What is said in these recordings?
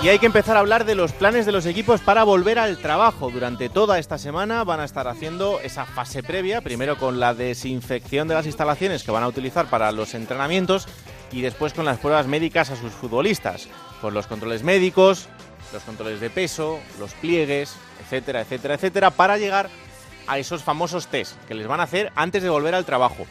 Y hay que empezar a hablar de los planes de los equipos para volver al trabajo. Durante toda esta semana van a estar haciendo esa fase previa, primero con la desinfección de las instalaciones que van a utilizar para los entrenamientos y después con las pruebas médicas a sus futbolistas, con los controles médicos, los controles de peso, los pliegues, etcétera, etcétera, etcétera, para llegar a esos famosos test que les van a hacer antes de volver al trabajo.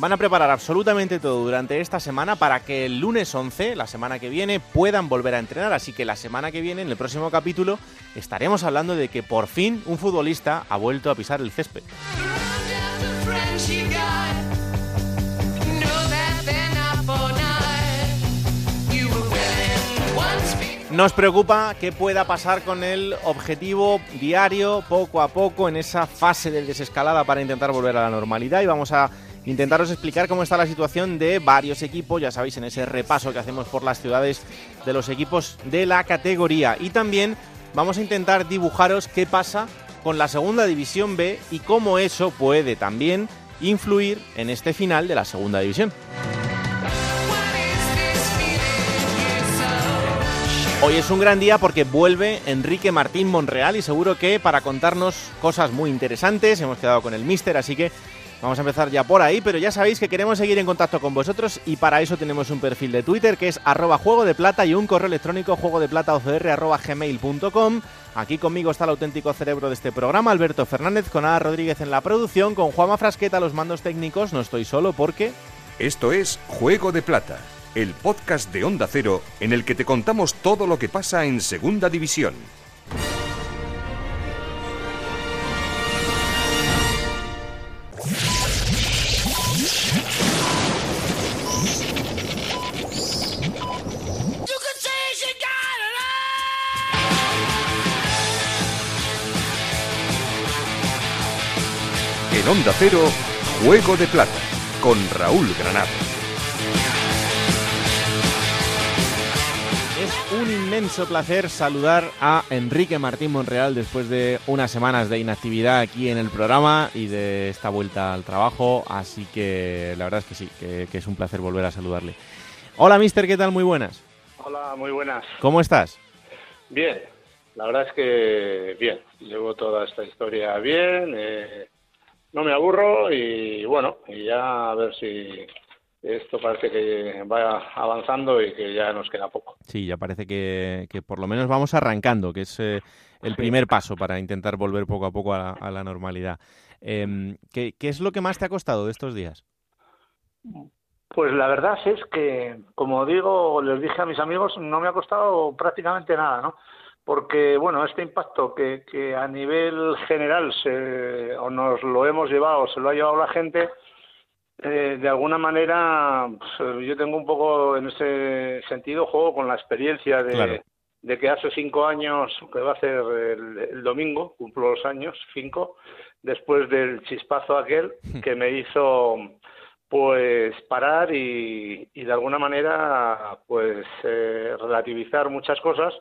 Van a preparar absolutamente todo durante esta semana para que el lunes 11, la semana que viene, puedan volver a entrenar. Así que la semana que viene, en el próximo capítulo, estaremos hablando de que por fin un futbolista ha vuelto a pisar el césped. Nos preocupa qué pueda pasar con el objetivo diario, poco a poco, en esa fase de desescalada para intentar volver a la normalidad y vamos a intentaros explicar cómo está la situación de varios equipos, ya sabéis, en ese repaso que hacemos por las ciudades de los equipos de la categoría. Y también vamos a intentar dibujaros qué pasa con la segunda división B y cómo eso puede también influir en este final de la segunda división. Hoy es un gran día porque vuelve Enrique Martín Monreal y seguro que para contarnos cosas muy interesantes hemos quedado con el Mister, así que vamos a empezar ya por ahí, pero ya sabéis que queremos seguir en contacto con vosotros y para eso tenemos un perfil de Twitter que es arroba juego de plata y un correo electrónico juego. Aquí conmigo está el auténtico cerebro de este programa, Alberto Fernández, con Ana Rodríguez en la producción, con Juanma Frasqueta los mandos técnicos, no estoy solo porque... Esto es Juego de Plata el podcast de Onda Cero en el que te contamos todo lo que pasa en Segunda División. En Onda Cero, Juego de Plata, con Raúl Granado. un inmenso placer saludar a Enrique Martín Monreal después de unas semanas de inactividad aquí en el programa y de esta vuelta al trabajo, así que la verdad es que sí, que, es un placer volver a saludarle. Hola, mister, ¿qué tal? Muy buenas. Hola, muy buenas. ¿Cómo estás? Bien, la verdad es que bien, llevo toda esta historia bien, eh, no me aburro y bueno, y ya a ver si esto parece que va avanzando y que ya nos queda poco. Sí, ya parece que, por lo menos vamos arrancando, que es eh, el primer paso para intentar volver poco a poco a, la normalidad. Em, ¿qué, es lo que más te ha costado de estos días? Pues la verdad es que, como digo, les dije a mis amigos, no me ha costado prácticamente nada, ¿no? Porque, bueno, este impacto que, que a nivel general se, o nos lo hemos llevado, se lo ha llevado la gente, eh, de alguna manera, pues, yo tengo un poco en ese sentido, juego con la experiencia de, de que hace cinco años, que va a ser el, domingo, cumplo los años, cinco, después del chispazo aquel que me hizo pues parar y, y de alguna manera pues eh, relativizar muchas cosas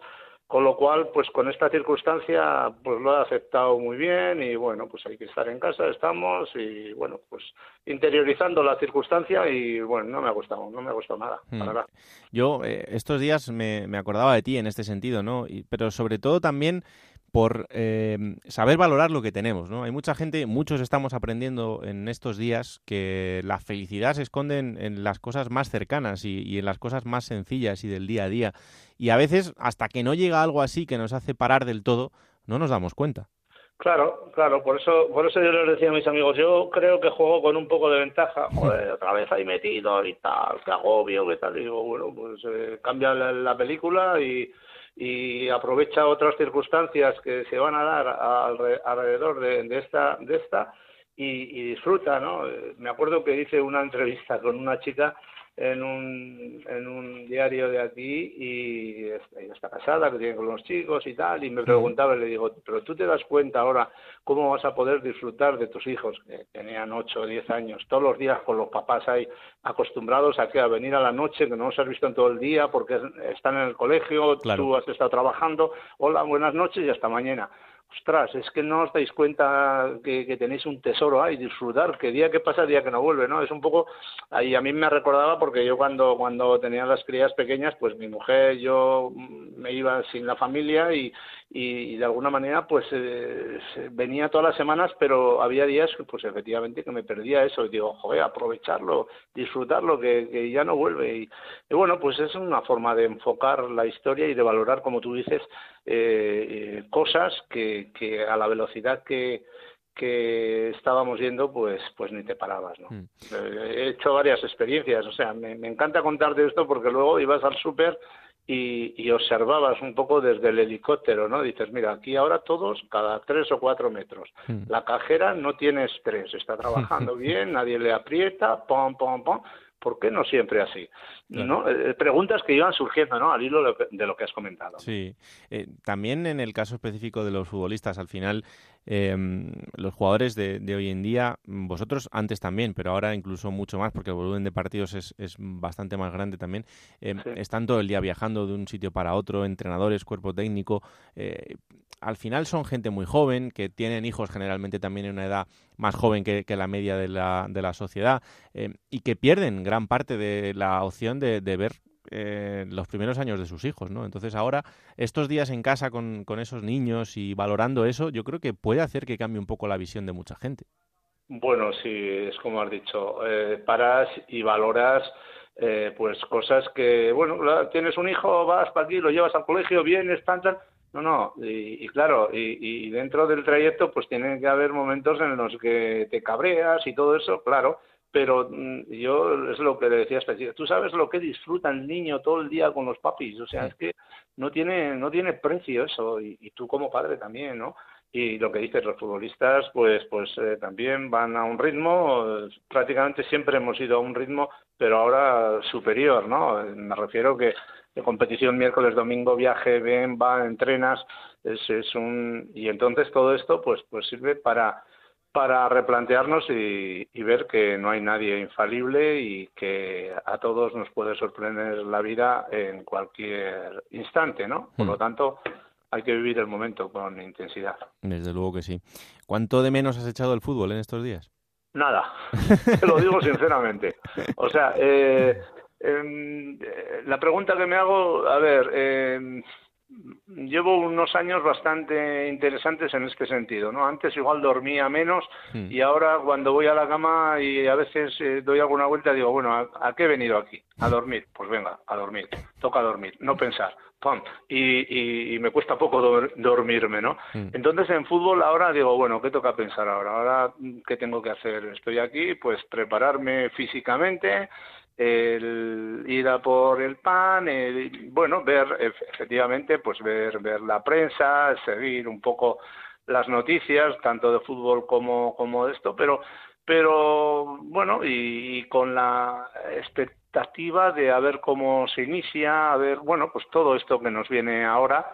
con lo cual, pues con esta circunstancia, pues lo he aceptado muy bien y bueno, pues hay que estar en casa, estamos y bueno, pues interiorizando la circunstancia y bueno, no me ha gustado, no me ha gustado nada, hmm. Yo eh, estos días me, me, acordaba de ti en este sentido, ¿no? pero sobre todo también por eh, saber valorar lo que tenemos, ¿no? Hay mucha gente, muchos estamos aprendiendo en estos días que la felicidad se esconde en, las cosas más cercanas y, en las cosas más sencillas y del día a día. Y a veces, hasta que no llega algo así que nos hace parar del todo, no nos damos cuenta. Claro, claro, por eso, por eso yo les decía a mis amigos, yo creo que juego con un poco de ventaja, joder, otra vez ahí metido y tal, que agobio, que tal, y digo, bueno, pues eh, cambia la película y y aprovecha otras circunstancias que se van a dar alrededor de, esta de esta y, disfruta no me acuerdo que hice una entrevista con una chica en un, en un diario de aquí y ella está casada, que tiene con los chicos y tal, y me preguntaba y le digo, pero tú te das cuenta ahora cómo vas a poder disfrutar de tus hijos, que tenían 8 o 10 años, todos los días con los papás ahí acostumbrados a que a venir a la noche, que no los has visto en todo el día porque están en el colegio, tú has estado trabajando, hola, buenas noches y hasta mañana ostras, es que no os dais cuenta que, tenéis un tesoro ahí, disfrutar, que día que pasa, día que no vuelve, ¿no? Es un poco, ahí a mí me recordaba porque yo cuando, cuando tenía las crías pequeñas, pues mi mujer, yo me iba sin la familia y, y, de alguna manera pues eh, venía todas las semanas pero había días pues efectivamente que me perdía eso y digo joder aprovecharlo disfrutarlo que, que ya no vuelve y, bueno pues es una forma de enfocar la historia y de valorar como tú dices eh, eh, cosas que, que a la velocidad que que estábamos yendo, pues, pues ni te parabas, ¿no? Mm. He hecho varias experiencias, o sea, me, me encanta contarte esto porque luego ibas al súper y, observabas un poco desde el helicóptero, ¿no? Dices, mira, aquí ahora todos cada tres o cuatro metros. Hmm. La cajera no tiene estrés, está trabajando bien, nadie le aprieta, pom, pom, pom. ¿Por qué no siempre así? ¿no? Eh, preguntas que iban surgiendo ¿no? al hilo de lo que has comentado. Sí, eh, también en el caso específico de los futbolistas, al final Em, los jugadores de, hoy en día, vosotros antes también, pero ahora incluso mucho más porque el volumen de partidos es, es bastante más grande también, em, están todo el día viajando de un sitio para otro, entrenadores, cuerpo técnico. Eh, al final son gente muy joven, que tienen hijos generalmente también en una edad más joven que, la media de la, de la sociedad em, y que pierden gran parte de la opción de, de ver eh, los primeros años de sus hijos, ¿no? Entonces ahora, estos días en casa con, con esos niños y valorando eso, yo creo que puede hacer que cambie un poco la visión de mucha gente. Bueno, sí, es como has dicho, eh, paras y valoras eh, pues cosas que, bueno, tienes un hijo, vas para aquí, lo llevas al colegio, vienes, tan, No, no, y, claro, y, y, dentro del trayecto pues tienen que haber momentos en los que te cabreas y todo eso, claro, pero mm, yo es lo que le decía a esta tú sabes lo que disfruta el niño todo el día con los papis, o sea, es que no tiene, no tiene precio eso, y, tú como padre también, ¿no? Y lo que dices, los futbolistas, pues, pues eh, también van a un ritmo, prácticamente siempre hemos ido a un ritmo, pero ahora superior, ¿no? Me refiero que de competición miércoles, domingo, viaje, ven, va, entrenas, es, es un, y entonces todo esto, pues, pues sirve para para replantearnos y, ver que no hay nadie infalible y que a todos nos puede sorprender la vida en cualquier instante, ¿no? Por lo hmm. tanto, hay que vivir el momento con intensidad. Desde luego que sí. ¿Cuánto de menos has echado el fútbol en estos días? Nada, te lo digo sinceramente. O sea, eh, eh, la pregunta que me hago, a ver, eh, llevo unos años bastante interesantes en este sentido, ¿no? Antes igual dormía menos hmm. y ahora cuando voy a la cama y a veces eh, doy alguna vuelta digo, bueno, ¿a, qué he venido aquí? A dormir. Pues venga, a dormir. Toca dormir, no pensar. ¡Pum! Y, y, me cuesta poco dormirme, ¿no? Hmm. Entonces en fútbol ahora digo, bueno, ¿qué toca pensar ahora? Ahora, ¿qué tengo que hacer? Estoy aquí, pues prepararme físicamente, el ir a por el pan, bueno, ver efectivamente, pues ver, ver la prensa, seguir un poco las noticias, tanto de fútbol como, como de esto, pero, pero bueno, y, con la expectativa de a ver cómo se inicia, a ver, bueno, pues todo esto que nos viene ahora,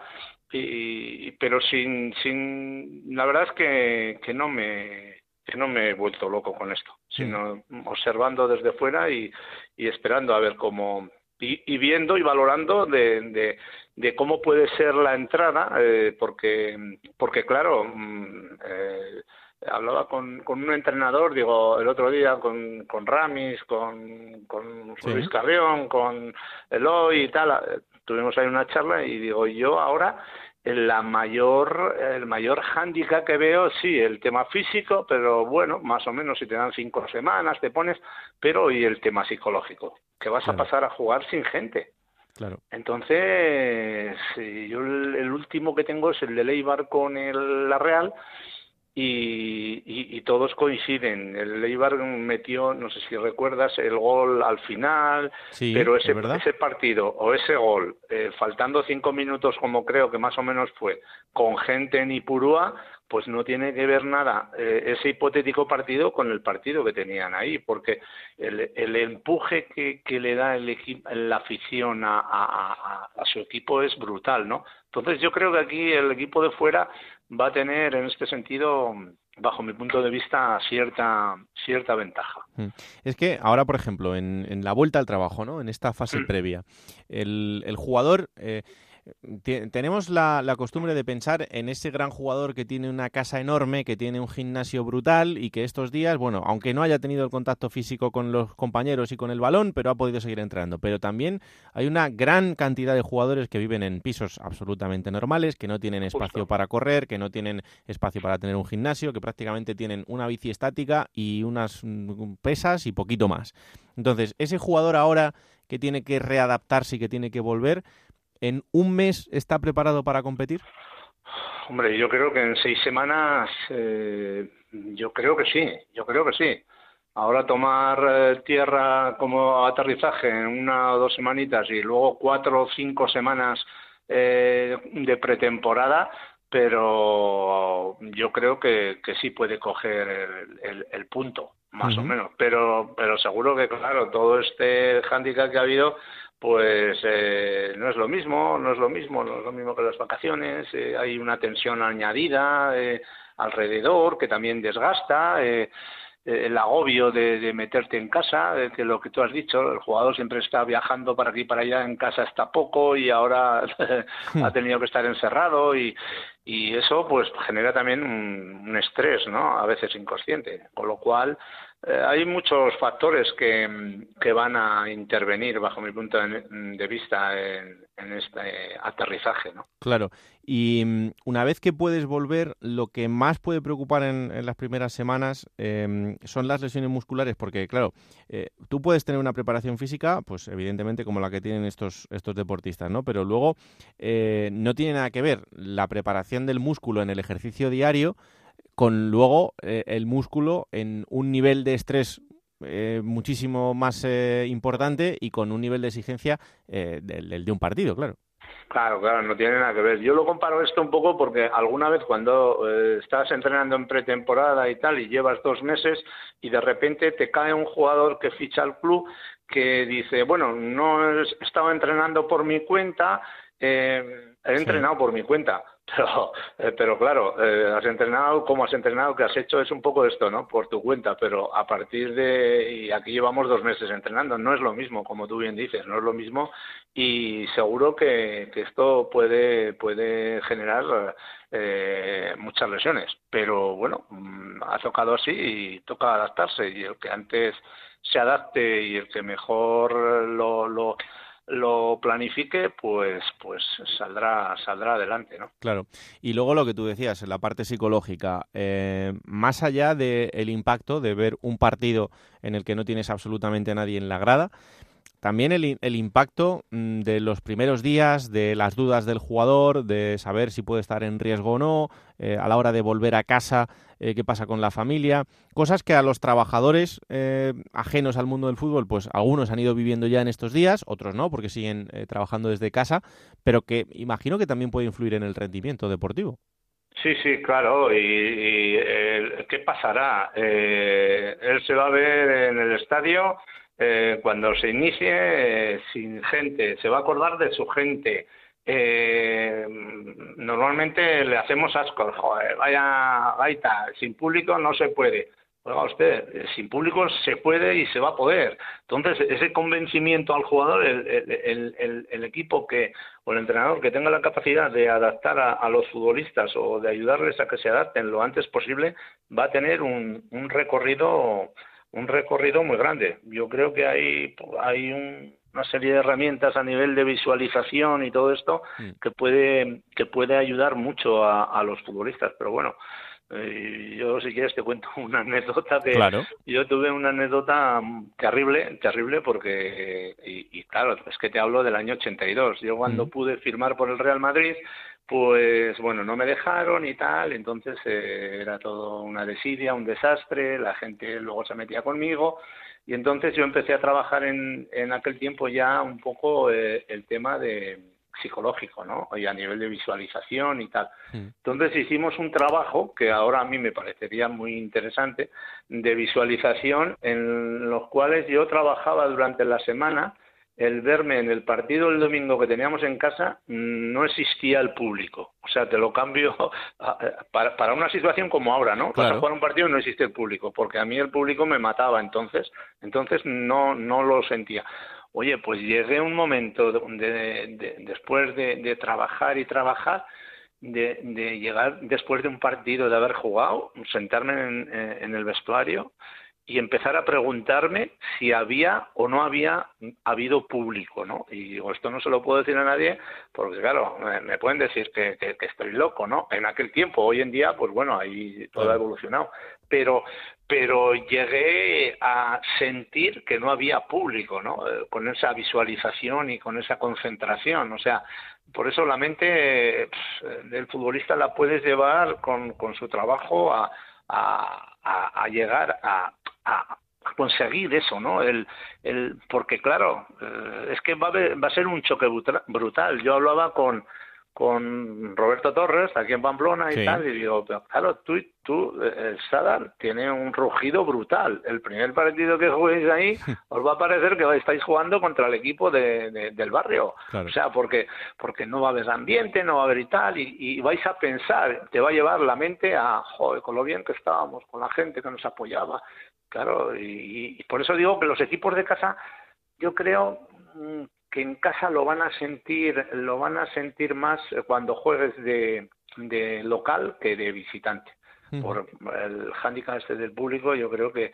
y, pero sin, sin, la verdad es que, que no me, que no me he vuelto loco con esto, sino observando desde fuera y, y esperando a ver cómo y, viendo y valorando de, de, cómo puede ser la entrada, eh, porque porque claro, mm, eh, hablaba con, con un entrenador, digo, el otro día con, con Ramis, con, con Luis Carrión, con Eloy y tal, eh, tuvimos ahí una charla y digo, yo ahora la mayor, el mayor hándicap que veo, sí, el tema físico, pero bueno, más o menos si te dan cinco semanas, te pones, pero y el tema psicológico, que vas a pasar a jugar sin gente. Claro. Entonces, yo el, último que tengo es el de Leibar con el, la Real, y, todos coinciden. El Eibar metió, no sé si recuerdas, el gol al final, pero ese, ese partido o ese gol, eh, faltando cinco minutos como creo que más o menos fue, con gente en Ipurúa, pues no tiene que ver nada eh, ese hipotético partido con el partido que tenían ahí, porque el, el empuje que, que, le da el la afición a, a, a, su equipo es brutal, ¿no? Entonces yo creo que aquí el equipo de fuera va a tener en este sentido bajo mi punto de vista cierta cierta ventaja. Mm. Es que ahora, por ejemplo, en, en la vuelta al trabajo, ¿no? En esta fase mm. previa, el, el jugador eh, tenemos la, costumbre de pensar en ese gran jugador que tiene una casa enorme, que tiene un gimnasio brutal y que estos días, bueno, aunque no haya tenido el contacto físico con los compañeros y con el balón, pero ha podido seguir entrenando. Pero también hay una gran cantidad de jugadores que viven en pisos absolutamente normales, que no tienen espacio para correr, que no tienen espacio para tener un gimnasio, que prácticamente tienen una bici estática y unas mm, pesas y poquito más. Entonces, ese jugador ahora que tiene que readaptarse y que tiene que volver, ¿En un mes está preparado para competir? Hombre, yo creo que en seis semanas, eh, yo creo que sí, yo creo que sí. Ahora tomar eh, tierra como aterrizaje en una o dos semanitas y luego cuatro o cinco semanas eh, de pretemporada, pero yo creo que, que sí puede coger el, punto, más o menos. Pero, pero seguro que, claro, todo este hándicap que ha habido pues eh, no es lo mismo, no es lo mismo, no es lo mismo que las vacaciones, eh, hay una tensión añadida eh, alrededor que también desgasta, el agobio de, meterte en casa, que lo que tú has dicho, el jugador siempre está viajando para aquí y para allá, en casa está poco y ahora ha tenido que estar encerrado y, y eso pues genera también un estrés, ¿no? A veces inconsciente, con lo cual eh, hay muchos factores que, que, van a intervenir, bajo mi punto de, vista, en, este aterrizaje. ¿no? Claro. Y mm, una vez que puedes volver, lo que más puede preocupar en, las primeras semanas em, son las lesiones musculares, porque, claro, eh, tú puedes tener una preparación física, pues evidentemente como la que tienen estos, estos deportistas, ¿no? Pero luego eh, no tiene nada que ver la preparación del músculo en el ejercicio diario con luego eh, el músculo en un nivel de estrés eh, muchísimo más eh, importante y con un nivel de exigencia del, de un partido, claro. Claro, claro, no tiene nada que ver. Yo lo comparo esto un poco porque alguna vez cuando estás entrenando en pretemporada y tal y llevas dos meses y de repente te cae un jugador que ficha al club que dice, bueno, no he estado entrenando por mi cuenta, he entrenado por mi cuenta pero, eh, pero claro, eh, has entrenado, como has entrenado, que has hecho es un poco esto, ¿no? Por tu cuenta, pero a partir de, y aquí llevamos dos meses entrenando, no es lo mismo, como tú bien dices, no es lo mismo y seguro que, que esto puede, puede generar eh, muchas lesiones, pero bueno, mm, ha tocado así y toca adaptarse y el que antes se adapte y el que mejor lo, lo lo planifique, pues, pues saldrá, saldrá adelante, ¿no? Claro. Y luego lo que tú decías, en la parte psicológica, eh, más allá del impacto de ver un partido en el que no tienes absolutamente nadie en la grada, también el, el, impacto mm, de los primeros días, de las dudas del jugador, de saber si puede estar en riesgo o no, eh, a la hora de volver a casa, eh, qué pasa con la familia, cosas que a los trabajadores eh, ajenos al mundo del fútbol, pues algunos han ido viviendo ya en estos días, otros no, porque siguen trabajando desde casa, pero que imagino que también puede influir en el rendimiento deportivo. Sí, sí, claro. ¿Y, qué pasará? él se va a ver en el estadio eh, cuando se inicie eh, sin gente, se va a acordar de su gente. Eh, normalmente le hacemos asco, joder, vaya gaita, sin público no se puede. Oiga usted, sin público se puede y se va a poder. Entonces, ese convencimiento al jugador, el, el, el, equipo que o el entrenador que tenga la capacidad de adaptar a, los futbolistas o de ayudarles a que se adapten lo antes posible, va a tener un recorrido un recorrido muy grande. Yo creo que hay, hay una serie de herramientas a nivel de visualización y todo esto mm. que puede que puede ayudar mucho a, los futbolistas. Pero bueno, Y yo, si quieres, te cuento una anécdota que Claro. yo tuve una anécdota terrible, terrible, porque, y, y claro, es que te hablo del año 82. Yo cuando pude firmar por el Real Madrid, pues bueno, no me dejaron y tal, entonces eh, era todo una desidia, un desastre, la gente luego se metía conmigo y entonces yo empecé a trabajar en, en aquel tiempo ya un poco eh, el tema de psicológico, ¿no? Y a nivel de visualización y tal. Mm. Entonces hicimos un trabajo que ahora a mí me parecería muy interesante de visualización en los cuales yo trabajaba durante la semana el verme en el partido el domingo que teníamos en casa no existía el público. O sea, te lo cambio para, para una situación como ahora, ¿no? Vas Claro. a jugar un partido y no existe el público, porque a mí el público me mataba entonces, entonces no, no lo sentía. Oye, pues llegué un momento donde de- después de, de trabajar y trabajar, de, de llegar después de un partido de haber jugado, sentarme en, en el vestuario y empezar a preguntarme si había o no había habido público, ¿no? Y digo, esto no se lo puedo decir a nadie porque, claro, me, pueden decir que, que- que estoy loco, ¿no? En aquel tiempo, hoy en día, pues bueno, ahí todo ha evolucionado. Pero, pero llegué a sentir que no había público, ¿no? Eh, Con esa visualización y con esa concentración, o sea, por eso la mente del futbolista la puedes llevar con, con su trabajo a, a, a- a llegar a, a- a conseguir eso, ¿no? El, el, porque claro, eh, es que va a, haber- va a ser un choque brutal. Yo hablaba con, con Roberto Torres, aquí en Pamplona y Sí. tal, y digo, pero claro, tú, tú eh, el Sadar tiene un rugido brutal. El primer partido que juguéis ahí, os va a parecer que estáis jugando contra el equipo de- de- del barrio. Claro. O sea, porque, porque no va a haber ambiente, no va a haber y tal, y, y vais a pensar, te va a llevar la mente a, joder, con lo bien que estábamos, con la gente que nos apoyaba. Claro, y, y por eso digo que los equipos de casa, yo creo mm, que en casa lo van a sentir, lo van a sentir más eh, cuando juegues de, de local que de visitante. Por el hándicap este del público, yo creo que,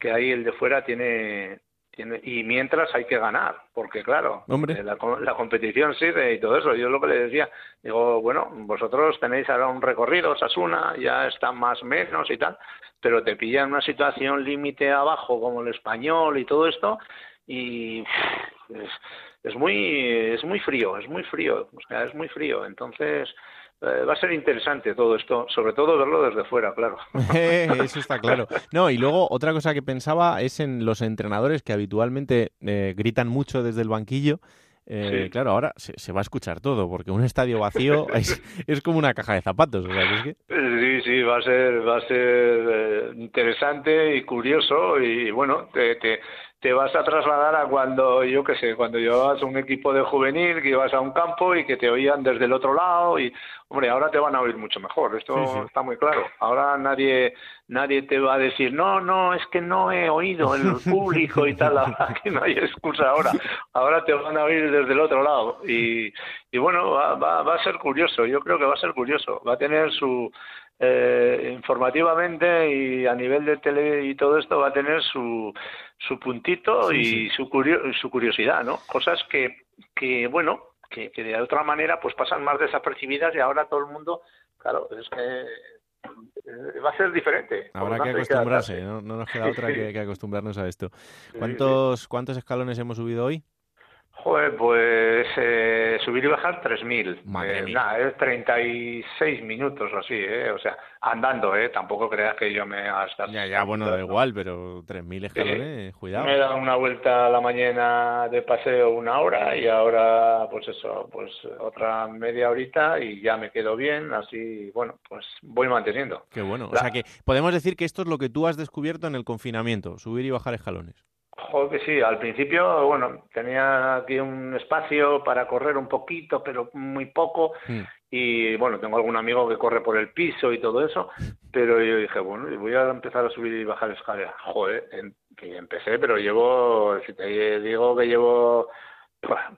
que ahí el de fuera tiene y mientras hay que ganar, porque claro, Hombre. eh, la, la competición sigue y todo eso. Yo lo que le decía, digo, bueno, vosotros tenéis ahora un recorrido, Sasuna, ya está más menos y tal, pero te pilla en una situación límite abajo como el español y todo esto y es, es muy es muy frío, es muy frío, o sea, es muy frío. Entonces va a ser interesante todo esto, sobre todo verlo desde fuera, claro. Eso está claro. No, y luego otra cosa que pensaba es en los entrenadores que habitualmente eh, gritan mucho desde el banquillo. Eh, Sí. Claro, ahora se, se va a escuchar todo, porque un estadio vacío es, es como una caja de zapatos. O sea, que es que... Sí, sí, va a ser, va a ser eh, interesante y curioso y bueno, te, te, te vas a trasladar a cuando, yo qué sé, cuando llevabas un equipo de juvenil, que ibas a un campo y que te oían desde el otro lado y, hombre, ahora te van a oír mucho mejor, esto Sí, sí. está muy claro. Ahora nadie, nadie te va a decir, no, no, es que no he oído el público y tal, aquí no hay excusa ahora. Ahora te van a oír desde el otro lado y, y bueno, va, va, va a ser curioso, yo creo que va a ser curioso, va a tener su eh, informativamente y a nivel de tele y todo esto va a tener su, su puntito Sí, y sí. Su, curio- su curiosidad, ¿no? Cosas que, que bueno, que, que de otra manera pues pasan más desapercibidas y ahora todo el mundo, claro, es que eh, va a ser diferente. Habrá que acostumbrarse. ¿no? No nos queda otra sí. que, que acostumbrarnos a esto. ¿Cuántos, ¿Cuántos escalones hemos subido hoy? Joder, pues eh, subir y bajar 3.000. Madre eh, mía. Nada, es 36 minutos o así, ¿eh? O sea, andando, ¿eh? Tampoco creas que yo me voy a estar... Ya, ya, bueno, da igual, pero 3.000 escalones, cuidado. Me he dado una vuelta a la mañana de paseo una hora y ahora, pues eso, pues otra media horita y ya me quedo bien, así, bueno, pues voy manteniendo. Qué bueno. O sea que podemos decir que esto es lo que tú has descubierto en el confinamiento, subir y bajar escalones. Joder, que sí, al principio, bueno, tenía aquí un espacio para correr un poquito, pero muy poco. Mm. Y bueno, tengo algún amigo que corre por el piso y todo eso, pero yo dije, bueno, y voy a empezar a subir y bajar escaleras. Joder, que empecé, pero llevo, si te digo que llevo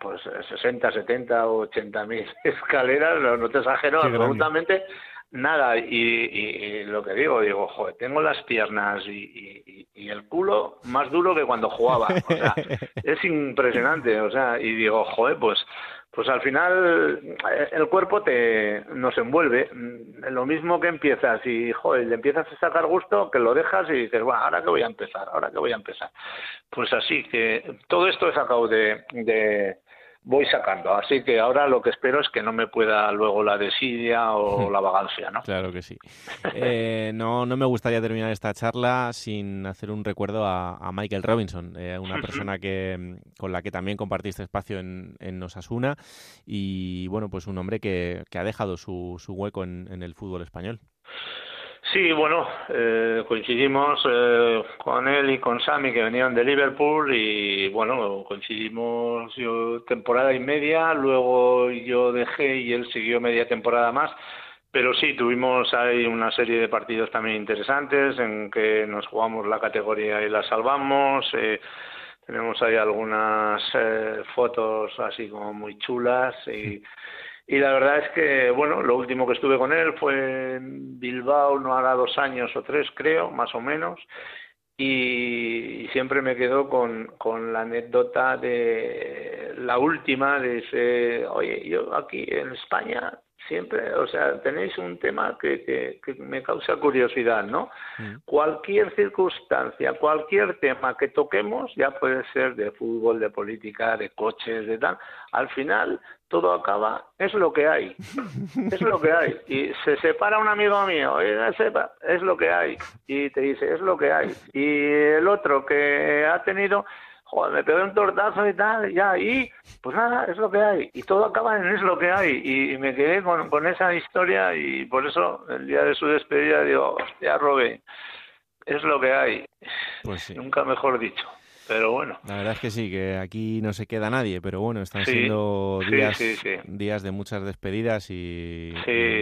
pues 60, 70 o 80 mil escaleras, no, no te exagero grande. Nada. Y, y- y lo que digo, digo, joder, tengo las piernas y, y- y- y el culo más duro que cuando jugaba. O sea, es impresionante, o sea, y digo, joder, pues pues al final eh, el cuerpo te nos envuelve. Mm, lo mismo que empiezas y, joder, le empiezas a sacar gusto, que lo dejas y dices, bueno, ahora que voy a empezar, ahora que voy a empezar. Pues así que todo esto he sacado de, de voy sacando. Así que ahora lo que espero es que no me pueda luego la desidia o la vagancia, ¿no? Claro que sí. Eh, no, no me gustaría terminar esta charla sin hacer un recuerdo a, Michael Robinson, eh, una persona que con la que también compartiste espacio en, en Osasuna y, bueno, pues un hombre que, que ha dejado su, su hueco en, en el fútbol español. Sí, bueno, eh, coincidimos eh, con él y con Sammy que venían de Liverpool y bueno, coincidimos yo temporada y media, luego yo dejé y él siguió media temporada más, pero sí, tuvimos ahí una serie de partidos también interesantes en que nos jugamos la categoría y la salvamos. Eh, tenemos ahí algunas eh, fotos así como muy chulas y y la verdad es que, bueno, lo último que estuve con él fue en Bilbao, no hará dos años o tres, creo, más o menos. Y, siempre me quedo con, con la anécdota de la última, de ese, oye, yo aquí en España siempre, o sea, tenéis un tema que, que, me causa curiosidad, ¿no? Mm. Cualquier circunstancia, cualquier tema que toquemos, ya puede ser de fútbol, de política, de coches, de tal, al final todo acaba, es lo que hay, es lo que hay. Y se separa un amigo mío, es lo que hay, y te dice, es lo que hay. Y el otro que ha tenido joder, me pegó un tortazo y tal, ya, y pues nada, es lo que hay. Y todo acaba en es lo que hay. Y, me quedé con, con, esa historia y por eso el día de su despedida digo, hostia, Robe, es lo que hay. Pues Nunca mejor dicho. Pero bueno. La verdad es que sí, que aquí no se queda nadie, pero bueno, están siendo días, días de muchas despedidas y,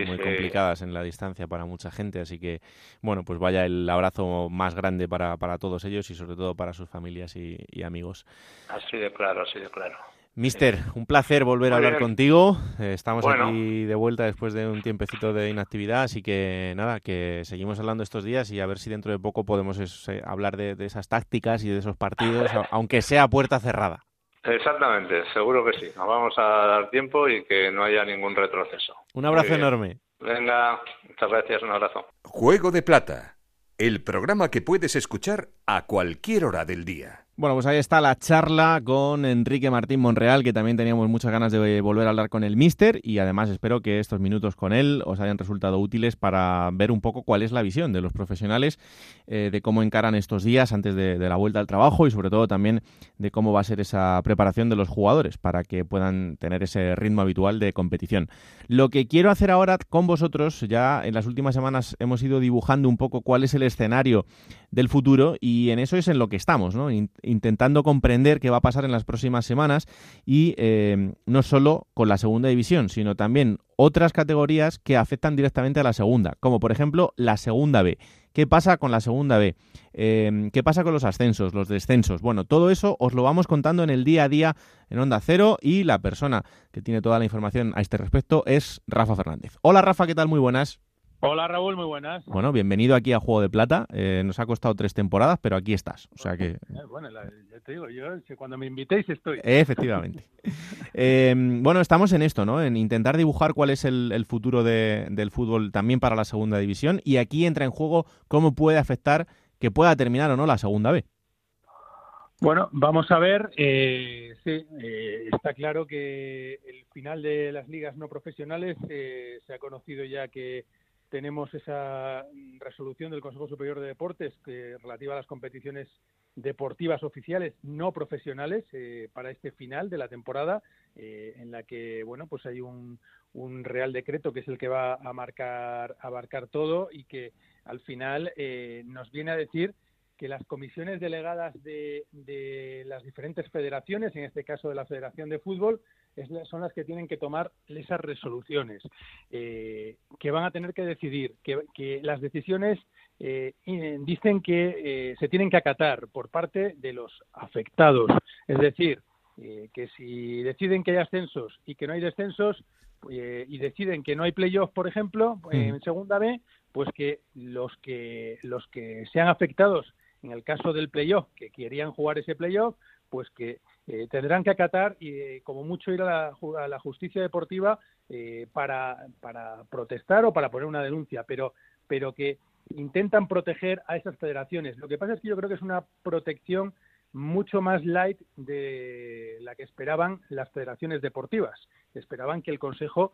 muy complicadas en la distancia para mucha gente, así que bueno, pues vaya el abrazo más grande para, para todos ellos y sobre todo para sus familias y, y amigos. Así de claro, así de claro. Mister, un placer volver a hablar contigo. Eh, estamos aquí de vuelta después de un tiempecito de inactividad, así que nada, que seguimos hablando estos días y a ver si dentro de poco podemos eh, hablar de, esas tácticas y de esos partidos, aunque sea puerta cerrada. Exactamente, seguro que sí. Nos vamos a dar tiempo y que no haya ningún retroceso. Un abrazo enorme. Venga, muchas gracias, un abrazo. Juego de Plata, el programa que puedes escuchar a cualquier hora del día. Bueno, pues ahí está la charla con Enrique Martín Monreal, que también teníamos muchas ganas de volver a hablar con el Mister y además espero que estos minutos con él os hayan resultado útiles para ver un poco cuál es la visión de los profesionales eh, de cómo encaran estos días antes de, la vuelta al trabajo y sobre todo también de cómo va a ser esa preparación de los jugadores para que puedan tener ese ritmo habitual de competición. Lo que quiero hacer ahora con vosotros, ya en las últimas semanas hemos ido dibujando un poco cuál es el escenario del futuro y en eso es en lo que estamos, ¿no? Intentando comprender qué va a pasar en las próximas semanas y eh, no solo con la segunda división, sino también otras categorías que afectan directamente a la segunda, como por ejemplo la segunda B. ¿Qué pasa con la segunda B? Eh, ¿Qué pasa con los ascensos, los descensos? Bueno, todo eso os lo vamos contando en el día a día en Onda Cero y la persona que tiene toda la información a este respecto es Rafa Fernández. Hola Rafa, ¿qué tal? Muy buenas. Hola Raúl, muy buenas. Bueno, bienvenido aquí a Juego de Plata. Eh, nos ha costado tres temporadas, pero aquí estás. O sea que. Eh, bueno, ya te digo, yo cuando me invitéis estoy. Efectivamente. Em, bueno, estamos en esto, ¿no? En intentar dibujar cuál es el, futuro del fútbol también para la segunda división. Y aquí entra en juego cómo puede afectar que pueda terminar o no la segunda B. Bueno, vamos a ver. Eh, sí, está claro que el final de las ligas no profesionales se ha conocido ya que tenemos esa resolución del Consejo Superior de Deportes que relativa a las competiciones deportivas oficiales no profesionales eh, para este final de la temporada eh, en la que bueno pues hay un, real decreto que es el que va a marcar abarcar todo y que al final eh, nos viene a decir que las comisiones delegadas de, de las diferentes federaciones en este caso de la Federación de Fútbol son las que tienen que tomar esas resoluciones, eh, que van a tener que decidir, que, las decisiones eh, dicen que eh, se tienen que acatar por parte de los afectados. Es decir, que si deciden que hay ascensos y que no hay descensos, y deciden que no hay playoff, por ejemplo, en segunda B, pues que los que los que sean afectados en el caso del playoff, que querían jugar ese playoff, pues que eh, tendrán que acatar y eh, como mucho ir a la, justicia deportiva eh, para, para, protestar o para poner una denuncia, pero, pero que intentan proteger a esas federaciones. Lo que pasa es que yo creo que es una protección mucho más light de la que esperaban las federaciones deportivas. Esperaban que el Consejo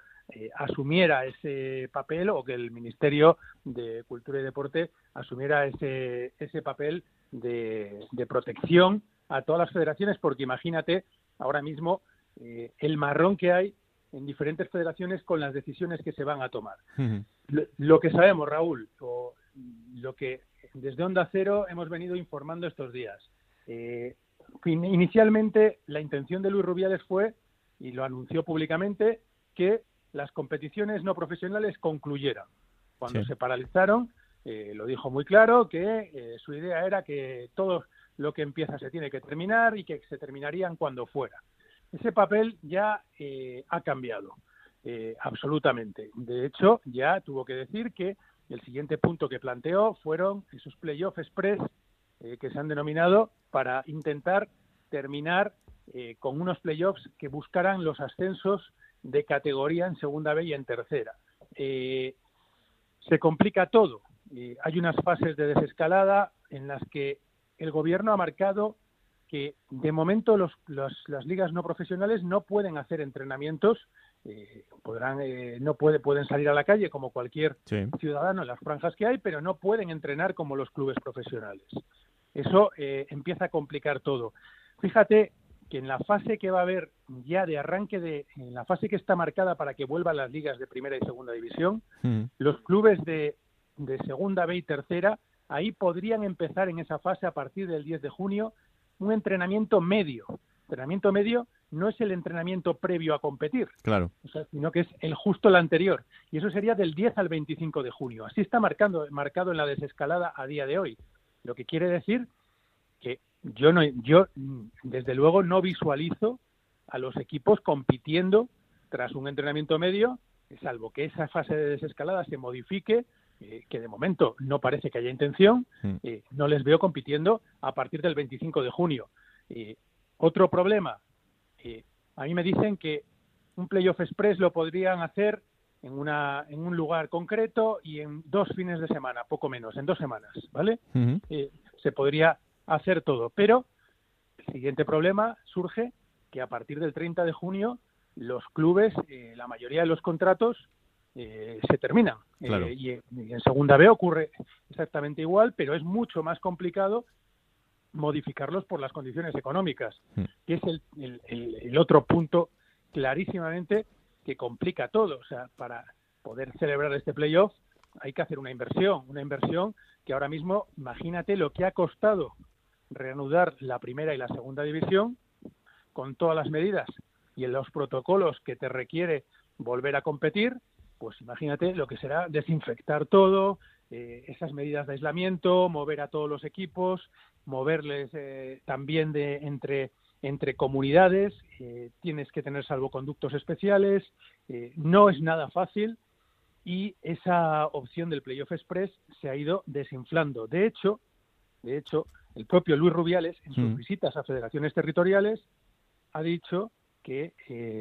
asumiera ese papel o que el Ministerio de Cultura y Deporte asumiera ese, ese papel de protección a todas las federaciones, porque imagínate ahora mismo eh, el marrón que hay en diferentes federaciones con las decisiones que se van a tomar. lo, que sabemos, Raúl, o lo que desde Onda Cero hemos venido informando estos días. Eh, inicialmente, la intención de Luis Rubiales fue, y lo anunció públicamente, que las competiciones no profesionales concluyeran. Cuando se paralizaron, eh, lo dijo muy claro que su idea era que todos lo que empieza se tiene que terminar y que se terminarían cuando fuera. Ese papel ya eh, ha cambiado, eh, absolutamente. De hecho, ya tuvo que decir que el siguiente punto que planteó fueron esos playoffs express eh, que se han denominado para intentar terminar con unos playoffs que buscaran los ascensos de categoría en segunda B y en tercera. se complica todo. hay unas fases de desescalada en las que el gobierno ha marcado que de momento las ligas no profesionales no pueden hacer entrenamientos, eh, podrán, eh, no puede, pueden salir a la calle como cualquier ciudadano en las franjas que hay, pero no pueden entrenar como los clubes profesionales. Eso eh, empieza a complicar todo. Fíjate que en la fase que va a haber ya de arranque de, en la fase que está marcada para que vuelvan las ligas de primera y segunda división, los clubes de, de segunda B y tercera ahí podrían empezar en esa fase a partir del 10 de junio un entrenamiento medio. Entrenamiento medio no es el entrenamiento previo a competir, claro. sino que es el justo el anterior. Y eso sería del 10 al 25 de junio. Así está marcando, marcado en la desescalada a día de hoy. Lo que quiere decir que yo, no, yo desde luego no visualizo a los equipos compitiendo tras un entrenamiento medio, salvo que esa fase de desescalada se modifique eh, que de momento no parece que haya intención, mm. eh, no les veo compitiendo a partir del 25 de junio. otro problema, eh, a mí me dicen que un playoff express lo podrían hacer en, una, en un lugar concreto y en dos fines de semana, poco menos, en dos semanas, ¿vale? se podría hacer todo, pero el siguiente problema surge que a partir del 30 de junio los clubes, la mayoría de los contratos eh, se terminan. Eh, y, en segunda B ocurre exactamente igual, pero es mucho más complicado modificarlos por las condiciones económicas, mm. que es el, el, otro punto clarísimamente que complica todo. O sea, para poder celebrar este playoff hay que hacer una inversión, una inversión que ahora mismo, imagínate lo que ha costado reanudar la primera y la segunda división con todas las medidas y en los protocolos que te requiere volver a competir pues imagínate lo que será desinfectar todo, eh, esas medidas de aislamiento, mover a todos los equipos, moverles eh, también de entre entre comunidades, eh, tienes que tener salvoconductos especiales, no es nada fácil y esa opción del playoff express se ha ido desinflando. De hecho, de hecho, el propio Luis Rubiales en sus mm. visitas a federaciones territoriales ha dicho que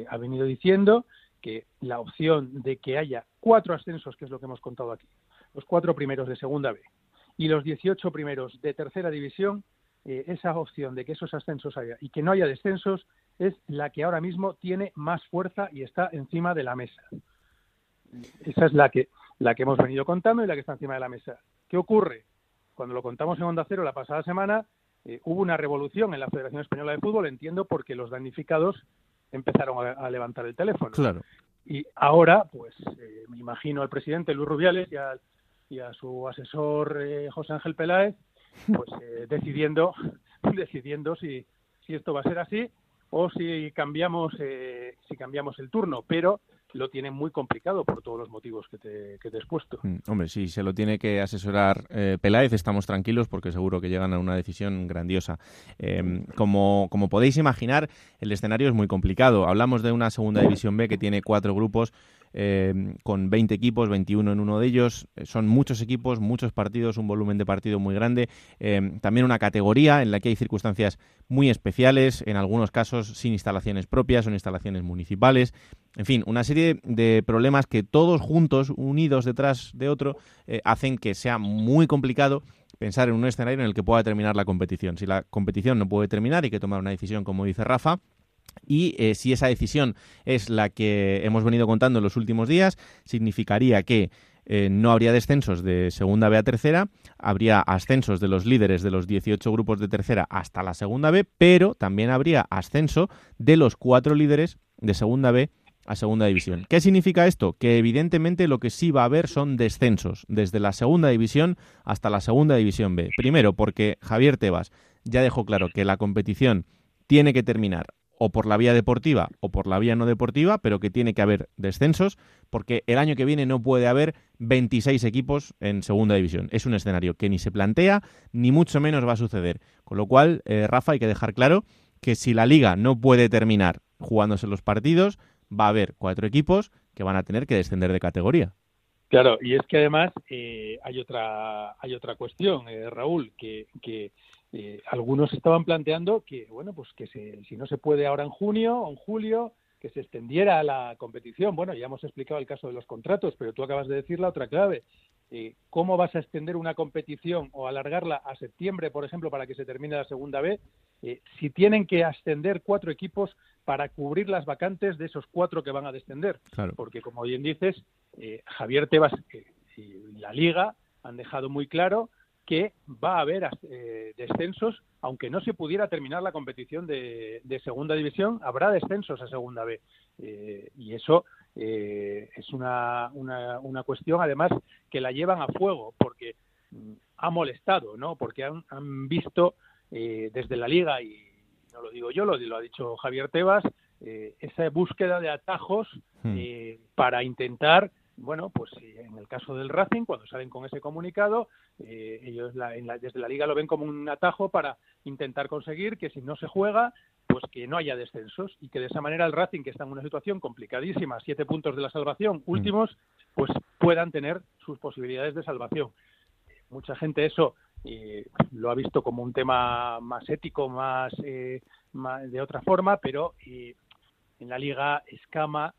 ha venido diciendo que la opción de que haya cuatro ascensos, que es lo que hemos contado aquí, los cuatro primeros de segunda B y los 18 primeros de tercera división, eh, esa opción de que esos ascensos haya y que no haya descensos es la que ahora mismo tiene más fuerza y está encima de la mesa. Esa es la que, la que hemos venido contando y la que está encima de la mesa. ¿Qué ocurre? Cuando lo contamos en Onda Cero la pasada semana, eh, hubo una revolución en la Federación Española de Fútbol, entiendo, porque los damnificados empezaron a, levantar el teléfono. Claro. Y ahora, pues eh, me imagino al presidente Luis Rubiales y, a su asesor eh, José Ángel Peláez, pues eh, decidiendo, decidiendo si, si esto va a ser así o si cambiamos, si cambiamos el turno. Pero lo tiene muy complicado por todos los motivos que te, he expuesto. Mm, hombre, si se lo tiene que asesorar eh, Peláez, estamos tranquilos porque seguro que llegan a una decisión grandiosa. Em, como, como podéis imaginar, el escenario es muy complicado. Hablamos de una segunda división B que tiene cuatro grupos eh, con 20 equipos, 21 en uno de ellos. Eh, son muchos equipos, muchos partidos, un volumen de partido muy grande. también una categoría en la que hay circunstancias muy especiales, en algunos casos sin instalaciones propias, son instalaciones municipales. En fin, una serie de problemas que todos juntos, unidos detrás de otro, hacen que sea muy complicado pensar en un escenario en el que pueda terminar la competición. Si la competición no puede terminar, hay que tomar una decisión, como dice Rafa, y eh, si esa decisión es la que hemos venido contando en los últimos días, significaría que eh, no habría descensos de segunda B a tercera, habría ascensos de los líderes de los 18 grupos de tercera hasta la segunda B, pero también habría ascenso de los cuatro líderes de segunda B a segunda división. ¿Qué significa esto? Que evidentemente lo que sí va a haber son descensos desde la segunda división hasta la segunda división B. Primero, porque Javier Tebas ya dejó claro que la competición tiene que terminar o por la vía deportiva o por la vía no deportiva, pero que tiene que haber descensos, porque el año que viene no puede haber 26 equipos en segunda división. Es un escenario que ni se plantea, ni mucho menos va a suceder. Con lo cual, eh, Rafa, hay que dejar claro que si la liga no puede terminar jugándose los partidos, va a haber cuatro equipos que van a tener que descender de categoría. Claro, y es que además eh, hay otra hay otra cuestión, eh, Raúl, que, que eh, algunos estaban planteando que bueno pues que si no se puede ahora en junio o en julio que se extendiera la competición. Bueno, ya hemos explicado el caso de los contratos, pero tú acabas de decir la otra clave. Eh, ¿Cómo vas a extender una competición o alargarla a septiembre, por ejemplo, para que se termine la segunda B? Eh, si tienen que ascender cuatro equipos para cubrir las vacantes de esos cuatro que van a descender. Porque, como bien dices, eh, Javier Tebas y la Liga han dejado muy claro que va a haber eh, descensos, aunque no se pudiera terminar la competición de, segunda división, habrá descensos a segunda B. Eh, y eso eh, es una, una, cuestión, además, que la llevan a fuego, porque mm, ha molestado, ¿no? Porque han, han visto desde la liga, y no lo digo yo, lo, lo ha dicho Javier Tebas, esa búsqueda de atajos hmm. para intentar bueno, pues en el caso del Racing, cuando salen con ese comunicado, eh, ellos desde la liga lo ven como un atajo para intentar conseguir que si no se juega, pues que no haya descensos y que de esa manera el Racing, que está en una situación complicadísima, siete puntos de la salvación, mm. últimos, pues puedan tener sus posibilidades de salvación. Mucha gente eso eh, lo ha visto como un tema más ético, más, eh, de otra forma, pero en la liga escama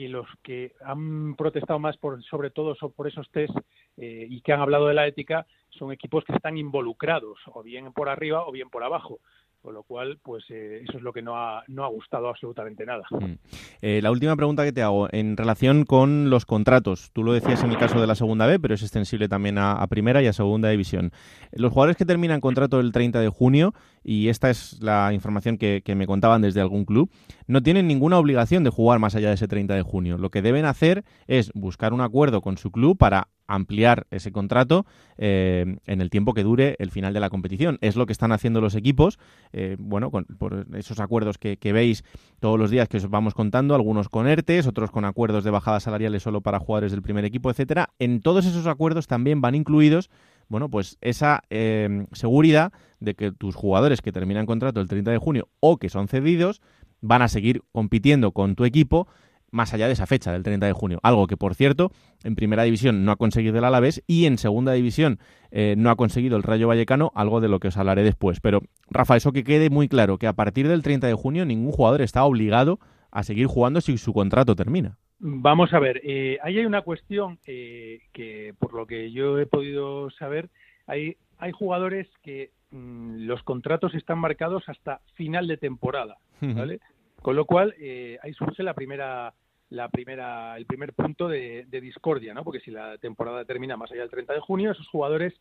que los que han protestado más por, sobre todo por esos test eh, y que han hablado de la ética son equipos que están involucrados, o bien por arriba o bien por abajo. Con lo cual, pues eh, eso es lo que no ha, no ha gustado absolutamente nada. Mm. Eh, la última pregunta que te hago, en relación con los contratos, tú lo decías en el caso de la segunda B, pero es extensible también a, primera y a segunda división. Los jugadores que terminan contrato el 30 de junio, y esta es la información que, que me contaban desde algún club, no tienen ninguna obligación de jugar más allá de ese 30 de junio. Lo que deben hacer es buscar un acuerdo con su club para ampliar ese contrato eh, en el tiempo que dure el final de la competición. Es lo que están haciendo los equipos, eh, bueno, con, por esos acuerdos que, veis todos los días que os vamos contando, algunos con ERTES, otros con acuerdos de bajadas salariales solo para jugadores del primer equipo, etcétera. En todos esos acuerdos también van incluidos bueno, pues esa eh, seguridad de que tus jugadores que terminan contrato el 30 de junio o que son cedidos van a seguir compitiendo con tu equipo más allá de esa fecha del 30 de junio. Algo que, por cierto, en primera división no ha conseguido el Alavés y en segunda división eh, no ha conseguido el Rayo Vallecano, algo de lo que os hablaré después. Pero, Rafa, eso que quede muy claro, que a partir del 30 de junio ningún jugador está obligado a seguir jugando si su contrato termina. Vamos a ver, eh, ahí hay una cuestión eh, que, por lo que yo he podido saber, hay, hay jugadores que mm, los contratos están marcados hasta final de temporada, ¿vale? Con lo cual, eh, ahí surge la primera, la primera, el primer punto de, discordia, ¿no? Porque si la temporada termina más allá del 30 de junio, esos jugadores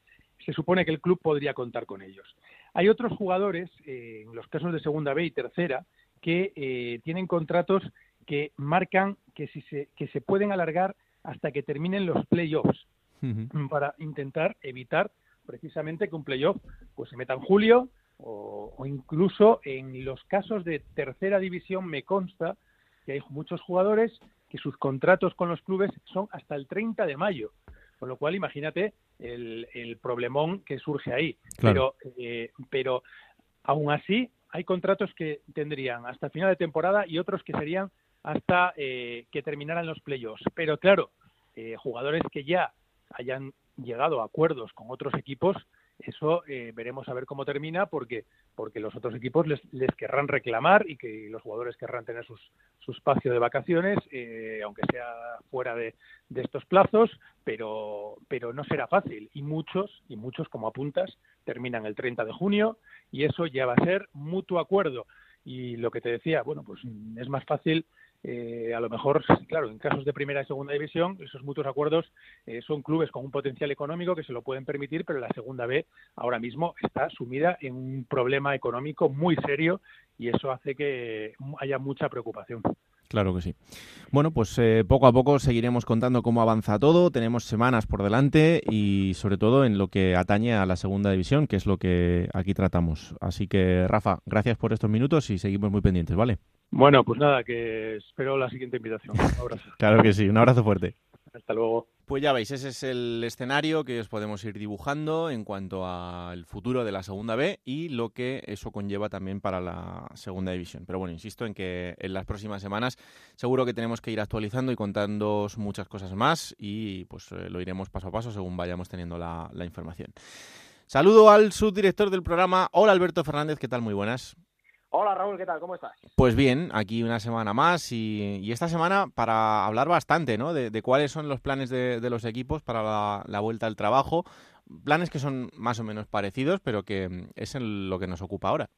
se supone que el club podría contar con ellos. Hay otros jugadores, eh, en los casos de segunda B y tercera, que eh, tienen contratos que marcan que, si se, que se pueden alargar hasta que terminen los playoffs para intentar evitar precisamente que un playoff pues se meta en julio o, incluso en los casos de tercera división me consta que hay muchos jugadores que sus contratos con los clubes son hasta el 30 de mayo. Con lo cual, imagínate el, problemón que surge ahí. Pero, eh, pero aún así, hay contratos que tendrían hasta final de temporada y otros que serían hasta eh, que terminaran los playoffs. Pero claro, eh, jugadores que ya hayan llegado a acuerdos con otros equipos, eso eh, veremos a ver cómo termina porque porque los otros equipos les, les querrán reclamar y que los jugadores querrán tener sus, su espacio de vacaciones, eh, aunque sea fuera de, de, estos plazos, pero pero no será fácil. Y muchos y muchos como apuntas terminan el 30 de junio y eso ya va a ser mutuo acuerdo. Y lo que te decía, bueno, pues es más fácil eh, a lo mejor, claro, en casos de primera y segunda división, esos mutuos acuerdos eh, son clubes con un potencial económico que se lo pueden permitir, pero la segunda B ahora mismo está sumida en un problema económico muy serio y eso hace que haya mucha preocupación. Claro que sí. Bueno, pues eh, poco a poco seguiremos contando cómo avanza todo. Tenemos semanas por delante y sobre todo en lo que atañe a la segunda división, que es lo que aquí tratamos. Así que, Rafa, gracias por estos minutos y seguimos muy pendientes, ¿vale? Bueno, pues nada, que espero la siguiente invitación. Un abrazo. claro que sí, un abrazo fuerte. Hasta luego. Pues ya veis, ese es el escenario que os podemos ir dibujando en cuanto al futuro de la segunda B y lo que eso conlleva también para la segunda división. Pero bueno, insisto en que en las próximas semanas seguro que tenemos que ir actualizando y contando muchas cosas más y pues eh, lo iremos paso a paso según vayamos teniendo la, la información. Saludo al subdirector del programa. Hola Alberto Fernández, ¿qué tal? Muy buenas. Hola Raúl, ¿qué tal? ¿Cómo estás? Pues bien, aquí una semana más y, y esta semana para hablar bastante ¿no? de, de cuáles son los planes de, de los equipos para la, la, vuelta al trabajo. Planes que son más o menos parecidos, pero que es en lo que nos ocupa ahora.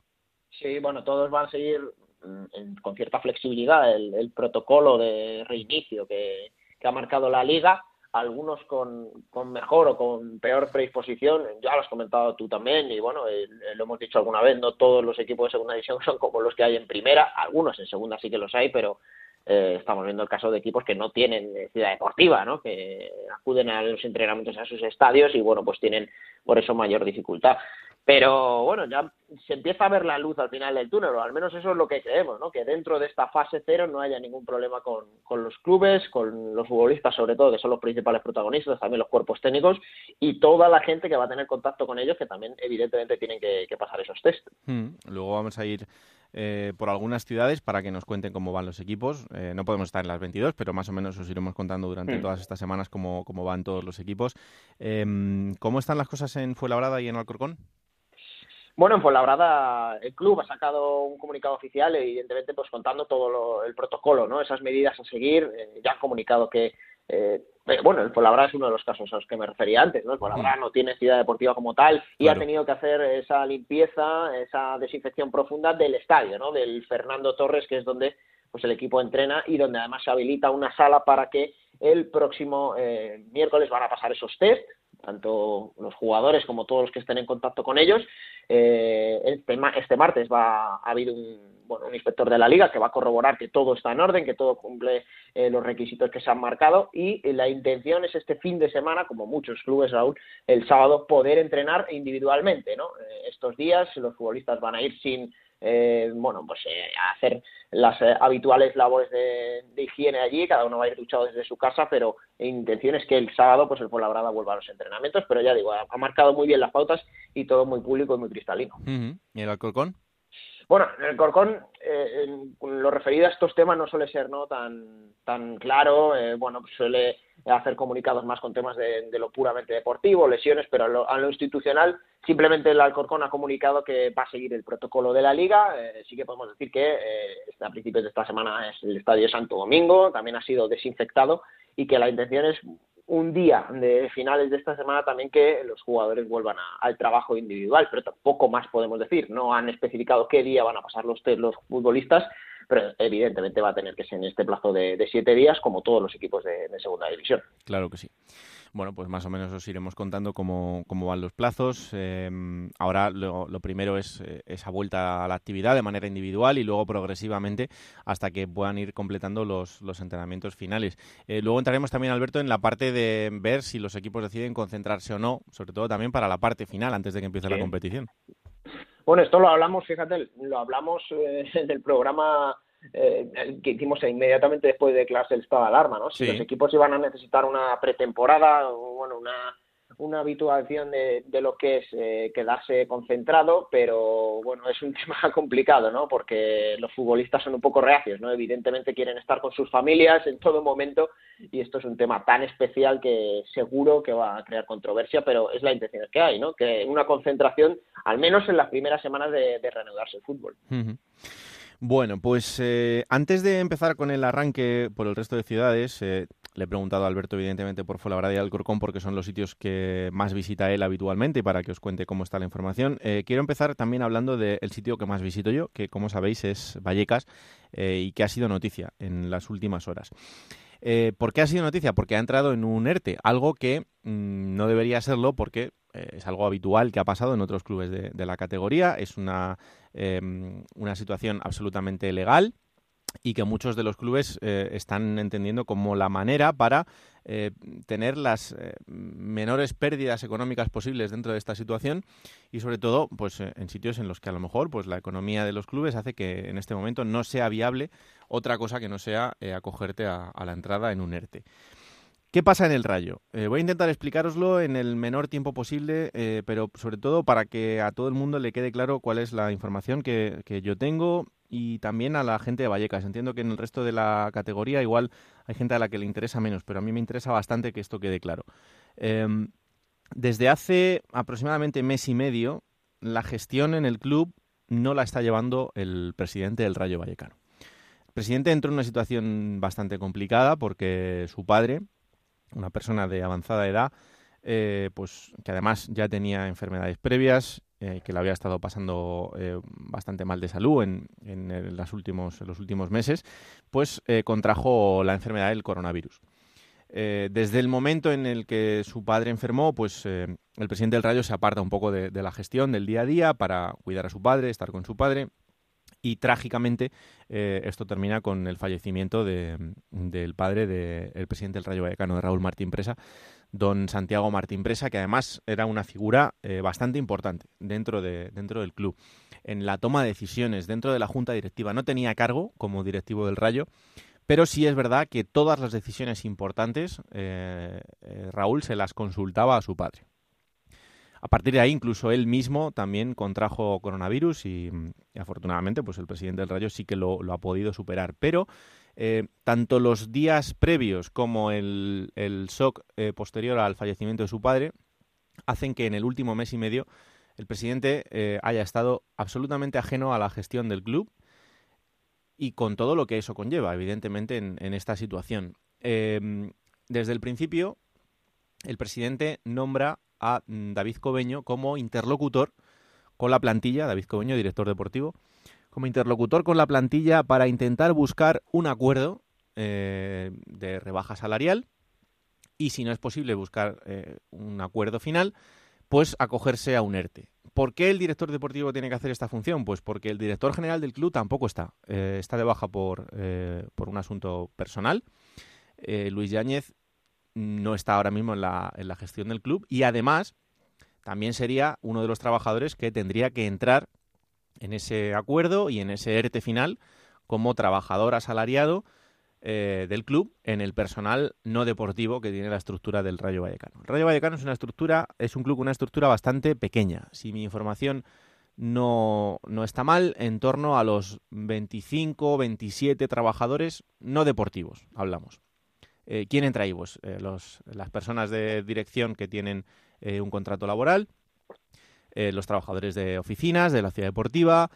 Sí, bueno, todos van a seguir mm, con cierta flexibilidad el, el protocolo de reinicio que, que ha marcado la liga algunos con, con, mejor o con peor predisposición, ya lo has comentado tú también, y bueno, eh, lo hemos dicho alguna vez, no todos los equipos de segunda división son como los que hay en primera, algunos en segunda sí que los hay, pero eh, estamos viendo el caso de equipos que no tienen ciudad deportiva, ¿no? que acuden a los entrenamientos a sus estadios y bueno, pues tienen por eso mayor dificultad. Pero bueno, ya se empieza a ver la luz al final del túnel, o al menos eso es lo que creemos, ¿no? Que dentro de esta fase cero no haya ningún problema con, con los clubes, con los futbolistas sobre todo, que son los principales protagonistas, también los cuerpos técnicos y toda la gente que va a tener contacto con ellos, que también evidentemente tienen que, que pasar esos test. Hmm. Luego vamos a ir eh, por algunas ciudades para que nos cuenten cómo van los equipos. Eh, no podemos estar en las 22, pero más o menos os iremos contando durante hmm. todas estas semanas cómo, cómo van todos los equipos. Eh, ¿Cómo están las cosas en Fuenlabrada y en Alcorcón? Bueno, en Fuenlabrada el club ha sacado un comunicado oficial, evidentemente, pues contando todo lo, el protocolo, ¿no? Esas medidas a seguir. Eh, ya han comunicado que, eh, bueno, el Fuenlabrada es uno de los casos a los que me refería antes, ¿no? El Fuenlabrada no tiene ciudad deportiva como tal y claro. ha tenido que hacer esa limpieza, esa desinfección profunda del estadio, ¿no? Del Fernando Torres, que es donde pues el equipo entrena y donde además se habilita una sala para que el próximo eh, miércoles van a pasar esos test tanto los jugadores como todos los que estén en contacto con ellos. Eh, este, este, martes va a haber un, bueno, un inspector de la liga que va a corroborar que todo está en orden, que todo cumple eh, los requisitos que se han marcado y la intención es este fin de semana, como muchos clubes, Raúl, el sábado poder entrenar individualmente. ¿no? Eh, estos días los futbolistas van a ir sin eh, bueno, pues eh, hacer las eh, habituales labores de, higiene allí, cada uno va a ir duchado desde su casa, pero intención es que el sábado pues el Fuenlabrada vuelva a los entrenamientos, pero ya digo, ha, ha, marcado muy bien las pautas y todo muy público y muy cristalino. ¿Y el Alcorcón? Bueno, en el Corcón, eh, en lo referido a estos temas no suele ser no tan, tan claro, eh, bueno, pues suele hacer comunicados más con temas de, de, lo puramente deportivo, lesiones, pero a lo, a lo, institucional simplemente el Alcorcón ha comunicado que va a seguir el protocolo de la liga, eh, sí que podemos decir que eh, a principios de esta semana es el Estadio Santo Domingo, también ha sido desinfectado y que la intención es un día de finales de esta semana también que los jugadores vuelvan a, al trabajo individual, pero tampoco más podemos decir. No han especificado qué día van a pasar los, los futbolistas, pero evidentemente va a tener que ser en este plazo de, siete días, como todos los equipos de segunda división. Claro que sí. Bueno, pues más o menos os iremos contando cómo, cómo van los plazos. Eh, ahora lo, lo, primero es eh, esa vuelta a la actividad de manera individual y luego progresivamente hasta que puedan ir completando los, los entrenamientos finales. Eh, luego entraremos también, Alberto, en la parte de ver si los equipos deciden concentrarse o no, sobre todo también para la parte final, antes de que empiece sí. la competición. Bueno, esto lo hablamos, fíjate, lo hablamos eh, en el programa eh, que hicimos inmediatamente después de clase el estado de alarma, ¿no? Si sí. los equipos iban a necesitar una pretemporada o bueno, una una habituación de, de lo que es eh, quedarse concentrado, pero bueno, es un tema complicado, ¿no? Porque los futbolistas son un poco reacios, ¿no? Evidentemente quieren estar con sus familias en todo momento y esto es un tema tan especial que seguro que va a crear controversia, pero es la intención que hay, ¿no? Que una concentración, al menos en las primeras semanas de, de reanudarse el fútbol. Bueno, pues eh, antes de empezar con el arranque por el resto de ciudades, eh, le he preguntado a Alberto, evidentemente, por Fuenlabrada y Alcorcón, porque son los sitios que más visita él habitualmente y para que os cuente cómo está la información. Eh, quiero empezar también hablando del sitio que más visito yo, que como sabéis es Vallecas y que ha sido noticia en las últimas horas. ¿Por qué ha sido noticia? Porque ha entrado en un ERTE, algo que mm, no debería serlo porque es algo habitual que ha pasado en otros clubes de, la categoría. Es una, em, una situación absolutamente legal y que muchos de los clubes eh, están entendiendo como la manera para eh, tener las eh, menores pérdidas económicas posibles dentro de esta situación y sobre todo pues en sitios en los que a lo mejor pues la economía de los clubes hace que en este momento no sea viable otra cosa que no sea acogerte a, la entrada en un ERTE. ¿Qué pasa en el rayo? Voy a intentar explicároslo en el menor tiempo posible, pero sobre todo para que a todo el mundo le quede claro cuál es la información que, yo tengo y también a la gente de Vallecas. Entiendo que en el resto de la categoría igual hay gente a la que le interesa menos, pero a mí me interesa bastante que esto quede claro. Em, desde hace aproximadamente mes y medio, la gestión en el club no la está llevando el presidente del Rayo Vallecano. El presidente entró en una situación bastante complicada porque su padre, una persona de avanzada edad, eh, pues que además ya tenía enfermedades previas, eh, que le había estado pasando eh, bastante mal de salud en, en, las últimos, los últimos meses, pues contrajo la enfermedad del coronavirus. desde el momento en el que su padre enfermó, pues el presidente del Rayo se aparta un poco de, la gestión del día a día para cuidar a su padre, estar con su padre y trágicamente eh, esto termina con el fallecimiento del padre del presidente del Rayo Vallecano, de Raúl Martín Presa, don Santiago Martín Presa, que además era una figura eh, bastante importante dentro, de, dentro del club. En la toma de decisiones, dentro de la junta directiva, no tenía cargo como directivo del Rayo, pero sí es verdad que todas las decisiones importantes eh, Raúl se las consultaba a su padre. A partir de ahí, incluso él mismo también contrajo coronavirus y, afortunadamente, pues el presidente del Rayo sí que lo, ha podido superar. Pero eh, tanto los días previos como el, shock eh, posterior al fallecimiento de su padre hacen que en el último mes y medio el presidente eh, haya estado absolutamente ajeno a la gestión del club y con todo lo que eso conlleva, evidentemente, en, en esta situación. desde el principio, el presidente nombra a mm, David Cobeño como interlocutor con la plantilla, David Cobeño, director deportivo, como interlocutor con la plantilla para intentar buscar un acuerdo eh, de rebaja salarial y si no es posible buscar eh, un acuerdo final, pues acogerse a un ERTE. ¿Por qué el director deportivo tiene que hacer esta función? Pues porque el director general del club tampoco está. Eh, está de baja por, por un asunto personal. Luis Yáñez no está ahora mismo en la, en la gestión del club y además también sería uno de los trabajadores que tendría que entrar en ese acuerdo y en ese ERTE final como trabajador asalariado eh, del club en el personal no deportivo que tiene la estructura del Rayo Vallecano. El Rayo Vallecano es una estructura, es un club con una estructura bastante pequeña. Si mi información no, no está mal, en torno a los 25, 27 trabajadores no deportivos, hablamos. Eh, ¿Quién entra ahí? Pues eh, las personas de dirección que tienen eh, un contrato laboral, los trabajadores de oficinas, de la ciudad deportiva,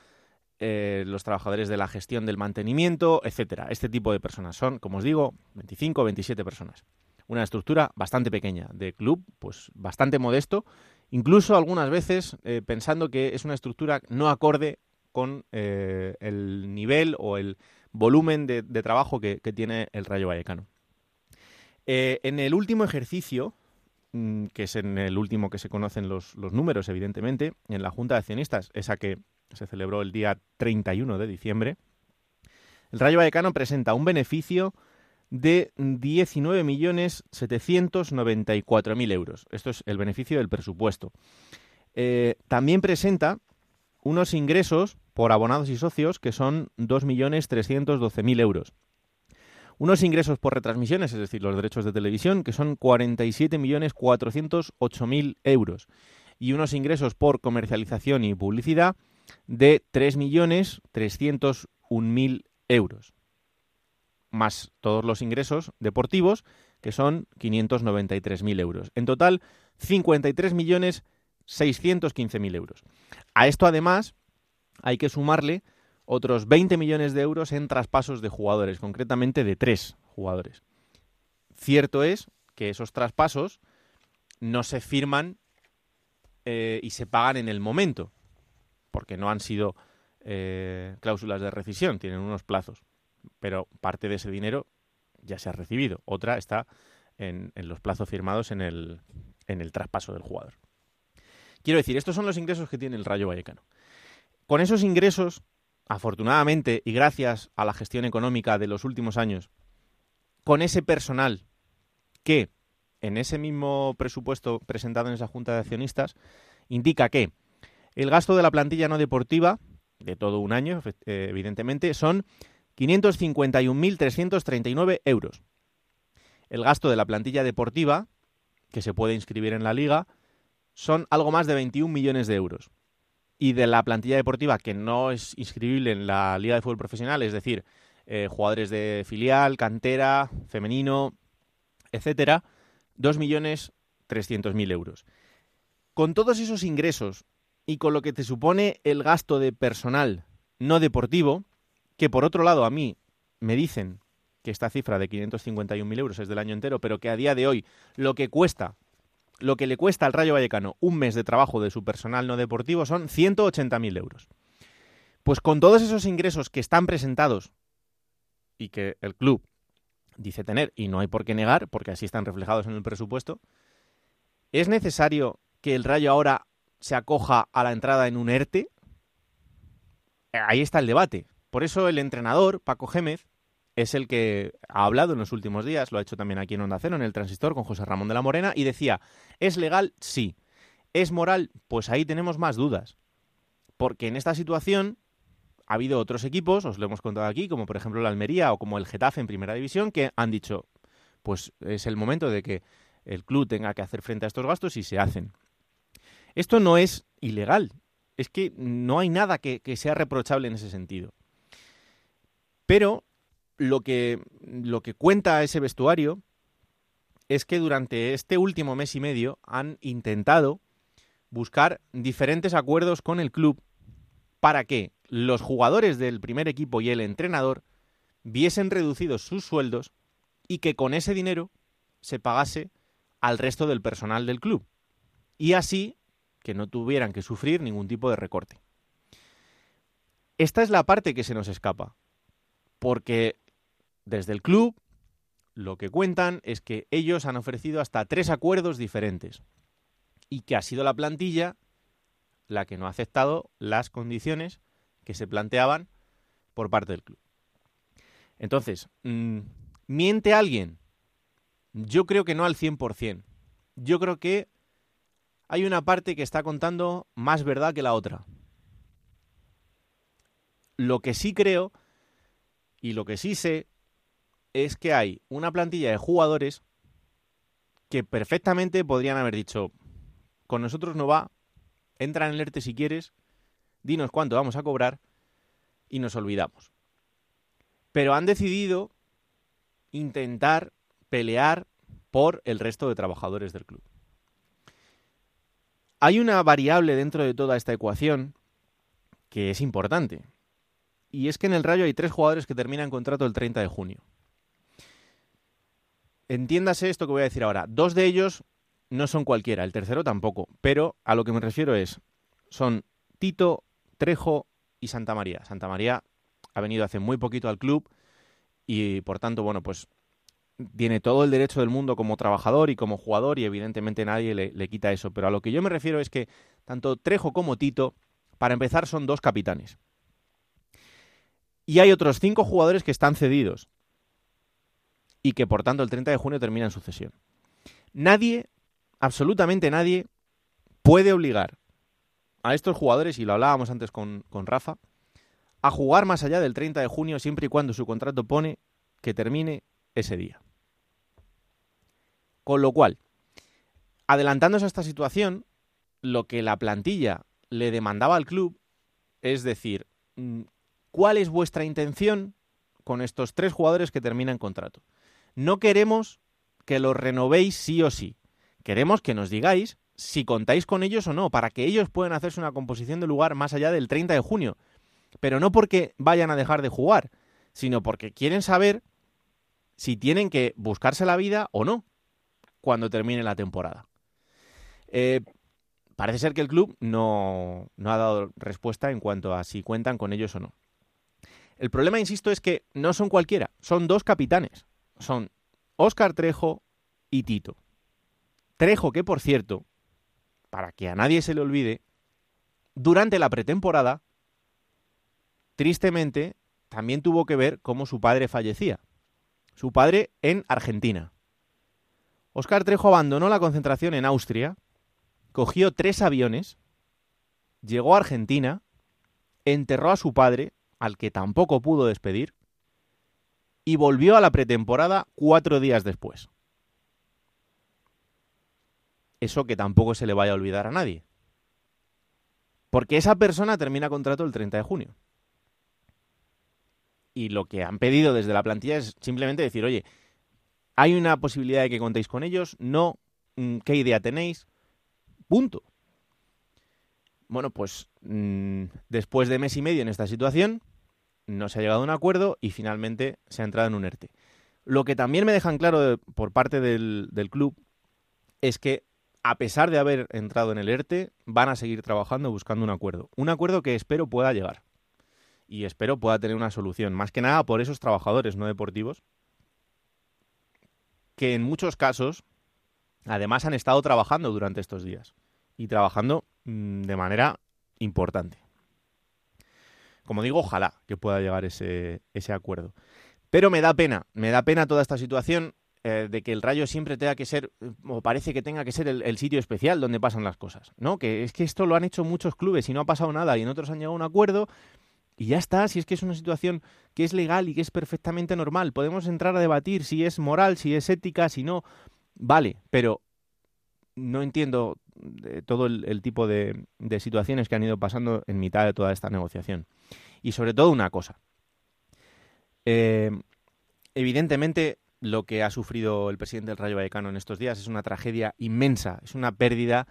los trabajadores de la gestión del mantenimiento, etcétera. Este tipo de personas son, como os digo, 25 o 27 personas. Una estructura bastante pequeña, de club, pues bastante modesto, incluso algunas veces pensando que es una estructura no acorde con el nivel o el volumen de, trabajo que tiene el Rayo Vallecano. Eh, en el último ejercicio, que es en el último que se conocen los, números, evidentemente, en la Junta de Accionistas, esa que se celebró el día 31 de diciembre, el Rayo Vallecano presenta un beneficio de 19.794.000 euros. Esto es el beneficio del presupuesto. Eh, también presenta unos ingresos por abonados y socios que son 2.312.000 euros Unos ingresos por retransmisiones, es decir, los derechos de televisión, que son 47.408.000 euros. Y unos ingresos por comercialización y publicidad de 3.301.000 euros. Más todos los ingresos deportivos, que son 593.000 euros. En total, 53.615.000 euros. A esto, además, hay que sumarle otros 20 millones de euros en traspasos de jugadores, concretamente de tres jugadores. Cierto es que esos traspasos no se firman eh, y se pagan en el momento, porque no han sido eh, cláusulas de rescisión, tienen unos plazos, pero parte de ese dinero ya se ha recibido, otra está en, los plazos firmados en el traspaso del jugador. Quiero decir, estos son los ingresos que tiene el Rayo Vallecano. Con esos ingresos afortunadamente y gracias a la gestión económica de los últimos años, con ese personal que en ese mismo presupuesto presentado en esa Junta de Accionistas indica que el gasto de la plantilla no deportiva, de todo un año, eh, evidentemente, son 551.339 euros. El gasto de la plantilla deportiva, que se puede inscribir en la liga, son algo más de 21 millones de euros y de la plantilla deportiva que no es inscribible en la Liga de Fútbol Profesional, es decir, eh, jugadores de filial, cantera, femenino, etcétera, 2.300.000 euros. Con todos esos ingresos y con lo que te supone el gasto de personal no deportivo, que por otro lado a mí me dicen que esta cifra de 551.000 euros es del año entero, pero que a día de hoy lo que cuesta lo que le cuesta al Rayo Vallecano un mes de trabajo de su personal no deportivo son 180.000 euros. Pues con todos esos ingresos que están presentados y que el club dice tener, y no hay por qué negar, porque así están reflejados en el presupuesto, ¿es necesario que el Rayo ahora se acoja a la entrada en un ERTE? Ahí está el debate. Por eso el entrenador, Paco Gémez, es el que ha hablado en los últimos días, lo ha hecho también aquí en Onda Cero, en el Transistor, con José Ramón de la Morena, y decía, ¿es legal? Sí. ¿Es moral? Pues ahí tenemos más dudas. Porque en esta situación ha habido otros equipos, os lo hemos contado aquí, como por ejemplo la Almería o como el Getafe en Primera División, que han dicho, pues es el momento de que el club tenga que hacer frente a estos gastos y se hacen. Esto no es ilegal, es que no hay nada que, que sea reprochable en ese sentido. Pero lo que, lo que cuenta ese vestuario es que durante este último mes y medio han intentado buscar diferentes acuerdos con el club para que los jugadores del primer equipo y el entrenador viesen reducidos sus sueldos y que con ese dinero se pagase al resto del personal del club. Y así que no tuvieran que sufrir ningún tipo de recorte. Esta es la parte que se nos escapa, porque desde el club, lo que cuentan es que ellos han ofrecido hasta tres acuerdos diferentes y que ha sido la plantilla la que no ha aceptado las condiciones que se planteaban por parte del club. Entonces, mm, ¿miente alguien? Yo creo que no al 100%. Yo creo que hay una parte que está contando más verdad que la otra. Lo que sí creo y lo que sí sé es que hay una plantilla de jugadores que perfectamente podrían haber dicho, con nosotros no va, entra en el ERTE si quieres, dinos cuánto vamos a cobrar y nos olvidamos. Pero han decidido intentar pelear por el resto de trabajadores del club. Hay una variable dentro de toda esta ecuación que es importante. Y es que en el Rayo hay tres jugadores que terminan contrato el 30 de junio. Entiéndase esto que voy a decir ahora. Dos de ellos no son cualquiera, el tercero tampoco, pero a lo que me refiero es, son Tito, Trejo y Santa María. Santa María ha venido hace muy poquito al club y por tanto, bueno, pues tiene todo el derecho del mundo como trabajador y como jugador y evidentemente nadie le, le, quita eso. Pero a lo que yo me refiero es que tanto Trejo como Tito, para empezar, son dos capitanes. Y hay otros cinco jugadores que están cedidos y que por tanto el 30 de junio termina en sucesión. Nadie, absolutamente nadie, puede obligar a estos jugadores, y lo hablábamos antes con, con Rafa, a jugar más allá del 30 de junio siempre y cuando su contrato pone que termine ese día. Con lo cual, adelantándose a esta situación, lo que la plantilla le demandaba al club es decir, mm, ¿cuál es vuestra intención con estos tres jugadores que terminan contrato? No queremos que los renovéis sí o sí. Queremos que nos digáis si contáis con ellos o no, para que ellos puedan hacerse una composición de lugar más allá del 30 de junio. Pero no porque vayan a dejar de jugar, sino porque quieren saber si tienen que buscarse la vida o no cuando termine la temporada. Eh, parece ser que el club no, no ha dado respuesta en cuanto a si cuentan con ellos o no. El problema, insisto, es que no son cualquiera, son dos capitanes. Son Óscar Trejo y Tito. Trejo, que por cierto, para que a nadie se le olvide, durante la pretemporada, tristemente, también tuvo que ver cómo su padre fallecía. Su padre en Argentina. Óscar Trejo abandonó la concentración en Austria, cogió tres aviones, llegó a Argentina, enterró a su padre, al que tampoco pudo despedir, y volvió a la pretemporada cuatro días después. Eso que tampoco se le vaya a olvidar a nadie. Porque esa persona termina contrato el 30 de junio. Y lo que han pedido desde la plantilla es simplemente decir, oye, ¿Hay una posibilidad de que contéis con ellos? No. Mm, ¿Qué idea tenéis? Punto. Bueno, pues mm, después de mes y medio en esta situación, no se ha llegado a un acuerdo y finalmente se ha entrado en un ERTE. Lo que también me dejan claro por parte del, del club es que, a pesar de haber entrado en el ERTE, van a seguir trabajando buscando un acuerdo. Un acuerdo que espero pueda llegar. Y espero pueda tener una solución. Más que nada por esos trabajadores no deportivos que en muchos casos, además, han estado trabajando durante estos días y trabajando mm, de manera importante. Como digo, ojalá que pueda llegar ese, ese acuerdo. Pero me da pena, me da pena toda esta situación eh, de que el Rayo siempre tenga que ser, o parece que tenga que ser el, el, sitio especial donde pasan las cosas, ¿no? Que es que esto lo han hecho muchos clubes y no ha pasado nada y en otros han llegado a un acuerdo y ya está, si es que es una situación que es legal y que es perfectamente normal. Podemos entrar a debatir si es moral, si es ética, si no. Vale, pero no entiendo todo el, tipo de, situaciones que han ido pasando en mitad de toda esta negociación. Y sobre todo una cosa. Eh, evidentemente, lo que ha sufrido el presidente del Rayo Vallecano en estos días es una tragedia inmensa, es una pérdida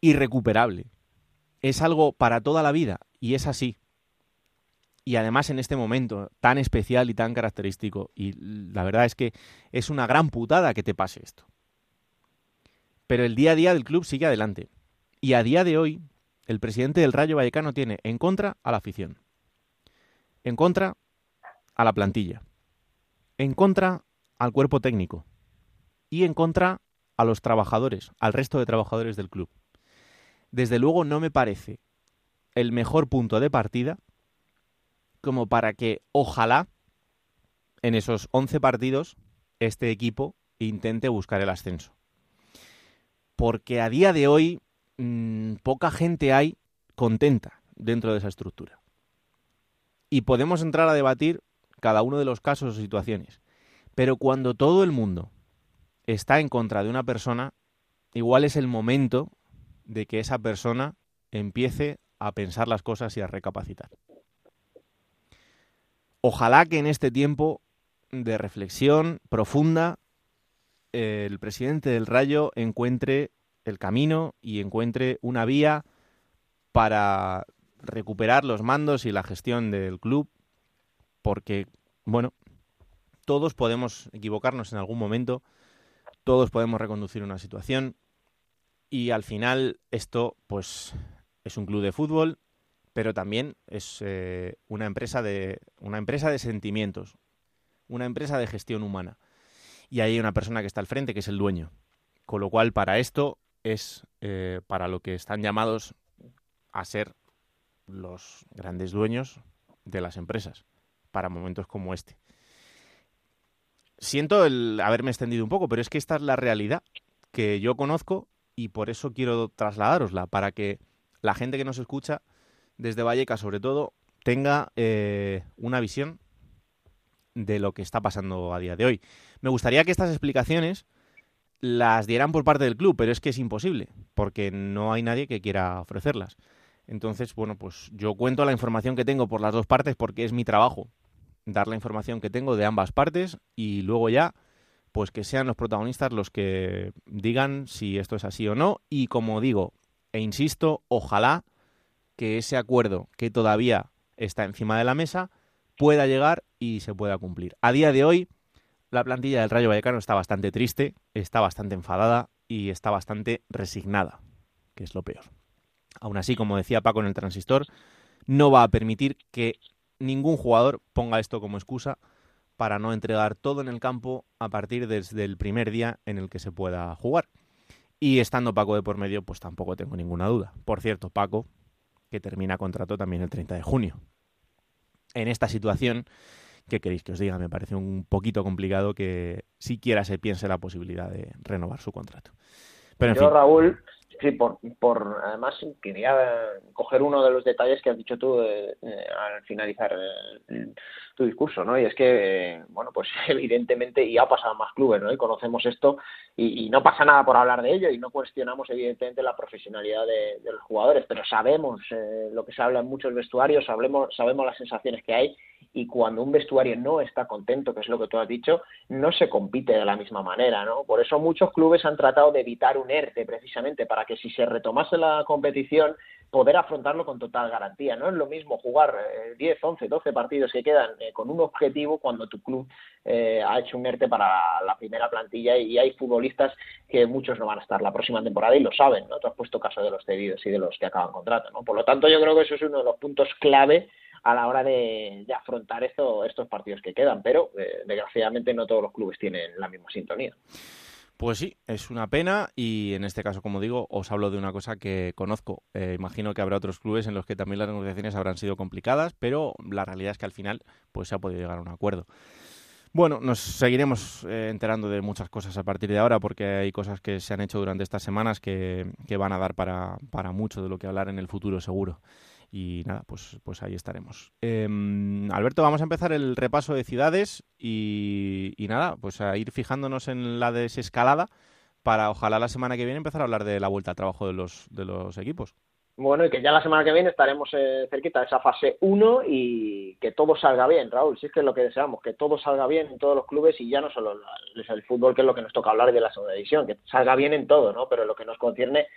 irrecuperable. Es algo para toda la vida y es así y además en este momento tan especial y tan característico. Y la verdad es que es una gran putada que te pase esto. Pero el día a día del club sigue adelante. Y a día de hoy, el presidente del Rayo Vallecano tiene en contra a la afición, en contra a la plantilla, en contra al cuerpo técnico y en contra a los trabajadores, al resto de trabajadores del club. Desde luego no me parece el mejor punto de partida como para que ojalá en esos 11 partidos este equipo intente buscar el ascenso. Porque a día de hoy mmm, poca gente hay contenta dentro de esa estructura. Y podemos entrar a debatir cada uno de los casos o situaciones. Pero cuando todo el mundo está en contra de una persona, igual es el momento de que esa persona empiece a pensar las cosas y a recapacitar. Ojalá que en este tiempo de reflexión profunda el presidente del Rayo encuentre el camino y encuentre una vía para recuperar los mandos y la gestión del club, porque, bueno, todos podemos equivocarnos en algún momento, todos podemos reconducir una situación y al final esto, pues, es un club de fútbol pero también es eh, una, empresa de, una empresa de sentimientos, una empresa de gestión humana. Y hay una persona que está al frente, que es el dueño. Con lo cual, para esto es eh, para lo que están llamados a ser los grandes dueños de las empresas, para momentos como este. Siento el haberme extendido un poco, pero es que esta es la realidad que yo conozco y por eso quiero trasladárosla, para que la gente que nos escucha desde Valleca sobre todo, tenga eh, una visión de lo que está pasando a día de hoy. Me gustaría que estas explicaciones las dieran por parte del club, pero es que es imposible, porque no hay nadie que quiera ofrecerlas. Entonces, bueno, pues yo cuento la información que tengo por las dos partes porque es mi trabajo dar la información que tengo de ambas partes y luego ya pues que sean los protagonistas los que digan si esto es así o no y como digo e insisto, ojalá que ese acuerdo que todavía está encima de la mesa pueda llegar y se pueda cumplir. A día de hoy la plantilla del Rayo Vallecano está bastante triste, está bastante enfadada y está bastante resignada, que es lo peor. Aún así, como decía Paco en el transistor, no va a permitir que ningún jugador ponga esto como excusa para no entregar todo en el campo a partir desde el primer día en el que se pueda jugar. Y estando Paco de por medio, pues tampoco tengo ninguna duda. Por cierto, Paco, que termina contrato también el 30 de junio. En esta situación, ¿qué queréis que os diga? Me parece un poquito complicado que siquiera se piense la posibilidad de renovar su contrato. Pero en Yo, Raúl, Sí, por, por además quería coger uno de los detalles que has dicho tú eh, eh, al finalizar eh, tu discurso, ¿no? Y es que, bueno, pues evidentemente, y ha pasado más clubes, ¿no? Y conocemos esto y, no pasa nada por hablar de ello y no cuestionamos evidentemente la profesionalidad de, los jugadores, pero sabemos lo que se habla en muchos vestuarios, sabemos, sabemos las sensaciones que hay y cuando un vestuario no está contento, que es lo que tú has dicho, no se compite de la misma manera, ¿no? Por eso muchos clubes han tratado de evitar un ERTE precisamente para que si se retomase la competición poder afrontarlo con total garantía. No es lo mismo jugar 10, 11, 12 partidos que quedan eh, con un objetivo cuando tu club eh, ha hecho un ERTE para la primera plantilla y hay futbolistas que muchos no van a estar la próxima temporada y lo saben, ¿no? Tú has puesto caso de los cedidos y de los que acaban contrato, ¿no? Por lo tanto, yo creo que eso es uno de los puntos clave a la hora de, afrontar esto, estos partidos que quedan, pero eh, desgraciadamente no todos los clubes tienen la misma sintonía. Pues sí, es una pena y en este caso, como digo, os hablo de una cosa que conozco. Eh, imagino que habrá otros clubes en los que también las negociaciones habrán sido complicadas, pero la realidad es que al final pues se ha podido llegar a un acuerdo. Bueno, nos seguiremos eh, enterando de muchas cosas a partir de ahora porque hay cosas que se han hecho durante estas semanas que, que van a dar para, para mucho de lo que hablar en el futuro seguro. Y nada, pues, pues ahí estaremos. Em, Alberto, vamos a empezar el repaso de ciudades y, nada, pues a ir fijándonos en la desescalada para ojalá la semana que viene empezar a hablar de la vuelta al trabajo de los, de los equipos. Bueno, y que ya la semana que viene estaremos eh, cerquita de esa fase 1 y que todo salga bien, Raúl. Si es que es lo que deseamos, que todo salga bien en todos los clubes y ya no solo el fútbol, que es lo que nos toca hablar de la segunda división, que salga bien en todo, ¿no? Pero lo que nos concierne,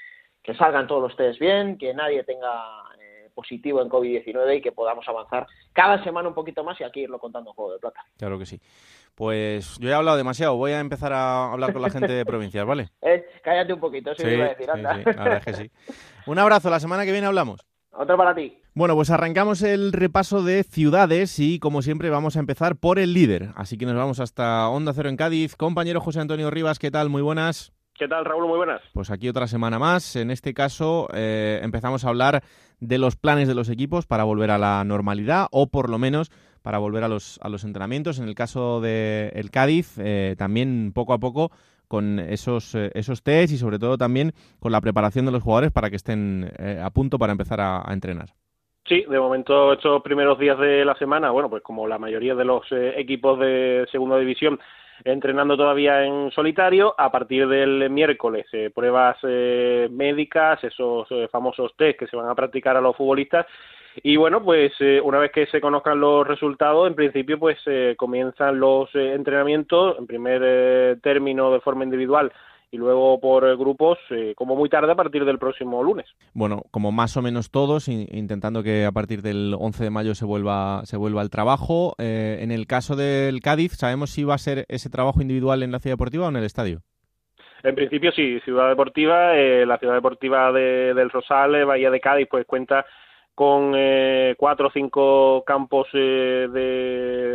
que salgan todos los test bien, que nadie tenga positivo en COVID-19 y que podamos avanzar cada semana un poquito más y aquí irlo contando en Juego de Plata. Claro que sí. Pues yo he hablado demasiado, voy a empezar a hablar con la gente de provincias, ¿vale? Eh, cállate un poquito, eso iba a decir, anda. Sí, la verdad es que sí. Un abrazo, la semana que viene hablamos. Otro para ti. Bueno, pues arrancamos el repaso de ciudades y como siempre vamos a empezar por el líder. Así que nos vamos hasta Onda Cero en Cádiz. Compañero José Antonio Rivas, ¿qué tal? Muy buenas. ¿Qué tal, Raúl? Muy buenas. Pues aquí otra semana más. En este caso eh, empezamos a hablar de los planes de los equipos para volver a la normalidad o por lo menos para volver a los, a los entrenamientos. En el caso del el Cádiz, eh, también poco a poco con esos, eh, esos test y sobre todo también con la preparación de los jugadores para que estén a punto para empezar a, entrenar. Sí, de momento estos primeros días de la semana, bueno, pues como la mayoría de los equipos de segunda división entrenando todavía en solitario. A partir del miércoles, eh, pruebas eh, médicas, esos eh, famosos test que se van a practicar a los futbolistas. Y bueno, pues una vez que se conozcan los resultados, en principio pues comienzan los entrenamientos, en primer término de forma individual y luego por eh, grupos eh, como muy tarde a partir del próximo lunes. Bueno, como más o menos todos, intentando que a partir del 11 de mayo se vuelva, se vuelva al trabajo. Eh, en el caso del Cádiz, ¿sabemos si va a ser ese trabajo individual en la ciudad deportiva o en el estadio? En principio sí, Ciudad Deportiva, la Ciudad Deportiva de, del Rosal, Bahía de Cádiz, pues cuenta con cuatro o cinco campos de,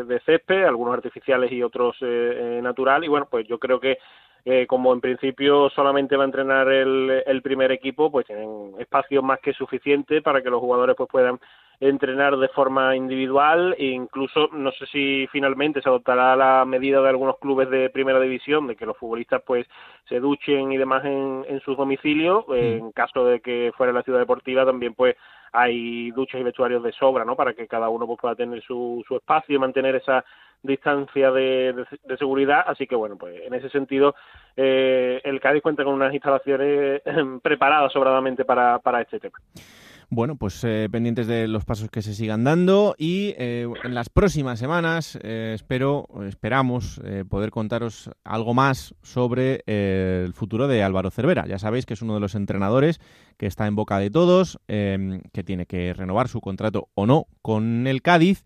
de, césped, algunos artificiales y otros natural, y bueno, pues yo creo que eh, como en principio solamente va a entrenar el, el primer equipo, pues tienen espacio más que suficiente para que los jugadores pues puedan entrenar de forma individual e incluso no sé si finalmente se adoptará la medida de algunos clubes de primera división de que los futbolistas pues se duchen y demás en, en sus domicilios mm. en caso de que fuera la ciudad deportiva también pues hay duchas y vestuarios de sobra no para que cada uno pues, pueda tener su, su espacio y mantener esa distancia de, de, seguridad. Así que bueno pues en ese sentido eh, el Cádiz cuenta con unas instalaciones preparadas sobradamente para, para este tema bueno, pues eh, pendientes de los pasos que se sigan dando y eh, en las próximas semanas eh, espero, esperamos poder contaros algo más sobre el futuro de Álvaro Cervera. Ya sabéis que es uno de los entrenadores que está en boca de todos, que tiene que renovar su contrato o no con el Cádiz.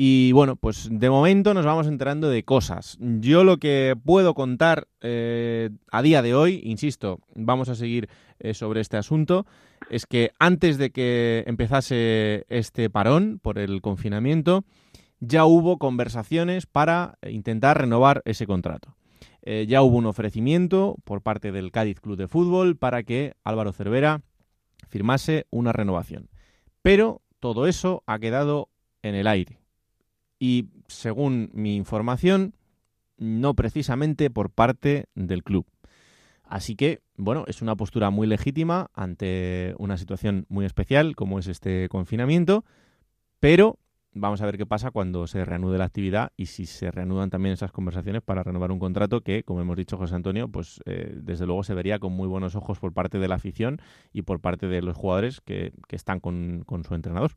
Y bueno, pues de momento nos vamos enterando de cosas. Yo lo que puedo contar a día de hoy, insisto, vamos a seguir sobre este asunto, es que antes de que empezase este parón por el confinamiento, ya hubo conversaciones para intentar renovar ese contrato. Eh, ya hubo un ofrecimiento por parte del Cádiz Club de Fútbol para que Álvaro Cervera firmase una renovación. Pero todo eso ha quedado en el aire. Y según mi información, no precisamente por parte del club. Así que, bueno, es una postura muy legítima ante una situación muy especial como es este confinamiento, pero vamos a ver qué pasa cuando se reanude la actividad y si se reanudan también esas conversaciones para renovar un contrato que, como hemos dicho José Antonio, pues eh, desde luego se vería con muy buenos ojos por parte de la afición y por parte de los jugadores que, están con su entrenador.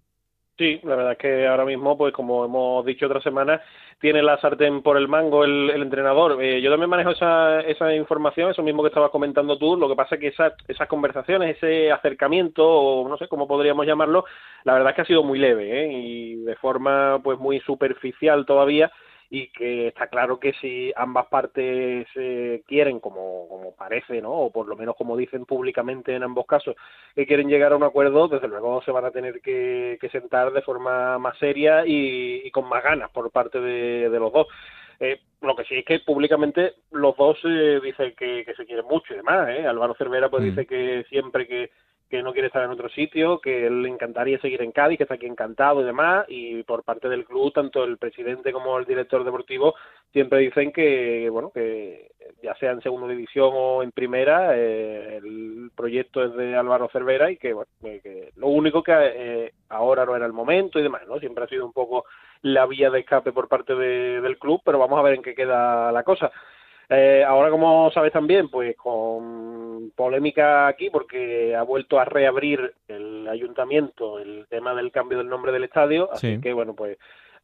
Sí, la verdad es que ahora mismo, pues como hemos dicho otra semana, tiene la sartén por el mango el, entrenador. Eh, yo también manejo esa, esa información, eso mismo que estabas comentando tú. Lo que pasa es que esas conversaciones, ese acercamiento, o no sé cómo podríamos llamarlo, la verdad es que ha sido muy leve ¿eh? y de forma pues muy superficial todavía y que está claro que si ambas partes eh, quieren, como, como parece, ¿no? o por lo menos como dicen públicamente en ambos casos, que quieren llegar a un acuerdo, desde luego se van a tener que, sentar de forma más seria y, con más ganas por parte de, los dos. Eh, lo que sí es que públicamente los dos eh, dicen que, se quieren mucho y demás. ¿eh? Álvaro Cervera pues mm. dice que siempre que, que no quiere estar en otro sitio, que él le encantaría seguir en Cádiz, que está aquí encantado y demás, y por parte del club, tanto el presidente como el director deportivo siempre dicen que, bueno, que ya sea en segunda división o en primera, eh, el proyecto es de Álvaro Cervera y que, bueno, que lo único que eh, ahora no era el momento y demás, ¿no? Siempre ha sido un poco la vía de escape por parte del club, pero vamos a ver en qué queda la cosa. Eh, ahora, como sabes también, pues con polémica aquí porque ha vuelto a reabrir el ayuntamiento el tema del cambio del nombre del estadio, así que bueno, pues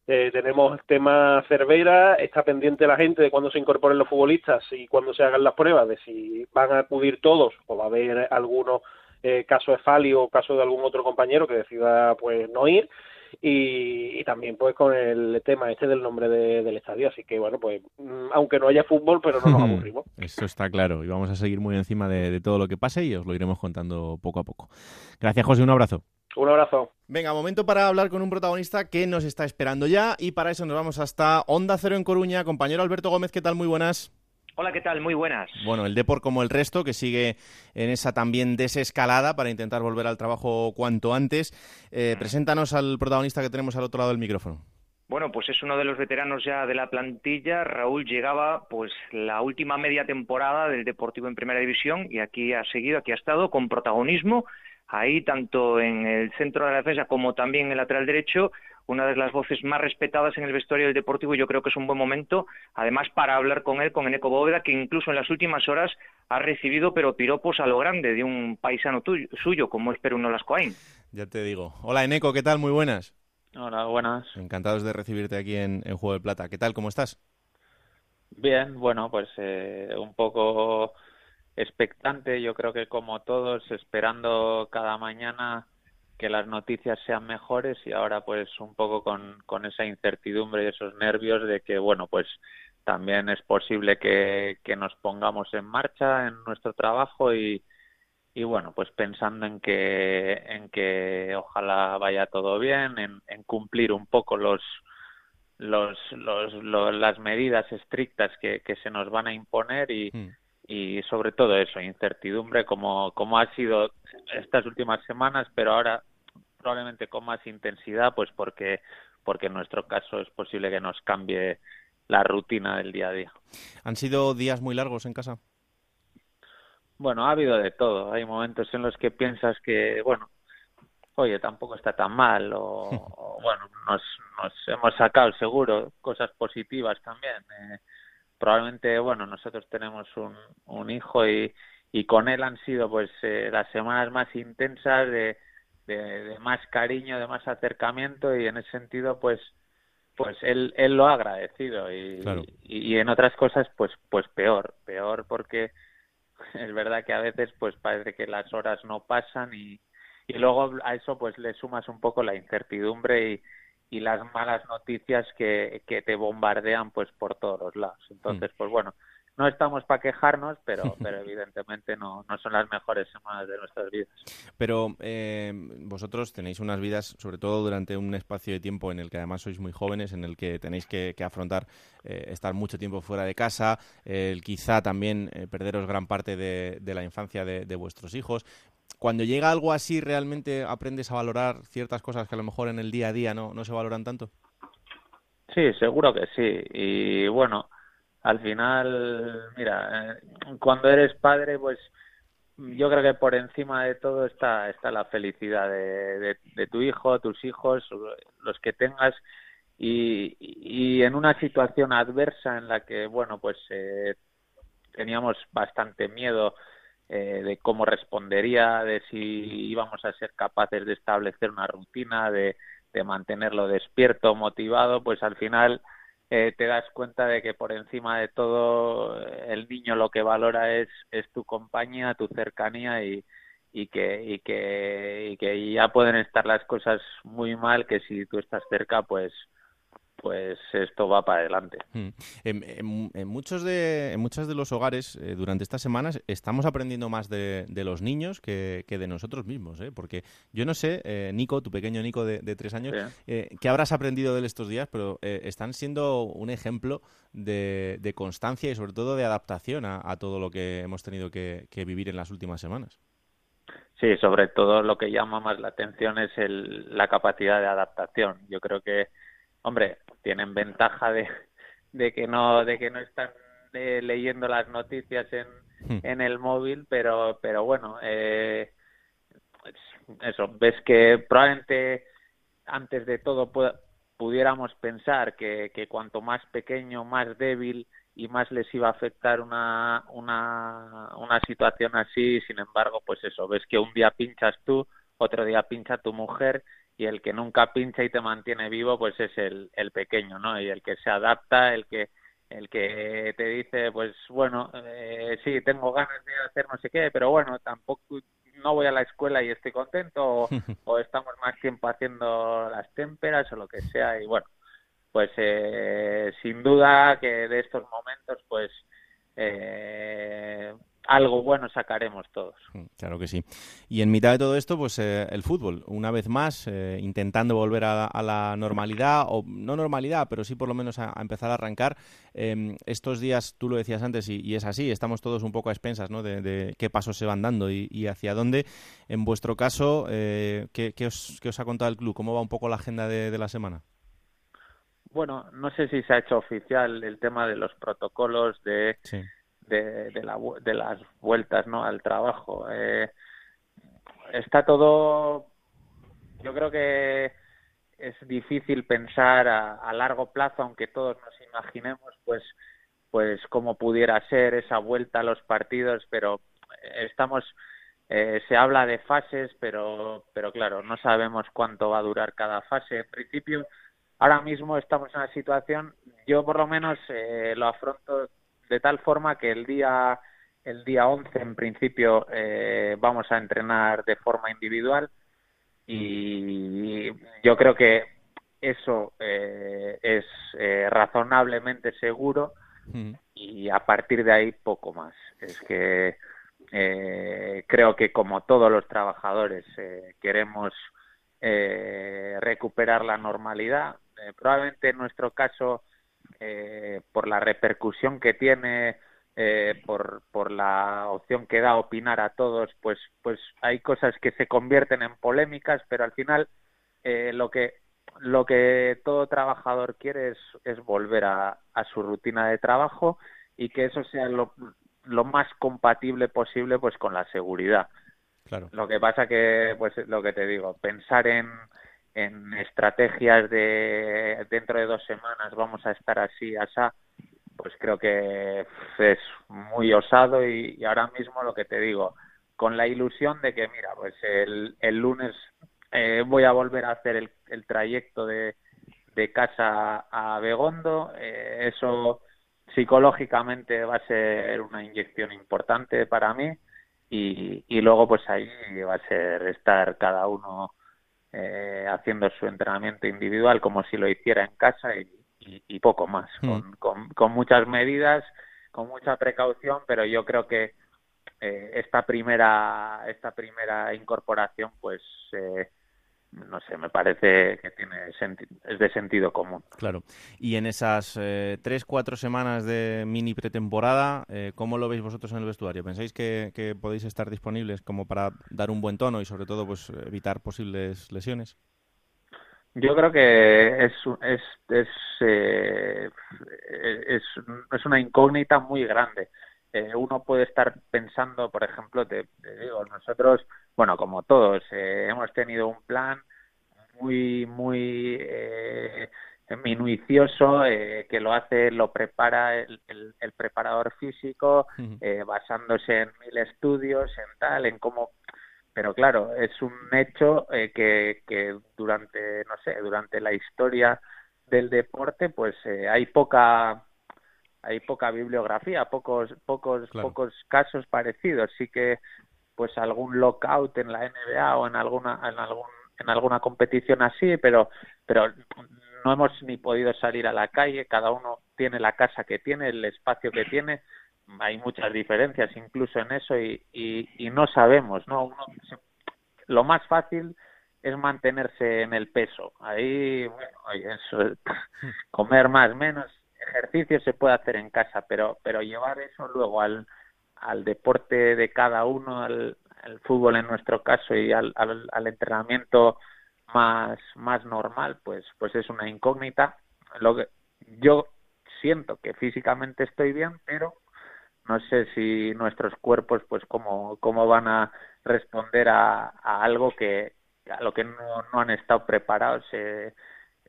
eh, tenemos el tema Cervera, está pendiente la gente de cuándo se incorporen los futbolistas y cuándo se hagan las pruebas, de si van a acudir todos o va a haber algunos eh, caso de Fali o caso de algún otro compañero que decida pues no ir y, también pues con el tema este del nombre del estadio. Así que bueno, pues mm, aunque no haya fútbol, pero no nos aburrimos. Eso está claro y vamos a seguir muy encima de, todo lo que pase y os lo iremos contando poco a poco. Gracias José, un abrazo. Un abrazo. Venga, momento para hablar con un protagonista que nos está esperando ya y para eso nos vamos hasta Onda Cero en Coruña. Compañero Alberto Gómez, ¿qué tal? Muy buenas. Hola, ¿qué tal? Muy buenas. Bueno, el Depor como el resto, que sigue en esa también desescalada para intentar volver al trabajo cuanto antes. Eh, preséntanos al protagonista que tenemos al otro lado del micrófono. Bueno, pues es uno de los veteranos ya de la plantilla. Raúl llegaba pues la última media temporada del Deportivo en Primera División y aquí ha seguido, aquí ha estado con protagonismo ahí tanto en el centro de la defensa como también en el lateral derecho una de las voces más respetadas en el vestuario del Deportivo y yo creo que es un buen momento, además para hablar con él, con Eneco Bóveda, que incluso en las últimas horas ha recibido pero piropos a lo grande de un paisano suyo, como es Perú Lascoain. Ya te digo. Hola Eneco, ¿qué tal? Muy buenas. Hola, buenas. Encantados de recibirte aquí en, Juego de Plata. ¿Qué tal? ¿Cómo estás? Bien, bueno, pues eh, un poco expectante, yo creo que como todos, esperando cada mañana que las noticias sean mejores y ahora pues un poco con, con esa incertidumbre y esos nervios de que bueno pues también es posible que, que nos pongamos en marcha en nuestro trabajo y, y bueno pues pensando en que en que ojalá vaya todo bien en, cumplir un poco los los, los, las medidas estrictas que, que se nos van a imponer y, mm. Y sobre todo eso, incertidumbre como, como ha sido estas últimas semanas, pero ahora probablemente con más intensidad, pues porque porque en nuestro caso es posible que nos cambie la rutina del día a día. ¿Han sido días muy largos en casa? Bueno, ha habido de todo. Hay momentos en los que piensas que, bueno, oye, tampoco está tan mal, o, bueno, nos, nos, hemos sacado seguro cosas positivas también. Eh, probablemente, bueno, nosotros tenemos un, un hijo y, y con él han sido pues eh, las semanas más intensas de, de, más cariño, de más acercamiento y en ese sentido pues pues él, él lo ha agradecido y, y, en otras cosas pues pues peor peor porque es verdad que a veces pues parece que las horas no pasan y, y luego a eso pues le sumas un poco la incertidumbre y, y las malas noticias que, que te bombardean pues por todos los lados entonces mm. pues bueno no estamos para quejarnos, pero, pero evidentemente no, no son las mejores semanas de nuestras vidas. Pero eh, vosotros tenéis unas vidas, sobre todo durante un espacio de tiempo en el que además sois muy jóvenes, en el que tenéis que, afrontar eh, estar mucho tiempo fuera de casa, el quizá también eh, perderos gran parte de, la infancia de, de vuestros hijos cuando llega algo así, ¿realmente aprendes a valorar ciertas cosas que a lo mejor en el día a día no, no se valoran tanto? Sí, seguro que sí. Y bueno, al final, mira, eh, cuando eres padre, pues yo creo que por encima de todo está, está la felicidad de, de, tu hijo, tus hijos, los que tengas. Y, y, en una situación adversa en la que, bueno, pues eh, teníamos bastante miedo eh, de cómo respondería, de si íbamos a ser capaces de establecer una rutina, de, de mantenerlo despierto, motivado, pues al final eh, te das cuenta de que por encima de todo el niño lo que valora es, es tu compañía, tu cercanía y, y que, y que, y que ya pueden estar las cosas muy mal que si tú estás cerca pues pues esto va para adelante. Mm. En, muchos de, en muchos de los hogares eh, durante estas semanas estamos aprendiendo más de, los niños que, de nosotros mismos, ¿eh? porque yo no sé, eh, Nico, tu pequeño Nico de, tres años, eh, qué habrás aprendido de él estos días, pero están siendo un ejemplo de, constancia y sobre todo de adaptación a, todo lo que hemos tenido que, vivir en las últimas semanas. Sí, sobre todo lo que llama más la atención es el, la capacidad de adaptación. Yo creo que hombre, tienen ventaja de, de que no de que no están eh, leyendo las noticias en, hmm. en el móvil, pero pero bueno, eh, eso, ves que probablemente antes de todo pudiéramos pensar que, que cuanto más pequeño, más débil y más les iba a afectar una, una, una situación así, sin embargo, pues eso, ves que un día pinchas tú, otro día pincha tu mujer y el que nunca pincha y te mantiene vivo pues es el, el pequeño no y el que se adapta el que el que te dice pues bueno eh, sí tengo ganas de hacer no sé qué pero bueno tampoco no voy a la escuela y estoy contento o, estamos más tiempo haciendo las témperas o lo que sea y bueno pues eh, sin duda que de estos momentos pues eh, algo bueno sacaremos todos. Mm, claro que sí. Y en mitad de todo esto, pues eh, el fútbol, una vez más, eh, intentando volver a, la normalidad, o no normalidad, pero sí por lo menos a, empezar a arrancar. Em, estos días, tú lo decías antes, y, es así, estamos todos un poco a expensas ¿no? de, qué pasos se van dando y, hacia dónde. En vuestro caso, eh, ¿qué, os, os, ha contado el club? ¿Cómo va un poco la agenda de, de la semana? Bueno, no sé si se ha hecho oficial el tema de los protocolos de... Sí de, la, de las vueltas ¿no? al trabajo. Eh, está todo, yo creo que es difícil pensar a, largo plazo, aunque todos nos imaginemos, pues, pues cómo pudiera ser esa vuelta a los partidos, pero estamos, eh, se habla de fases, pero, pero claro, no sabemos cuánto va a durar cada fase. En principio, ahora mismo estamos en una situación, yo por lo menos eh, lo afronto de tal forma que el día el día 11 en principio eh, vamos a entrenar de forma individual y yo creo que eso eh, es eh, razonablemente seguro mm. y a partir de ahí poco más. Es que creo que como todos los trabajadores queremos recuperar la normalidad. probablemente en nuestro caso eh, por la repercusión que tiene eh, por, por la opción que da opinar a todos, pues, pues hay cosas que se convierten en polémicas, pero al final eh, lo que lo que todo trabajador quiere es, es volver a, a, su rutina de trabajo y que eso sea lo, lo más compatible posible pues con la seguridad. Claro. Lo que pasa que, pues lo que te digo, pensar en, en estrategias de dentro de dos semanas vamos a estar así, así, pues creo que es muy osado y, ahora mismo lo que te digo, con la ilusión de que, mira, pues el, el lunes eh, voy a volver a hacer el, el trayecto de, de casa a Begondo, eh, eso psicológicamente va a ser una inyección importante para mí y, y luego pues ahí va a ser estar cada uno eh, haciendo su entrenamiento individual como si lo hiciera en casa y, y, poco más, mm. con, con, muchas medidas, con mucha precaución, pero yo creo que eh, esta primera esta primera incorporación pues eh, no sé, me parece que tiene es de sentido común. Claro. Y en esas eh, tres, cuatro semanas de mini pretemporada, eh, ¿cómo lo veis vosotros en el vestuario? ¿Pensáis que, que, podéis estar disponibles como para dar un buen tono y sobre todo pues evitar posibles lesiones? Yo creo que es es es, eh, es, es una incógnita muy grande. Eh, uno puede estar pensando, por ejemplo, te, te digo, nosotros bueno, como todos, eh, hemos tenido un plan muy, muy eh, minucioso eh, que lo hace, lo prepara el, el, preparador físico, eh, basándose en mil estudios, en tal, en cómo. Pero claro, es un hecho eh, que, que durante, no sé, durante la historia del deporte, pues eh, hay poca hay poca bibliografía, pocos pocos claro. pocos casos parecidos. Sí que pues algún lockout en la NBA o en alguna en algún en alguna competición así, pero pero no hemos ni podido salir a la calle, cada uno tiene la casa que tiene, el espacio que tiene, hay muchas diferencias incluso en eso y, y, y no sabemos, ¿no? Uno, lo más fácil es mantenerse en el peso. Ahí, bueno, eso, comer más, menos, ejercicio se puede hacer en casa, pero pero llevar eso luego al al deporte de cada uno, al, fútbol en nuestro caso y al, al, al, entrenamiento más, más normal, pues, pues es una incógnita. Lo que yo siento que físicamente estoy bien, pero no sé si nuestros cuerpos, pues cómo, cómo van a responder a, a algo que a lo que no, no han estado preparados eh,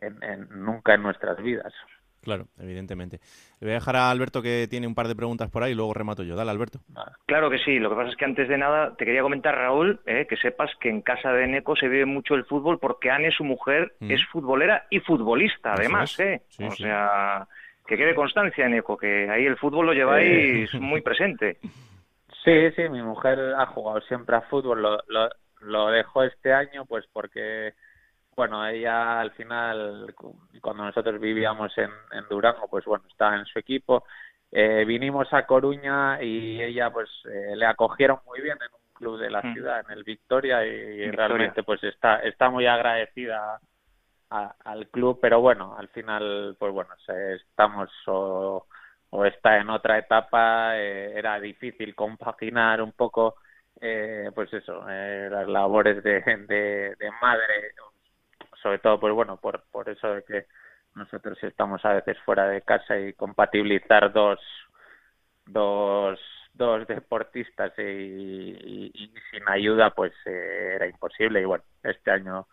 en, en, nunca en nuestras vidas. Claro, evidentemente. Le voy a dejar a Alberto que tiene un par de preguntas por ahí y luego remato yo. Dale, Alberto. Claro que sí. Lo que pasa es que antes de nada te quería comentar, Raúl, eh, que sepas que en casa de Neco se vive mucho el fútbol porque Anne, su mujer, mm. es futbolera y futbolista, además. ¿eh? Sí, o sí. sea, que quede constancia, Neco, que ahí el fútbol lo lleváis eh. muy presente. Sí, sí, mi mujer ha jugado siempre a fútbol. Lo, lo, lo dejó este año pues porque bueno, ella al final, cuando nosotros vivíamos en, en Durango, pues bueno, estaba en su equipo. Eh, vinimos a Coruña y ella pues eh, le acogieron muy bien en un club de la mm. ciudad, en el Victoria, y, Victoria. realmente pues está, está muy agradecida a, al club, pero bueno, al final, pues bueno, estamos o, o está en otra etapa, eh, era difícil compaginar un poco, eh, pues eso, eh, las labores de, de, de madre sobre todo pues bueno por por eso de que nosotros estamos a veces fuera de casa y compatibilizar dos dos dos deportistas y, y, y sin ayuda pues eh, era imposible. Y bueno este año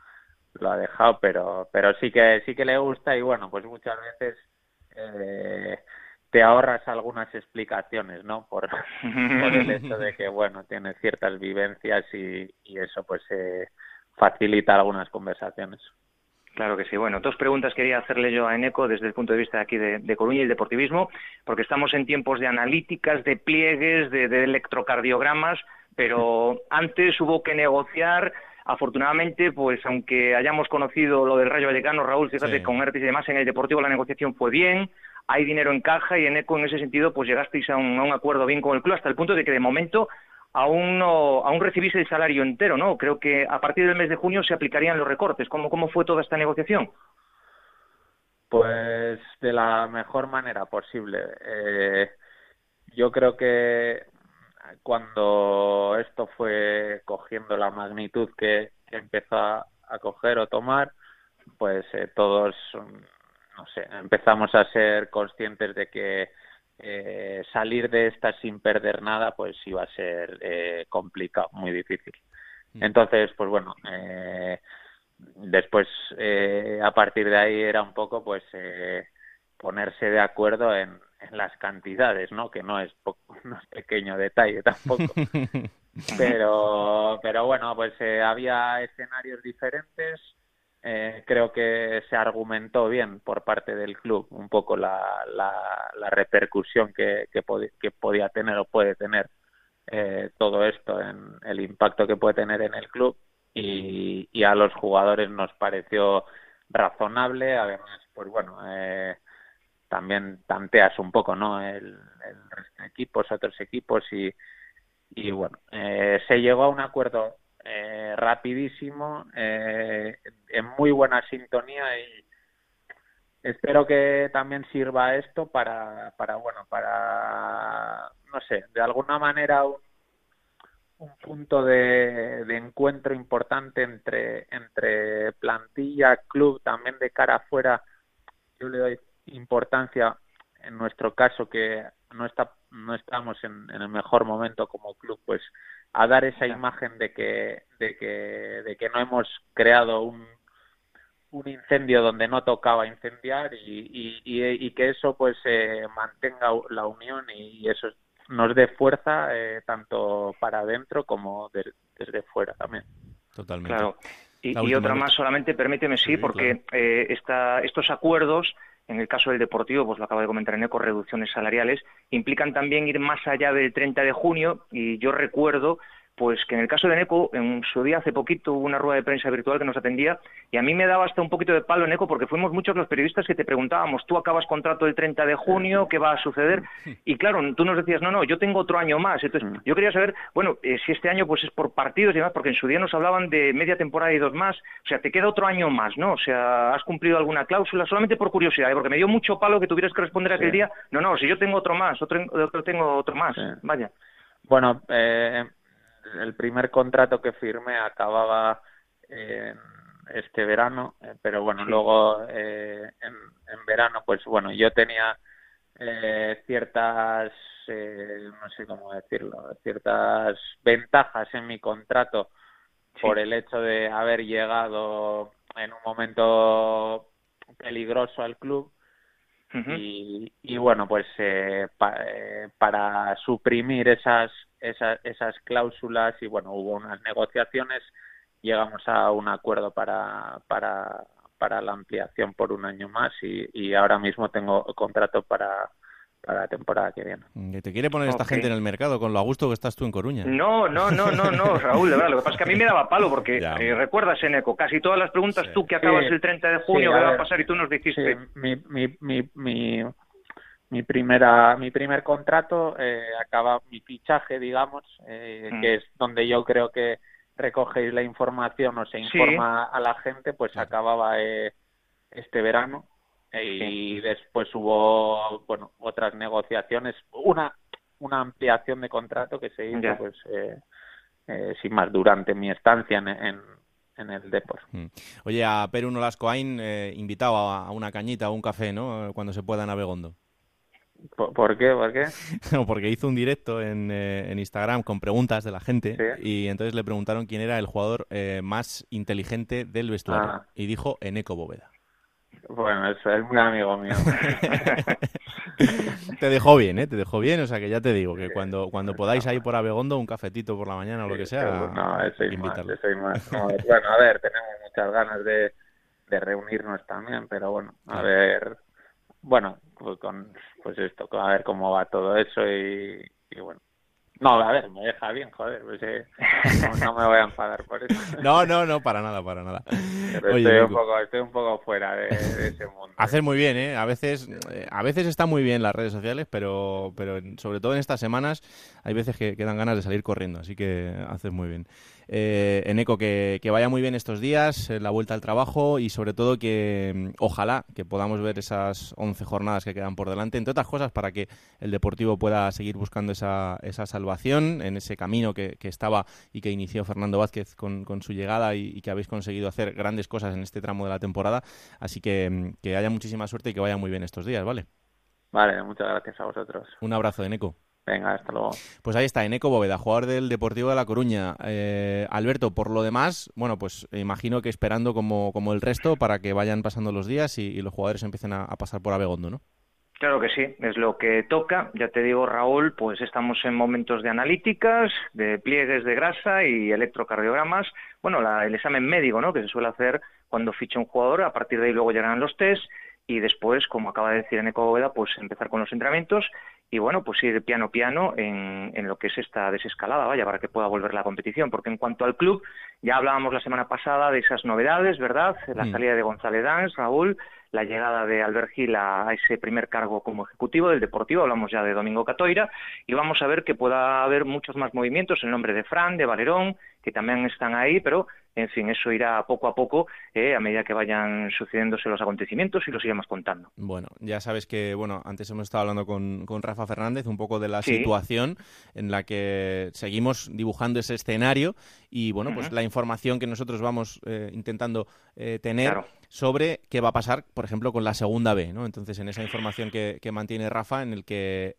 lo ha dejado pero pero sí que sí que le gusta y bueno pues muchas veces eh, te ahorras algunas explicaciones no por, por el hecho de que bueno tiene ciertas vivencias y, y eso pues eh, facilita algunas conversaciones. Claro que sí. Bueno, dos preguntas quería hacerle yo a Eneco desde el punto de vista de aquí de, de Coruña y el deportivismo, porque estamos en tiempos de analíticas, de pliegues, de, de electrocardiogramas, pero antes hubo que negociar afortunadamente, pues aunque hayamos conocido lo del Rayo Vallecano, Raúl, fíjate, sí. con Herpes y demás, en el Deportivo la negociación fue bien, hay dinero en caja y en ECO en ese sentido pues llegasteis a un, a un acuerdo bien con el club hasta el punto de que de momento aún no aún recibís el salario entero, ¿no? Creo que a partir del mes de junio se aplicarían los recortes. ¿Cómo, cómo fue toda esta negociación? Pues de la mejor manera posible. Eh, yo creo que cuando esto fue cogiendo la magnitud que, empezó a, coger o tomar, pues eh, todos, no sé, empezamos a ser conscientes de que eh, salir de esta sin perder nada, pues iba a ser eh, complicado, muy difícil. Mm. Entonces, pues bueno, eh, después eh, a partir de ahí era un poco, pues eh, ponerse de acuerdo en, en las cantidades, ¿no? Que no es, no es pequeño detalle tampoco. pero, pero bueno, pues eh, había escenarios diferentes. Eh, creo que se argumentó bien por parte del club un poco la, la, la repercusión que, que, podía tener o puede tener eh, todo esto en el impacto que puede tener en el club y, y a los jugadores nos pareció razonable además pues bueno eh, también tanteas un poco, ¿no? El, el resto de equipos, otros equipos y, y bueno, eh, se llegó a un acuerdo eh, rapidísimo, eh, en muy buena sintonía y espero que también sirva esto para, para bueno, para, no sé, de alguna manera un, un punto de, de, encuentro importante entre, entre plantilla, club, también de cara afuera. Yo le doy importancia en nuestro caso que no está no estamos en, en, el mejor momento como club pues a dar esa imagen de que de que de que no hemos creado un un incendio donde no tocaba incendiar y, y, y, que eso pues eh, mantenga la unión y eso nos dé fuerza eh, tanto para adentro como de, desde fuera también. Totalmente. Claro. Y, y otra más solamente, permíteme, sí, sí porque claro. eh, esta, estos acuerdos en el caso del Deportivo, pues lo acabo de comentar en ECO, reducciones salariales, implican también ir más allá del 30 de junio y yo recuerdo pues que en el caso de Neco, en su día hace poquito hubo una rueda de prensa virtual que nos atendía y a mí me daba hasta un poquito de palo en Neco porque fuimos muchos los periodistas que te preguntábamos, tú acabas contrato el 30 de junio, ¿qué va a suceder? Y claro, tú nos decías, no, no, yo tengo otro año más. Entonces, yo quería saber, bueno, eh, si este año pues es por partidos y demás, porque en su día nos hablaban de media temporada y dos más, o sea, te queda otro año más, ¿no? O sea, ¿has cumplido alguna cláusula? Solamente por curiosidad, ¿eh? porque me dio mucho palo que tuvieras que responder aquel sí. día, no, no, si yo tengo otro más, otro, otro tengo otro más, sí. vaya. Bueno, eh, el primer contrato que firmé acababa eh, este verano, eh, pero bueno, sí. luego eh, en, en, verano, pues bueno, yo tenía eh, ciertas, eh, no sé cómo decirlo, ciertas ventajas en mi contrato sí. por el hecho de haber llegado en un momento peligroso al club. Y, y, bueno, pues eh, pa, eh, para suprimir esas esa, esas cláusulas y bueno, hubo unas negociaciones, llegamos a un acuerdo para, para, para la ampliación por un año más y ahora mismo tengo contrato para, para la temporada que viene. ¿Que te quiere poner okay. esta gente en el mercado con lo a gusto que estás tú en Coruña? No, no, no, no, no, Raúl, de verdad. Lo que pasa es que a mí me daba palo porque eh, recuerdas, Eneco, casi todas las preguntas sí. tú que acabas sí. el 30 de junio, sí, ¿qué va a pasar? Y tú nos dijiste. mi, mi, mi, mi mi primera mi primer contrato eh, acaba mi fichaje digamos eh, mm. que es donde yo creo que recogéis la información o se informa sí. a la gente pues acababa eh, este verano y después hubo bueno otras negociaciones una una ampliación de contrato que se hizo yeah. pues eh, eh, sin más durante mi estancia en, en en el Depor. Mm. Oye, a Perú Nolascoain eh, invitado a, a, una cañita o un café, ¿no? Cuando se pueda en Abegondo. ¿Por, ¿Por, qué? ¿Por qué? No, porque hizo un directo en, eh, en, Instagram con preguntas de la gente ¿Sí? y entonces le preguntaron quién era el jugador eh, más inteligente del vestuario ah. y dijo Eneco Bóveda. Bueno, eso es muy amigo mío. te dejó bien, ¿eh? Te dejó bien, o sea que ya te digo que cuando cuando podáis ir por Abegondo, un cafetito por la mañana o lo que sea, no, eso es más, eso es más. No, bueno, a ver, tenemos muchas ganas de, de reunirnos también, pero bueno, a ver, bueno, pues con pues esto, a ver cómo va todo eso y, y bueno, No, a ver, me deja bien, joder. Pues, eh, no, me voy a enfadar por eso. No, no, no, para nada, para nada. estoy, un poco, estoy un poco fuera de, ese mundo. Hacer muy bien, ¿eh? A veces, eh, a veces está muy bien las redes sociales, pero, pero sobre todo en estas semanas hay veces que, que dan ganas de salir corriendo, así que haces muy bien eh, Eneco, que, que, vaya muy bien estos días, la vuelta al trabajo y sobre todo que mm, ojalá que podamos ver esas 11 jornadas que quedan por delante, entre otras cosas para que el Deportivo pueda seguir buscando esa, esa salvación en ese camino que, que estaba y que inició Fernando Vázquez con, con su llegada y, y, que habéis conseguido hacer grandes cosas en este tramo de la temporada. Así que, mm, que haya muchísima suerte y que vaya muy bien estos días, ¿vale? Vale, muchas gracias a vosotros. Un abrazo, Eneco. Venga, hasta luego. Pues ahí está, Eneco Bóveda, jugador del Deportivo de La Coruña. Eh, Alberto, por lo demás, bueno, pues imagino que esperando como, como el resto para que vayan pasando los días y, y los jugadores empiecen a, a, pasar por Abegondo, ¿no? Claro que sí, es lo que toca. Ya te digo, Raúl, pues estamos en momentos de analíticas, de pliegues de grasa y electrocardiogramas. Bueno, la, el examen médico, ¿no? Que se suele hacer cuando ficha un jugador. A partir de ahí luego llegarán los test y después, como acaba de decir Eneco Bóveda, pues empezar con los entrenamientos y bueno, pues ir piano piano en, en, lo que es esta desescalada, vaya, para que pueda volver la competición. Porque en cuanto al club, ya hablábamos la semana pasada de esas novedades, ¿verdad? La mm. salida de González Dans, Raúl, la llegada de Albert Gil a, a, ese primer cargo como ejecutivo del Deportivo, hablamos ya de Domingo Catoira, y vamos a ver que pueda haber muchos más movimientos, el nombre de Fran, de Valerón, que también están ahí, pero en fin, eso irá poco a poco eh, a medida que vayan sucediéndose los acontecimientos y los iremos contando. Bueno, ya sabes que, bueno, antes hemos estado hablando con, con Rafa Fernández un poco de la sí. situación en la que seguimos dibujando ese escenario y, bueno, uh -huh. pues la información que nosotros vamos eh, intentando eh, tener claro. sobre qué va a pasar, por ejemplo, con la segunda B, ¿no? Entonces, en esa información que, que mantiene Rafa, en el que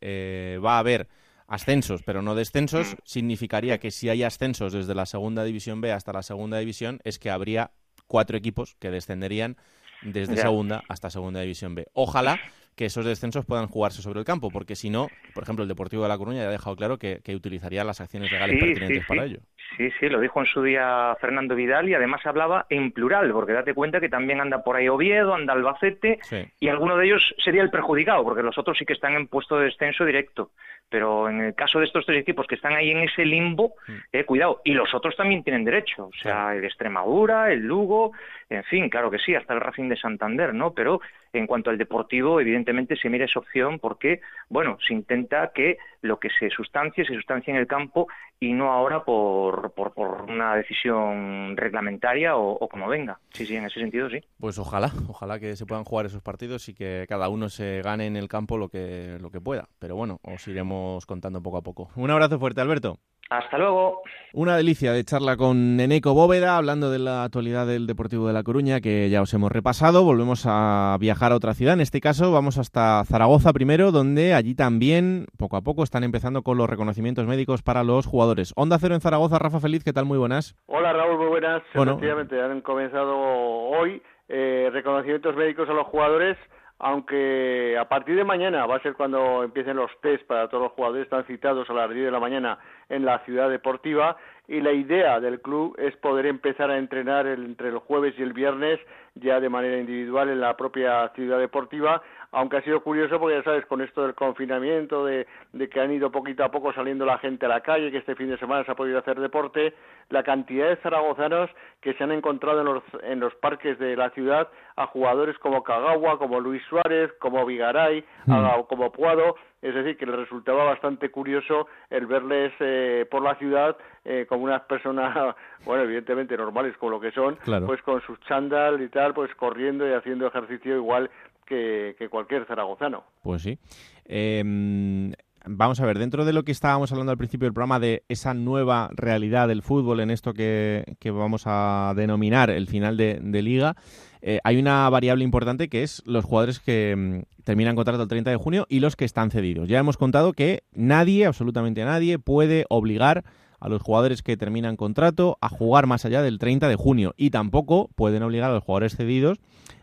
va a haber ascensos, pero no descensos, Mm. significaría que si hay ascensos desde la segunda división B hasta la segunda división, es que habría cuatro equipos que descenderían desde Ya. segunda hasta segunda división B. Ojalá que esos descensos puedan jugarse sobre el campo, porque si no, por ejemplo, el Deportivo de La Coruña ya ha dejado claro que, que utilizaría las acciones legales Sí, pertinentes sí, para ello. Sí, sí, lo dijo en su día Fernando Vidal y además hablaba en plural, porque date cuenta que también anda por ahí Oviedo, anda Albacete y alguno de ellos sería el perjudicado, porque los otros sí que están en puesto de descenso directo. Pero en el caso de estos tres equipos que están ahí en ese limbo, Mm. eh, cuidado, y los otros también tienen derecho, o sea, el Extremadura, el Lugo, en fin, claro que sí, hasta el Racing de Santander, ¿no? Pero en cuanto al deportivo, evidentemente se mira esa opción porque, bueno, se intenta que lo que se sustancie, se sustancie en el campo y no ahora por, por, por una decisión reglamentaria o, o como venga. Sí, sí, en ese sentido sí. Pues ojalá, ojalá que se puedan jugar esos partidos y que cada uno se gane en el campo lo que, lo que pueda. Pero bueno, os iremos contando poco a poco. Un abrazo fuerte, Alberto. Hasta luego. Una delicia de charla con Neneco Bóveda, hablando de la actualidad del Deportivo de La Coruña, que ya os hemos repasado. Volvemos a viajar a otra ciudad. En este caso, vamos hasta Zaragoza primero, donde allí también, poco a poco, están empezando con los reconocimientos médicos para los jugadores. Onda Cero en Zaragoza, Rafa Feliz, ¿qué tal? Muy buenas. Hola Raúl, muy buenas. Bueno. Efectivamente, han comenzado hoy eh, reconocimientos médicos a los jugadores, aunque a partir de mañana va a ser cuando empiecen los test para todos los jugadores, están citados a las 10 de la mañana en la ciudad deportiva y la idea del club es poder empezar a entrenar el- entre el jueves y el viernes ya de manera individual en la propia ciudad deportiva, aunque ha sido curioso porque ya sabes, con esto del confinamiento, de, de que han ido poquito a poco saliendo la gente a la calle, que este fin de semana se ha podido hacer deporte, la cantidad de zaragozanos que se han encontrado en los, en los parques de la ciudad a jugadores como Kagawa, como Luis Suárez, como Vigaray, Mm. a- como Puado, es decir, que les resultaba bastante curioso el verles eh, por la ciudad eh, como unas personas, bueno, evidentemente normales como lo que son, Claro. pues con sus chándal y tal, pues corriendo y haciendo ejercicio igual que, que cualquier zaragozano. Pues sí. Eh, vamos a ver, dentro de lo que estábamos hablando al principio del programa de esa nueva realidad del fútbol en esto que, que vamos a denominar el final de, de liga, eh, hay una variable importante que es los jugadores que mm, terminan contrato el 30 de junio y los que están cedidos. Ya hemos contado que nadie, absolutamente nadie, puede obligar a los jugadores que terminan contrato a jugar más allá del 30 de junio y tampoco pueden obligar a los jugadores cedidos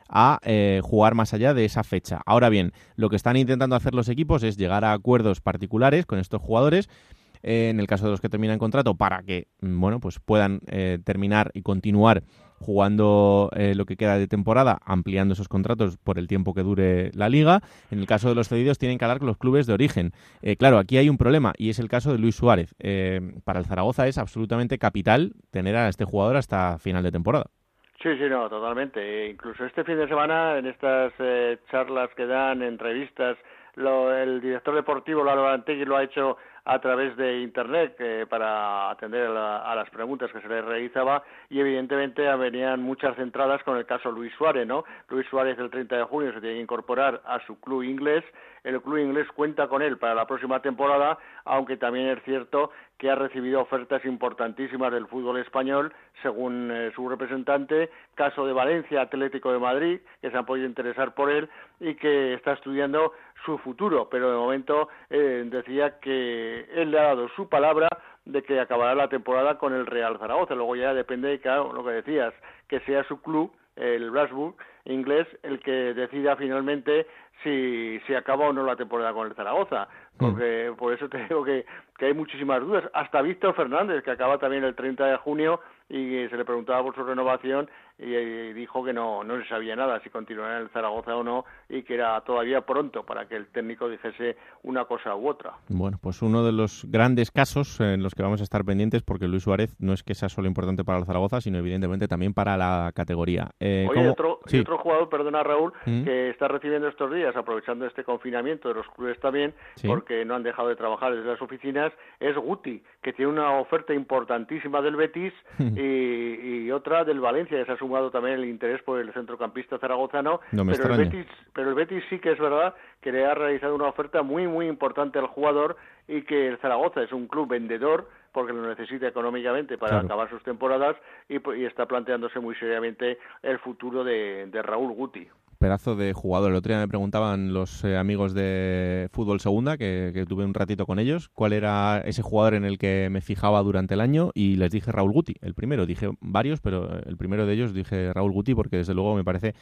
a eh, jugar más allá de esa fecha. Ahora bien, lo que están intentando hacer los equipos es llegar a acuerdos particulares con estos jugadores, eh, en el caso de los que terminan contrato, para que mm, bueno, pues puedan terminar y continuar jugando eh, lo que queda de temporada, ampliando esos contratos por el tiempo que dure la liga. En el caso de los cedidos tienen que hablar con los clubes de origen. Eh, claro, aquí hay un problema y es el caso de Luis Suárez. Eh, para el Zaragoza es absolutamente capital tener a este jugador hasta final de temporada. Sí, sí, no, totalmente. E incluso este fin de semana, en estas charlas que dan, entrevistas, el director deportivo, Lalo Antegui, lo ha hecho a través de Internet eh, para atender a, las preguntas que se le realizaba y evidentemente venían muchas centradas con el caso Luis Suárez, ¿no? Luis Suárez el 30 de junio se tiene que incorporar a su club inglés, el club inglés cuenta con él para la próxima temporada, aunque también es cierto que ha recibido ofertas importantísimas del fútbol español, según eh, su representante, caso de Valencia, Atlético de Madrid, que se han podido interesar por él y que está estudiando su futuro, pero de momento eh, decía que él le ha dado su palabra de que acabará la temporada con el Real Zaragoza. Luego ya depende de lo que decías, que sea su club, el Rasburg inglés, el que decida finalmente si, si acaba o no la temporada con el Zaragoza. Mm. Porque por eso te digo que, que hay muchísimas dudas. Hasta Víctor Fernández, que acaba también el 30 de junio y se le preguntaba por su renovación y, dijo que no, no se sabía nada si continuaría en el Zaragoza o no y que era todavía pronto para que el técnico dijese una cosa u otra. Bueno, pues uno de los grandes casos en los que vamos a estar pendientes porque Luis Suárez no es que sea solo importante para el Zaragoza, sino evidentemente también para la categoría. Eh, Oye, otro, otro jugador, perdona Raúl, ¿Mm? que está recibiendo estos días, aprovechando este confinamiento de los clubes también, porque no han dejado de trabajar desde las oficinas, es Guti, que tiene una oferta importantísima del Betis y, otra del Valencia, se ha sumado también el interés por el centrocampista zaragozano, pero, el Betis, pero el Betis sí que es verdad que le ha realizado una oferta muy, muy importante al jugador y que el Zaragoza es un club vendedor porque lo necesita económicamente para acabar sus temporadas y, está planteándose muy seriamente el futuro de Raúl Guti pedazo de jugador. El otro día me preguntaban los eh, amigos de Fútbol Segunda, que, tuve un ratito con ellos, cuál era ese jugador en el que me fijaba durante el año y les dije Raúl Guti, el primero. Dije varios, pero el primero de ellos dije Raúl Guti porque desde luego me parece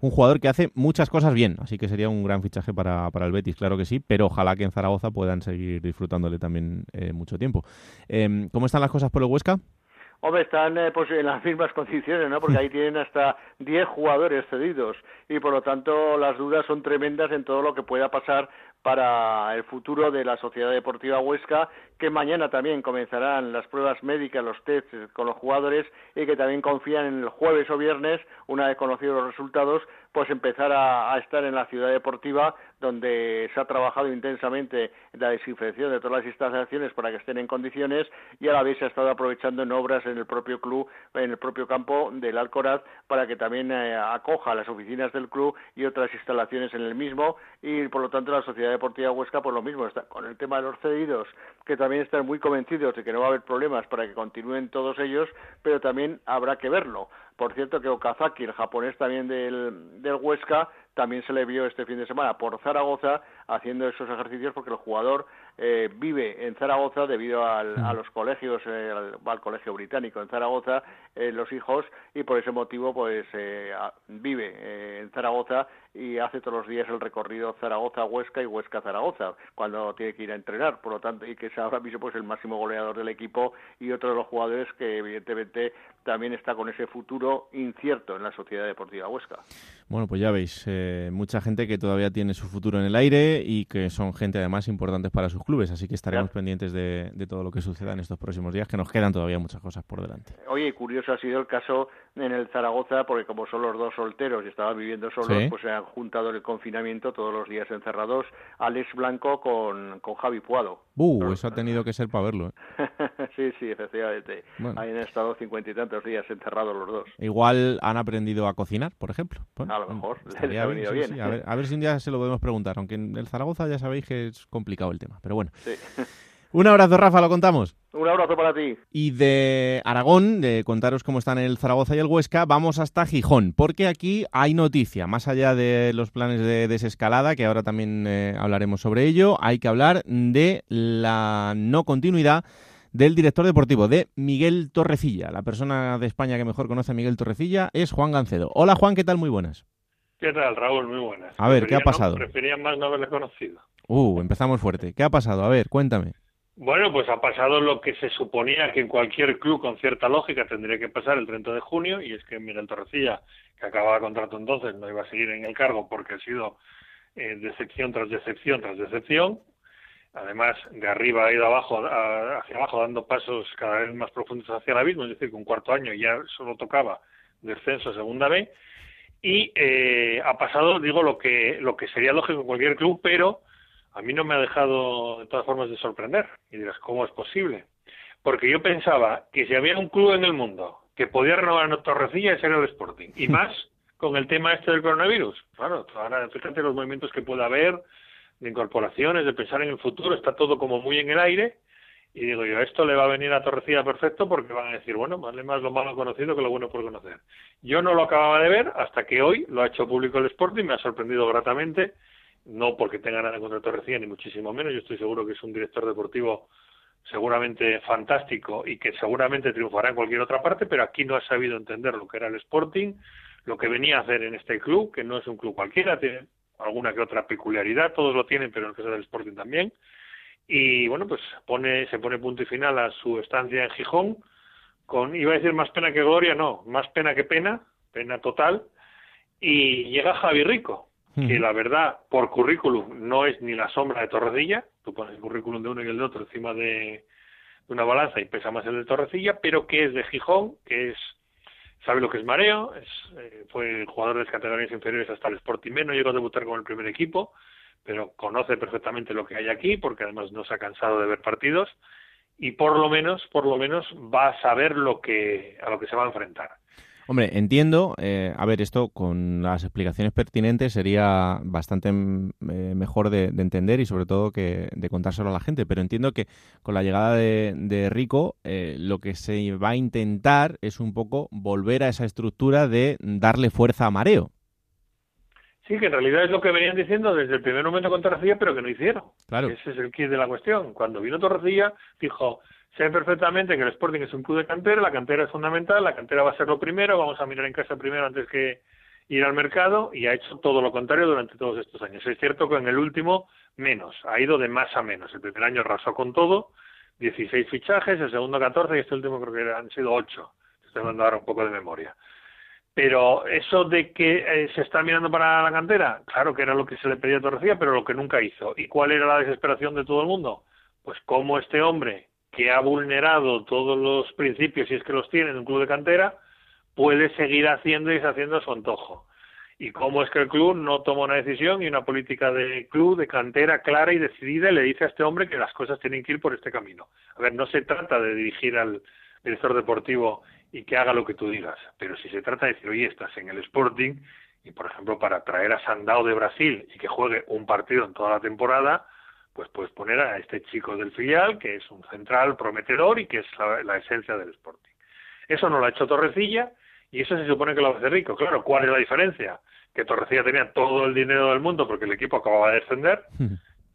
un jugador que hace muchas cosas bien, así que sería un gran fichaje para, para el Betis, claro que sí, pero ojalá que en Zaragoza puedan seguir disfrutándole también eh, mucho tiempo. Em, ¿Cómo están las cosas por el Huesca? Hombre, están eh, pues, en las mismas condiciones, ¿no? Porque ahí tienen hasta 10 jugadores cedidos y por lo tanto las dudas son tremendas en todo lo que pueda pasar para el futuro de la Sociedad Deportiva Huesca, que mañana también comenzarán las pruebas médicas, los tests con los jugadores y que también confían en el jueves o viernes, una vez conocidos los resultados, pues empezar a, estar en la ciudad deportiva donde se ha trabajado intensamente la desinfección de todas las instalaciones para que estén en condiciones y a la vez se ha estado aprovechando en obras en el propio club, en el propio campo del Alcoraz para que también eh, acoja las oficinas del club y otras instalaciones en el mismo y por lo tanto la Sociedad Deportiva Huesca por lo mismo está con el tema de los cedidos que también están muy convencidos de que no va a haber problemas para que continúen todos ellos pero también habrá que verlo por cierto que Okazaki, el japonés también del, del Huesca, también se le vio este fin de semana por Zaragoza haciendo esos ejercicios porque el jugador eh, vive en Zaragoza debido al, a los colegios, eh, al, colegio británico en Zaragoza, eh, los hijos, y por ese motivo pues eh, vive en Zaragoza y hace todos los días el recorrido Zaragoza-Huesca y Huesca-Zaragoza cuando tiene que ir a entrenar, por lo tanto, y que es ahora mismo pues el máximo goleador del equipo y otro de los jugadores que evidentemente también está con ese futuro incierto en la Sociedad Deportiva Huesca. Bueno, pues ya veis, mucha gente que todavía tiene su futuro en el aire y que son gente además importantes para sus clubes, así que estaremos pendientes de, de, todo lo que suceda en estos próximos días, que nos quedan todavía muchas cosas por delante. Oye, curioso ha sido el caso en el Zaragoza, porque como son los dos solteros y estaban viviendo solos, pues se han juntado en el confinamiento todos los días encerrados Alex Blanco con, con Javi Puado. Uh, eso ha tenido que ser para verlo. ¿eh? sí, sí, efectivamente. Ahí han estado cincuenta y tantos días encerrados los dos. Igual han aprendido a cocinar, por ejemplo. a lo mejor, bien. a, ver, a, ver, si un día se lo podemos preguntar, aunque en el Zaragoza ya sabéis que es complicado el tema, pero bueno. Sí. Un abrazo, Rafa, lo contamos. Un abrazo para ti. Y de Aragón, de contaros cómo están el Zaragoza y el Huesca, vamos hasta Gijón, porque aquí hay noticia. Más allá de los planes de desescalada, que ahora también eh, hablaremos sobre ello, hay que hablar de la no continuidad del director deportivo, de Miguel Torrecilla. La persona de España que mejor conoce a Miguel Torrecilla es Juan Gancedo. Hola Juan, ¿qué tal? Muy buenas. ¿Qué tal, Raúl? Muy buenas. A ver, ¿qué ha pasado? prefería más no haberle conocido. Uh, empezamos fuerte. ¿Qué ha pasado? A ver, cuéntame. Bueno, pues ha pasado lo que se suponía que en cualquier club con cierta lógica tendría que pasar el 30 de junio, y es que Miguel Torrecilla, que acababa contrato entonces, no iba a seguir en el cargo porque ha sido eh, decepción tras decepción tras decepción. Además, de arriba ha ido abajo, hacia abajo, dando pasos cada vez más profundos hacia el abismo, es decir, que un cuarto año ya solo tocaba descenso a segunda B. Y eh, ha pasado, digo, lo que, lo que sería lógico en cualquier club, pero a mí no me ha dejado de todas formas de sorprender. Y dirás, ¿cómo es posible? Porque yo pensaba que si había un club en el mundo que podía renovar a Torrecilla, ese era el Sporting. Y más con el tema este del coronavirus. Claro, ahora fíjate los movimientos que puede haber, de incorporaciones, de pensar en el futuro, está todo como muy en el aire. Y digo yo, esto le va a venir a Torrecilla perfecto porque van a decir, bueno, vale más lo malo conocido que lo bueno por conocer. Yo no lo acababa de ver hasta que hoy lo ha hecho público el Sporting, me ha sorprendido gratamente no porque tenga nada contra Torrecilla, ni muchísimo menos. Yo estoy seguro que es un director deportivo seguramente fantástico y que seguramente triunfará en cualquier otra parte, pero aquí no ha sabido entender lo que era el Sporting, lo que venía a hacer en este club, que no es un club cualquiera, tiene alguna que otra peculiaridad, todos lo tienen, pero en el caso del Sporting también. Y bueno, pues pone, se pone punto y final a su estancia en Gijón, con, iba a decir más pena que gloria, no, más pena que pena, pena total, y llega Javi Rico, que la verdad, por currículum, no es ni la sombra de Torrecilla. Tú pones el currículum de uno y el de otro encima de, una balanza y pesa más el de Torrecilla, pero que es de Gijón, que es sabe lo que es mareo, es, eh, fue jugador de las categorías inferiores hasta el Sporting B, no llegó a debutar con el primer equipo, pero conoce perfectamente lo que hay aquí, porque además no se ha cansado de ver partidos, y por lo menos, por lo menos va a saber lo que, a lo que se va a enfrentar. Hombre, entiendo, eh, a ver, esto con las explicaciones pertinentes sería bastante mm, eh, mejor de, entender y sobre todo que de contárselo a la gente, pero entiendo que con la llegada de, Rico eh, lo que se va a intentar es un poco volver a esa estructura de darle fuerza a Mareo. Sí, que en realidad es lo que venían diciendo desde el primer momento con Torrecilla, pero que no hicieron. Claro. Ese es el kit de la cuestión. Cuando vino Torrecilla, dijo, sé perfectamente que el Sporting es un club de cantera, la cantera es fundamental, la cantera va a ser lo primero, vamos a mirar en casa primero antes que ir al mercado y ha hecho todo lo contrario durante todos estos años. Es cierto que en el último menos, ha ido de más a menos. El primer año arrasó con todo, 16 fichajes, el segundo 14 y este último creo que han sido 8. Estoy mandando ahora un poco de memoria. Pero eso de que eh, se está mirando para la cantera, claro que era lo que se le pedía a Torrecilla, pero lo que nunca hizo. ¿Y cuál era la desesperación de todo el mundo? Pues cómo este hombre, que ha vulnerado todos los principios, si es que los tiene en un club de cantera, puede seguir haciendo y deshaciendo a su antojo. Y cómo es que el club no toma una decisión y una política de club, de cantera clara y decidida, y le dice a este hombre que las cosas tienen que ir por este camino. A ver, no se trata de dirigir al director deportivo y que haga lo que tú digas, pero si se trata de decir, oye, estás en el Sporting, y por ejemplo, para traer a Sandao de Brasil y que juegue un partido en toda la temporada, pues puedes poner a este chico del filial, que es un central prometedor y que es la, esencia del Sporting. Eso no lo ha hecho Torrecilla y eso se supone que lo hace Rico. Claro, ¿cuál es la diferencia? Que Torrecilla tenía todo el dinero del mundo porque el equipo acababa de descender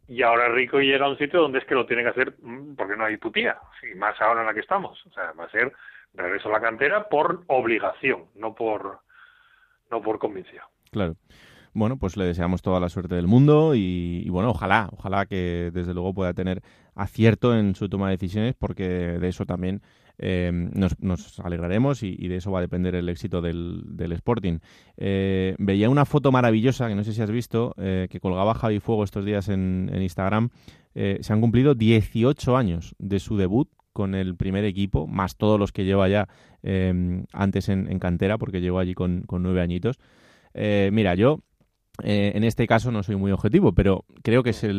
y ahora Rico llega a un sitio donde es que lo tiene que hacer mm, porque no hay putía, y más ahora en la que estamos. O sea, va a ser regreso a la cantera por obligación, no por, no por convicción. Claro bueno, pues le deseamos toda la suerte del mundo y, bueno, ojalá, ojalá que desde luego pueda tener acierto en su toma de decisiones porque de eso también eh, nos, alegraremos y, de eso va a depender el éxito del, Sporting. Eh, veía una foto maravillosa que no sé si has visto, eh, que colgaba Javi Fuego estos días en, Instagram. se han cumplido 18 años de su debut con el primer equipo, más todos los que lleva ya antes en, cantera, porque llegó allí con, nueve añitos. mira, yo eh, en este caso no soy muy objetivo, pero creo que se,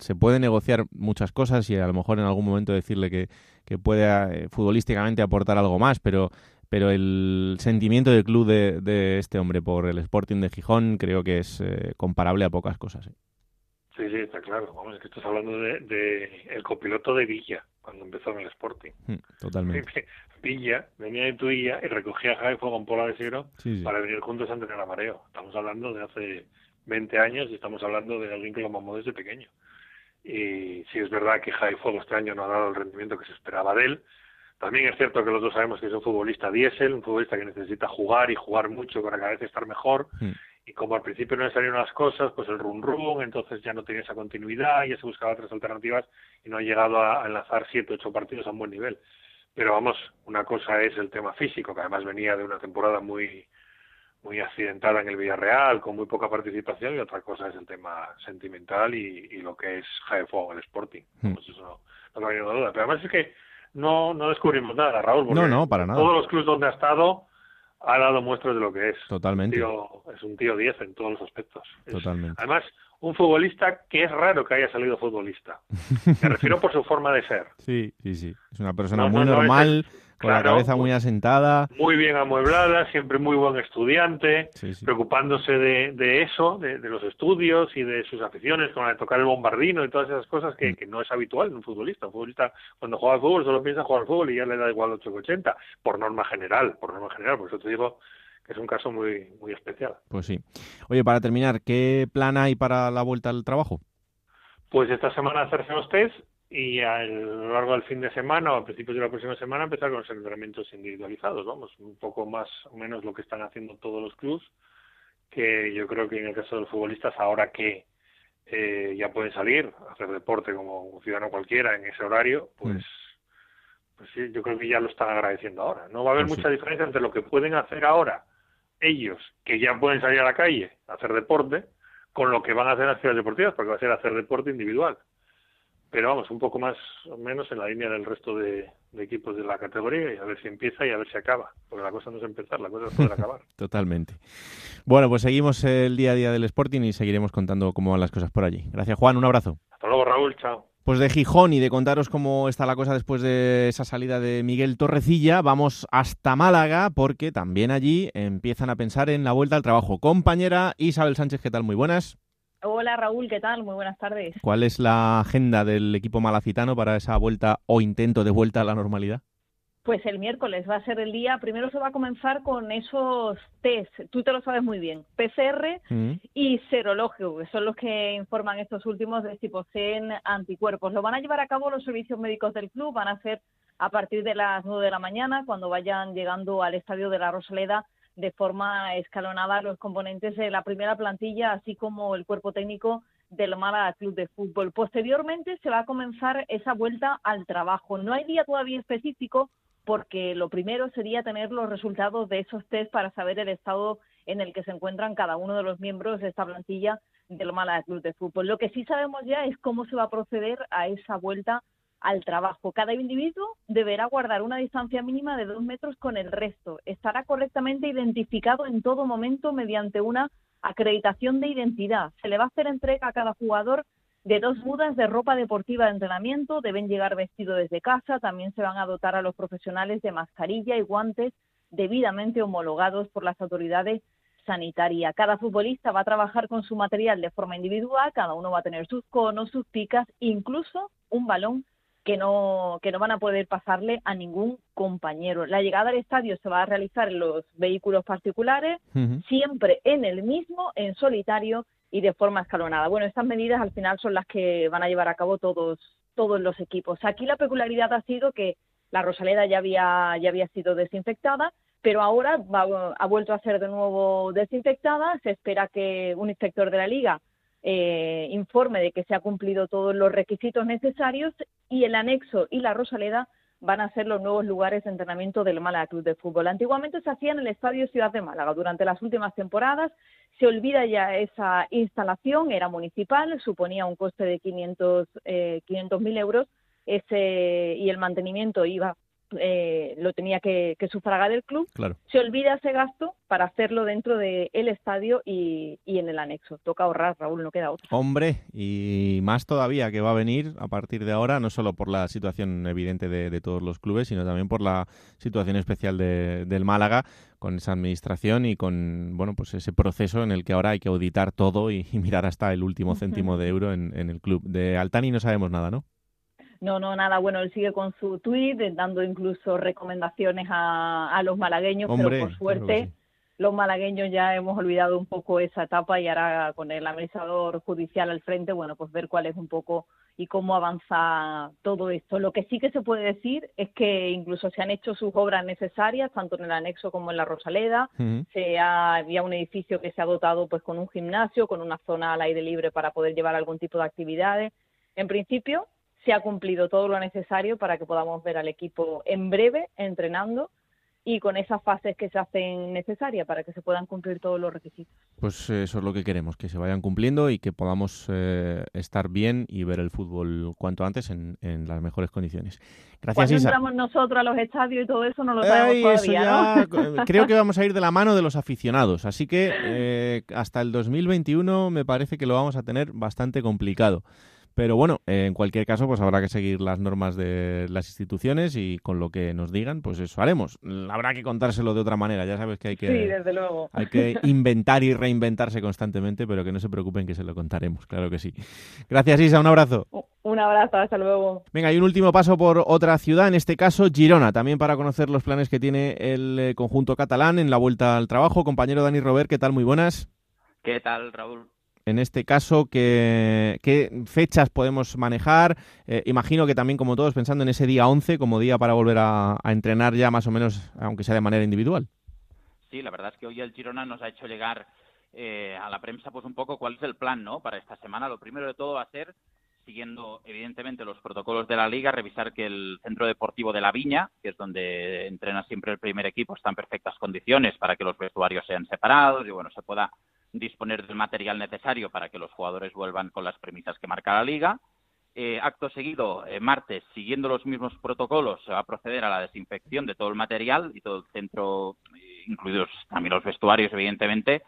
se puede negociar muchas cosas y a lo mejor en algún momento decirle que, que puede eh, futbolísticamente aportar algo más, pero, pero el sentimiento del club de, de, este hombre por el Sporting de Gijón creo que es eh, comparable a pocas cosas. Sí, sí, está claro. Vamos, es que estás hablando de, el copiloto de Villa cuando empezó en el Sporting. Mm, totalmente. Villa venía de Tuilla y recogía a Javi con Pola de Ciro para venir juntos a entrenar a mareo. Estamos hablando de hace 20 años y estamos hablando de alguien que lo mamó desde pequeño. Y si es verdad que Javi Fuego este año no ha dado el rendimiento que se esperaba de él, también es cierto que los dos sabemos que es un futbolista diésel, un futbolista que necesita jugar y jugar mucho para cada vez estar mejor. Mm. Y como al principio no le salieron las cosas, pues el run run, entonces ya no tenía esa continuidad, ya se buscaba otras alternativas y no ha llegado a, enlazar siete, ocho partidos a un buen nivel. Pero vamos, una cosa es el tema físico, que además venía de una temporada muy muy accidentada en el Villarreal, con muy poca participación, y otra cosa es el tema sentimental y, lo que es Jaefo, el Sporting. Hmm. Pues eso no, no cabe ninguna duda. Pero además es que no, no descubrimos nada, Raúl. No, no, para nada. Todos los clubes donde ha estado ha dado muestras de lo que es. Totalmente. es un tío 10 en todos los aspectos. Totalmente. además, un futbolista que es raro que haya salido futbolista. Me refiero por su forma de ser. Sí, sí, sí. Es una persona muy normal, con la cabeza muy asentada. Muy bien amueblada, siempre muy buen estudiante, preocupándose de, de eso, de, los estudios y de sus aficiones, como de tocar el bombardino y todas esas cosas que, mm. que, no es habitual en un futbolista. Un futbolista cuando juega al fútbol solo piensa jugar al fútbol y ya le da igual 880, por norma general, por norma general. Por eso te digo que es un caso muy, muy especial. Pues sí. Oye, para terminar, ¿qué plan hay para la vuelta al trabajo? Pues esta semana hacerse los test y a lo largo del fin de semana o a principios de la próxima semana empezar con los entrenamientos individualizados, vamos, un poco más o menos lo que están haciendo todos los clubes, que yo creo que en el caso de los futbolistas, ahora que eh, ya pueden salir a hacer deporte como un ciudadano cualquiera en ese horario, pues, mm. pues sí, yo creo que ya lo están agradeciendo ahora. No va a haber pues mucha diferencia entre lo que pueden hacer ahora ellos, que ya pueden salir a la calle a hacer deporte, con lo que van a hacer en las ciudades deportivas, porque va a ser hacer deporte individual pero vamos, un poco más o menos en la línea del resto de, equipos de la categoría y a ver si empieza y a ver si acaba, porque la cosa no es empezar, la cosa es poder acabar. Totalmente. Bueno, pues seguimos el día a día del Sporting y seguiremos contando cómo van las cosas por allí. Gracias Juan, un abrazo. Hasta luego Raúl, chao. Pues de Gijón y de contaros cómo está la cosa después de esa salida de Miguel Torrecilla, vamos hasta Málaga porque también allí empiezan a pensar en la vuelta al trabajo. Compañera Isabel Sánchez, ¿qué tal? Muy buenas. Hola Raúl, ¿qué tal? Muy buenas tardes. ¿Cuál es la agenda del equipo malacitano para esa vuelta o intento de vuelta a la normalidad? Pues el miércoles va a ser el día, primero se va a comenzar con esos test, tú te lo sabes muy bien, PCR mm. y serológico, que son los que informan estos últimos de tipo C anticuerpos. Lo van a llevar a cabo los servicios médicos del club, van a ser a partir de las 9 de la mañana, cuando vayan llegando al estadio de la Rosaleda de forma escalonada los componentes de la primera plantilla, así como el cuerpo técnico del Málaga Club de Fútbol. Posteriormente se va a comenzar esa vuelta al trabajo. No hay día todavía específico porque lo primero sería tener los resultados de esos test para saber el estado en el que se encuentran cada uno de los miembros de esta plantilla del Málaga Club de Fútbol. Lo que sí sabemos ya es cómo se va a proceder a esa vuelta al trabajo. Cada individuo deberá guardar una distancia mínima de dos metros con el resto. Estará correctamente identificado en todo momento mediante una acreditación de identidad. Se le va a hacer entrega a cada jugador de dos mudas de ropa deportiva de entrenamiento. Deben llegar vestidos desde casa. También se van a dotar a los profesionales de mascarilla y guantes debidamente homologados por las autoridades sanitarias. Cada futbolista va a trabajar con su material de forma individual. Cada uno va a tener sus conos, sus picas, incluso un balón que no, que no van a poder pasarle a ningún compañero. La llegada al estadio se va a realizar en los vehículos particulares, siempre en el mismo, en solitario y de forma escalonada. Bueno, estas medidas al final son las que van a llevar a cabo todos, todos los equipos. Aquí la peculiaridad ha sido que la Rosaleda ya había, ya había sido desinfectada, pero ahora ha vuelto a ser de nuevo desinfectada. Se espera que un inspector de la liga eh, informe de que se ha cumplido todos los requisitos necesarios y el anexo y la Rosaleda van a ser los nuevos lugares de entrenamiento del Málaga Club de Fútbol. Antiguamente se hacía en el Estadio Ciudad de Málaga. Durante las últimas temporadas se olvida ya esa instalación, era municipal, suponía un coste de 500 eh, mil euros ese, y el mantenimiento iba eh, lo tenía que, sufragar el club, se olvida ese gasto para hacerlo dentro del estadio y, en el anexo. Toca ahorrar, Raúl, no queda otro. Hombre, y más todavía que va a venir a partir de ahora, no solo por la situación evidente de, todos los clubes, sino también por la situación especial del Málaga con esa administración y con bueno pues ese proceso en el que ahora hay que auditar todo y, mirar hasta el último céntimo de euro en, en el club. De Altani no sabemos nada, ¿no? No, no, nada, bueno, él sigue con su tweet, dando incluso recomendaciones a, a los malagueños, pero por suerte los malagueños ya hemos olvidado un poco esa etapa y ahora con el administrador judicial al frente, bueno, pues ver cuál es un poco y cómo avanza todo esto. Lo que sí que se puede decir es que incluso se han hecho sus obras necesarias, tanto en el anexo como en la Rosaleda. se había un edificio que se ha dotado pues con un gimnasio, con una zona al aire libre para poder llevar algún tipo de actividades. En principio, se ha cumplido todo lo necesario para que podamos ver al equipo en breve entrenando y con esas fases que se hacen necesarias para que se puedan cumplir todos los requisitos. Pues eh, eso es lo que queremos, que se vayan cumpliendo y que podamos eh, estar bien y ver el fútbol cuanto antes en, las mejores condiciones. Gracias, Cuando entramos nosotros a los estadios y todo eso no lo sabemos todavía, ¿no? Creo que vamos a ir de la mano de los aficionados, así que eh, hasta el 2021 me parece que lo vamos a tener bastante complicado. Pero bueno, en cualquier caso, pues habrá que seguir las normas de las instituciones y con lo que nos digan, pues eso haremos. Habrá que contárselo de otra manera, ya sabes que hay que, sí, desde luego. Hay que inventar y reinventarse constantemente, pero que no se preocupen que se lo contaremos, claro que sí. Gracias Isa, un abrazo. Un abrazo, hasta luego. Venga, y un último paso por otra ciudad, en este caso Girona, también para conocer los planes que tiene el eh, conjunto catalán en la vuelta al trabajo. Compañero Dani Robert, ¿qué tal? Muy buenas. ¿Qué tal, Raúl? En este caso, ¿qué, fechas podemos manejar? Eh, imagino que también, como todos, pensando en ese día 11 como día para volver a, entrenar ya más o menos, aunque sea de manera individual. Sí, la verdad es que hoy el Girona nos ha hecho llegar eh, a la prensa pues un poco cuál es el plan ¿no? para esta semana. Lo primero de todo va a ser, siguiendo evidentemente los protocolos de la liga, revisar que el centro deportivo de la Viña, que es donde entrena siempre el primer equipo, está en perfectas condiciones para que los vestuarios sean separados y bueno, se pueda disponer del material necesario para que los jugadores vuelvan con las premisas que marca la liga. Eh, acto seguido, eh, martes, siguiendo los mismos protocolos, se va a proceder a la desinfección de todo el material y todo el centro, eh, incluidos también los vestuarios, evidentemente.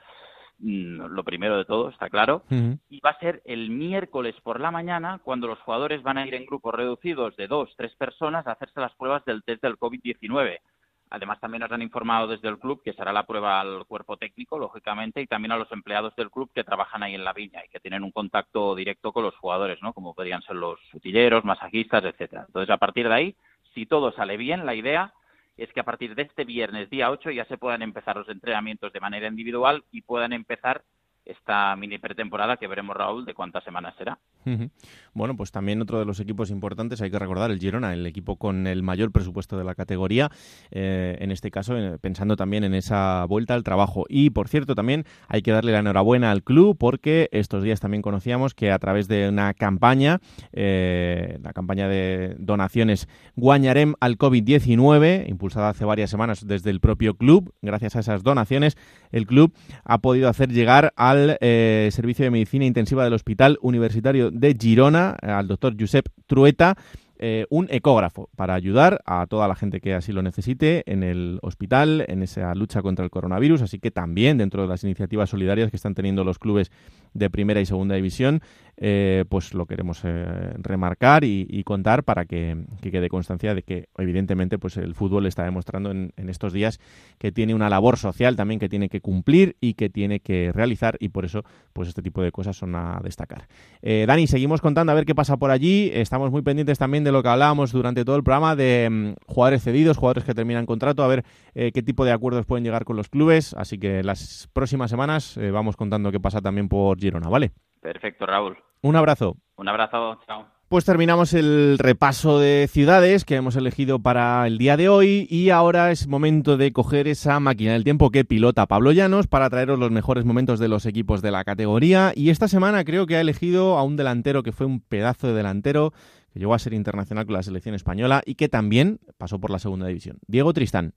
Mm, lo primero de todo, está claro. Y va a ser el miércoles por la mañana, cuando los jugadores van a ir en grupos reducidos de dos, tres personas a hacerse las pruebas del test del COVID-19. Además, también nos han informado desde el club que será la prueba al cuerpo técnico, lógicamente, y también a los empleados del club que trabajan ahí en la viña y que tienen un contacto directo con los jugadores, ¿no? Como podrían ser los utilleros, masajistas, etcétera. Entonces, a partir de ahí, si todo sale bien, la idea es que a partir de este viernes, día 8, ya se puedan empezar los entrenamientos de manera individual y puedan empezar esta mini pretemporada que veremos, Raúl, de cuántas semanas será. Bueno, pues también otro de los equipos importantes, hay que recordar, el Girona, el equipo con el mayor presupuesto de la categoría, eh, en este caso eh, pensando también en esa vuelta al trabajo. Y, por cierto, también hay que darle la enhorabuena al club porque estos días también conocíamos que a través de una campaña, eh, la campaña de donaciones Guañarem al COVID-19, impulsada hace varias semanas desde el propio club, gracias a esas donaciones, el club ha podido hacer llegar al Servicio de Medicina Intensiva del Hospital Universitario de Girona, al doctor Josep Trueta, eh, un ecógrafo para ayudar a toda la gente que así lo necesite en el hospital, en esa lucha contra el coronavirus. Así que también dentro de las iniciativas solidarias que están teniendo los clubes de primera y segunda división, eh, pues lo queremos eh, remarcar y, contar para que, quede constancia de que evidentemente pues el fútbol está demostrando en, estos días que tiene una labor social también que tiene que cumplir y que tiene que realizar y por eso pues este tipo de cosas son a destacar. Eh, Dani, seguimos contando a ver qué pasa por allí. Estamos muy pendientes también de lo que hablábamos durante todo el programa de mm, jugadores cedidos, jugadores que terminan contrato, a ver qué tipo de acuerdos pueden llegar con los clubes. Así que las próximas semanas vamos contando qué pasa también por Girona, ¿vale? Perfecto, Raúl. Un abrazo. Un abrazo, chao. Pues terminamos el repaso de ciudades que hemos elegido para el día de hoy y ahora es momento de coger esa máquina del tiempo que pilota Pablo Llanos para traeros los mejores momentos de los equipos de la categoría y esta semana creo que ha elegido a un delantero que fue un pedazo de delantero que llegó a ser internacional con la selección española y que también pasó por la segunda división. Diego Tristán.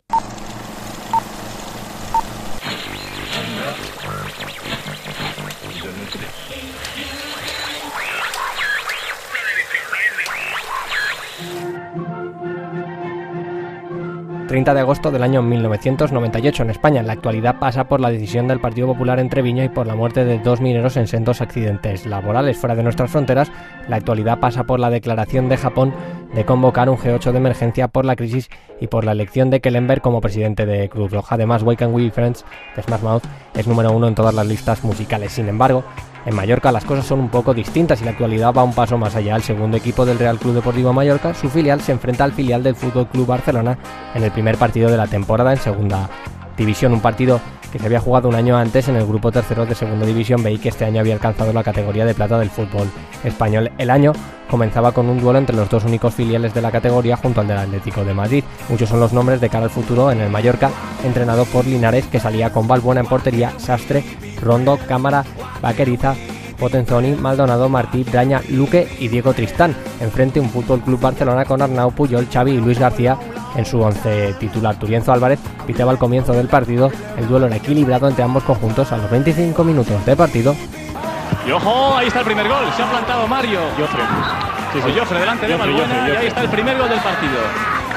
30 de agosto del año 1998 en España. En la actualidad pasa por la decisión del Partido Popular en Treviño y por la muerte de dos mineros en sendos accidentes laborales fuera de nuestras fronteras. La actualidad pasa por la declaración de Japón de convocar un G8 de emergencia por la crisis y por la elección de Kellenberg como presidente de Cruz Roja. Además, Wake and We Friends de Smart Mouth es número uno en todas las listas musicales. Sin embargo, en Mallorca las cosas son un poco distintas y la actualidad va un paso más allá. El segundo equipo del Real Club Deportivo Mallorca, su filial, se enfrenta al filial del Fútbol Club Barcelona en el primer partido de la temporada en segunda división. Un partido que se había jugado un año antes en el grupo tercero de Segunda División B y que este año había alcanzado la categoría de plata del fútbol español. El año comenzaba con un duelo entre los dos únicos filiales de la categoría junto al del Atlético de Madrid. Muchos son los nombres de cara al futuro en el Mallorca, entrenado por Linares, que salía con Balbuena en portería, Sastre, Rondo, Cámara, Vaqueriza, Potenzoni, Maldonado, Martí, Braña, Luque y Diego Tristán. Enfrente un Fútbol Club Barcelona con Arnau, Puyol, Xavi y Luis García en su once titular. Turienzo Álvarez pitaba al comienzo del partido. El duelo era equilibrado entre ambos conjuntos a los 25 minutos de partido. Y ojo, ahí está el primer gol. Se ha plantado Mario. Joffre. Sí, sí. Joffre delante de Balbuena y ahí está el primer gol del partido.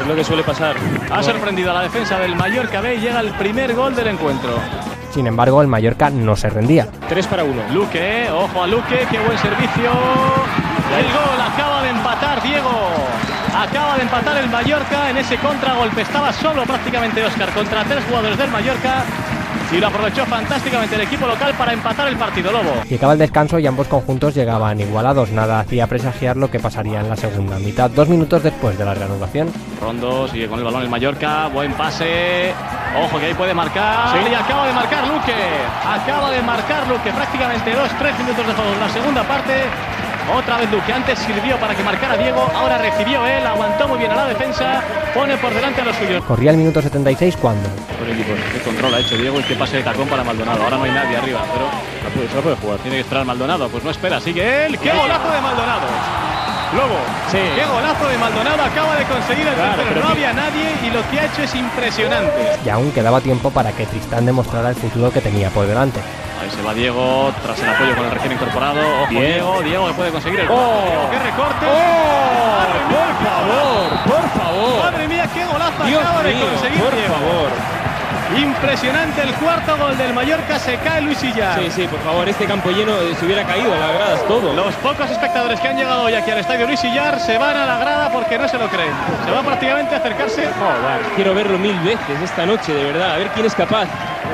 Es lo que suele pasar. Ha sorprendido a la defensa del Mallorca B y llega el primer gol del encuentro. Sin embargo, el Mallorca no se rendía. 3 para 1. Luque, ojo a Luque, qué buen servicio. El gol acaba de empatar Diego. Acaba de empatar el Mallorca en ese contragolpe. Estaba solo prácticamente Oscar contra tres jugadores del Mallorca. Y lo aprovechó fantásticamente el equipo local para empatar el partido Lobo. Llegaba el descanso y ambos conjuntos llegaban igualados. Nada hacía presagiar lo que pasaría en la segunda mitad. Dos minutos después de la reanudación. Rondo sigue con el balón el Mallorca. Buen pase. Ojo que ahí puede marcar. Sí. Y acaba de marcar Luque. Acaba de marcar Luque. Prácticamente dos, tres minutos de juego en la segunda parte. Otra vez Luque, antes sirvió para que marcara Diego, ahora recibió él, aguantó muy bien a la defensa, pone por delante a los suyos. Corría el minuto 76 cuando. Buen equipo, qué control ha hecho Diego y qué pase de tacón para Maldonado. Ahora no hay nadie arriba, pero la puede, se puede jugar. Tiene que esperar Maldonado, pues no espera, sigue él. ¡Qué golazo de Maldonado! Lobo, sí. qué golazo de Maldonado, acaba de conseguir el claro, tercero, no había nadie y lo que ha hecho es impresionante. Y aún quedaba tiempo para que Tristán demostrara el futuro que tenía por delante. Ahí se va Diego tras el apoyo con el recién incorporado. Ojo, Diego, Diego que puede conseguir el gol. Oh. ¡Qué recorte! ¡Oh! ¡Madre por favor! ¡Por favor! ¡Madre mía, qué golazo Dios acaba mío, de conseguir por Diego! favor! Impresionante el cuarto gol del Mallorca, se cae Luis Sillar. Sí, sí, por favor, este campo lleno eh, se hubiera caído a las gradas todo. Los pocos espectadores que han llegado hoy aquí al estadio Luis Sillar se van a la grada porque no se lo creen. Se va prácticamente a acercarse. Joder, quiero verlo mil veces esta noche, de verdad. A ver quién es capaz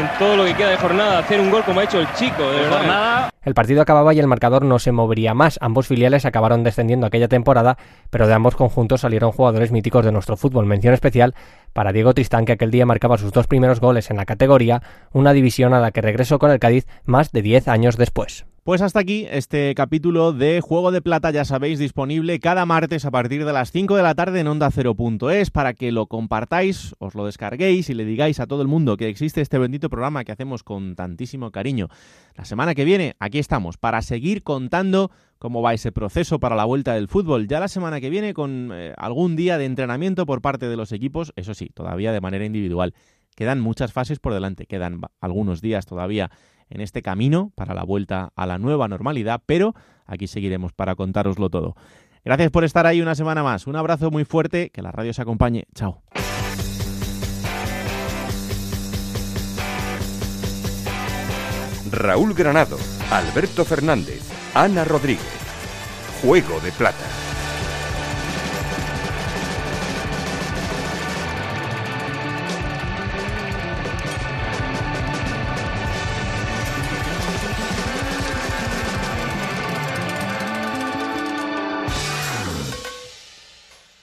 en todo lo que queda de jornada de hacer un gol como ha hecho el chico, de, de verdad. jornada. El partido acababa y el marcador no se movería más. Ambos filiales acabaron descendiendo aquella temporada, pero de ambos conjuntos salieron jugadores míticos de nuestro fútbol. Mención especial para Diego Tristán, que aquel día marcaba sus dos primeros goles en la categoría, una división a la que regresó con el Cádiz más de 10 años después. Pues hasta aquí este capítulo de Juego de Plata, ya sabéis, disponible cada martes a partir de las 5 de la tarde en onda 0.es para que lo compartáis, os lo descarguéis y le digáis a todo el mundo que existe este bendito programa que hacemos con tantísimo cariño. La semana que viene aquí estamos para seguir contando cómo va ese proceso para la vuelta del fútbol. Ya la semana que viene con eh, algún día de entrenamiento por parte de los equipos, eso sí, todavía de manera individual. Quedan muchas fases por delante, quedan algunos días todavía en este camino para la vuelta a la nueva normalidad, pero aquí seguiremos para contároslo todo. Gracias por estar ahí una semana más. Un abrazo muy fuerte, que la radio se acompañe. Chao. Raúl Granado, Alberto Fernández, Ana Rodríguez. Juego de Plata.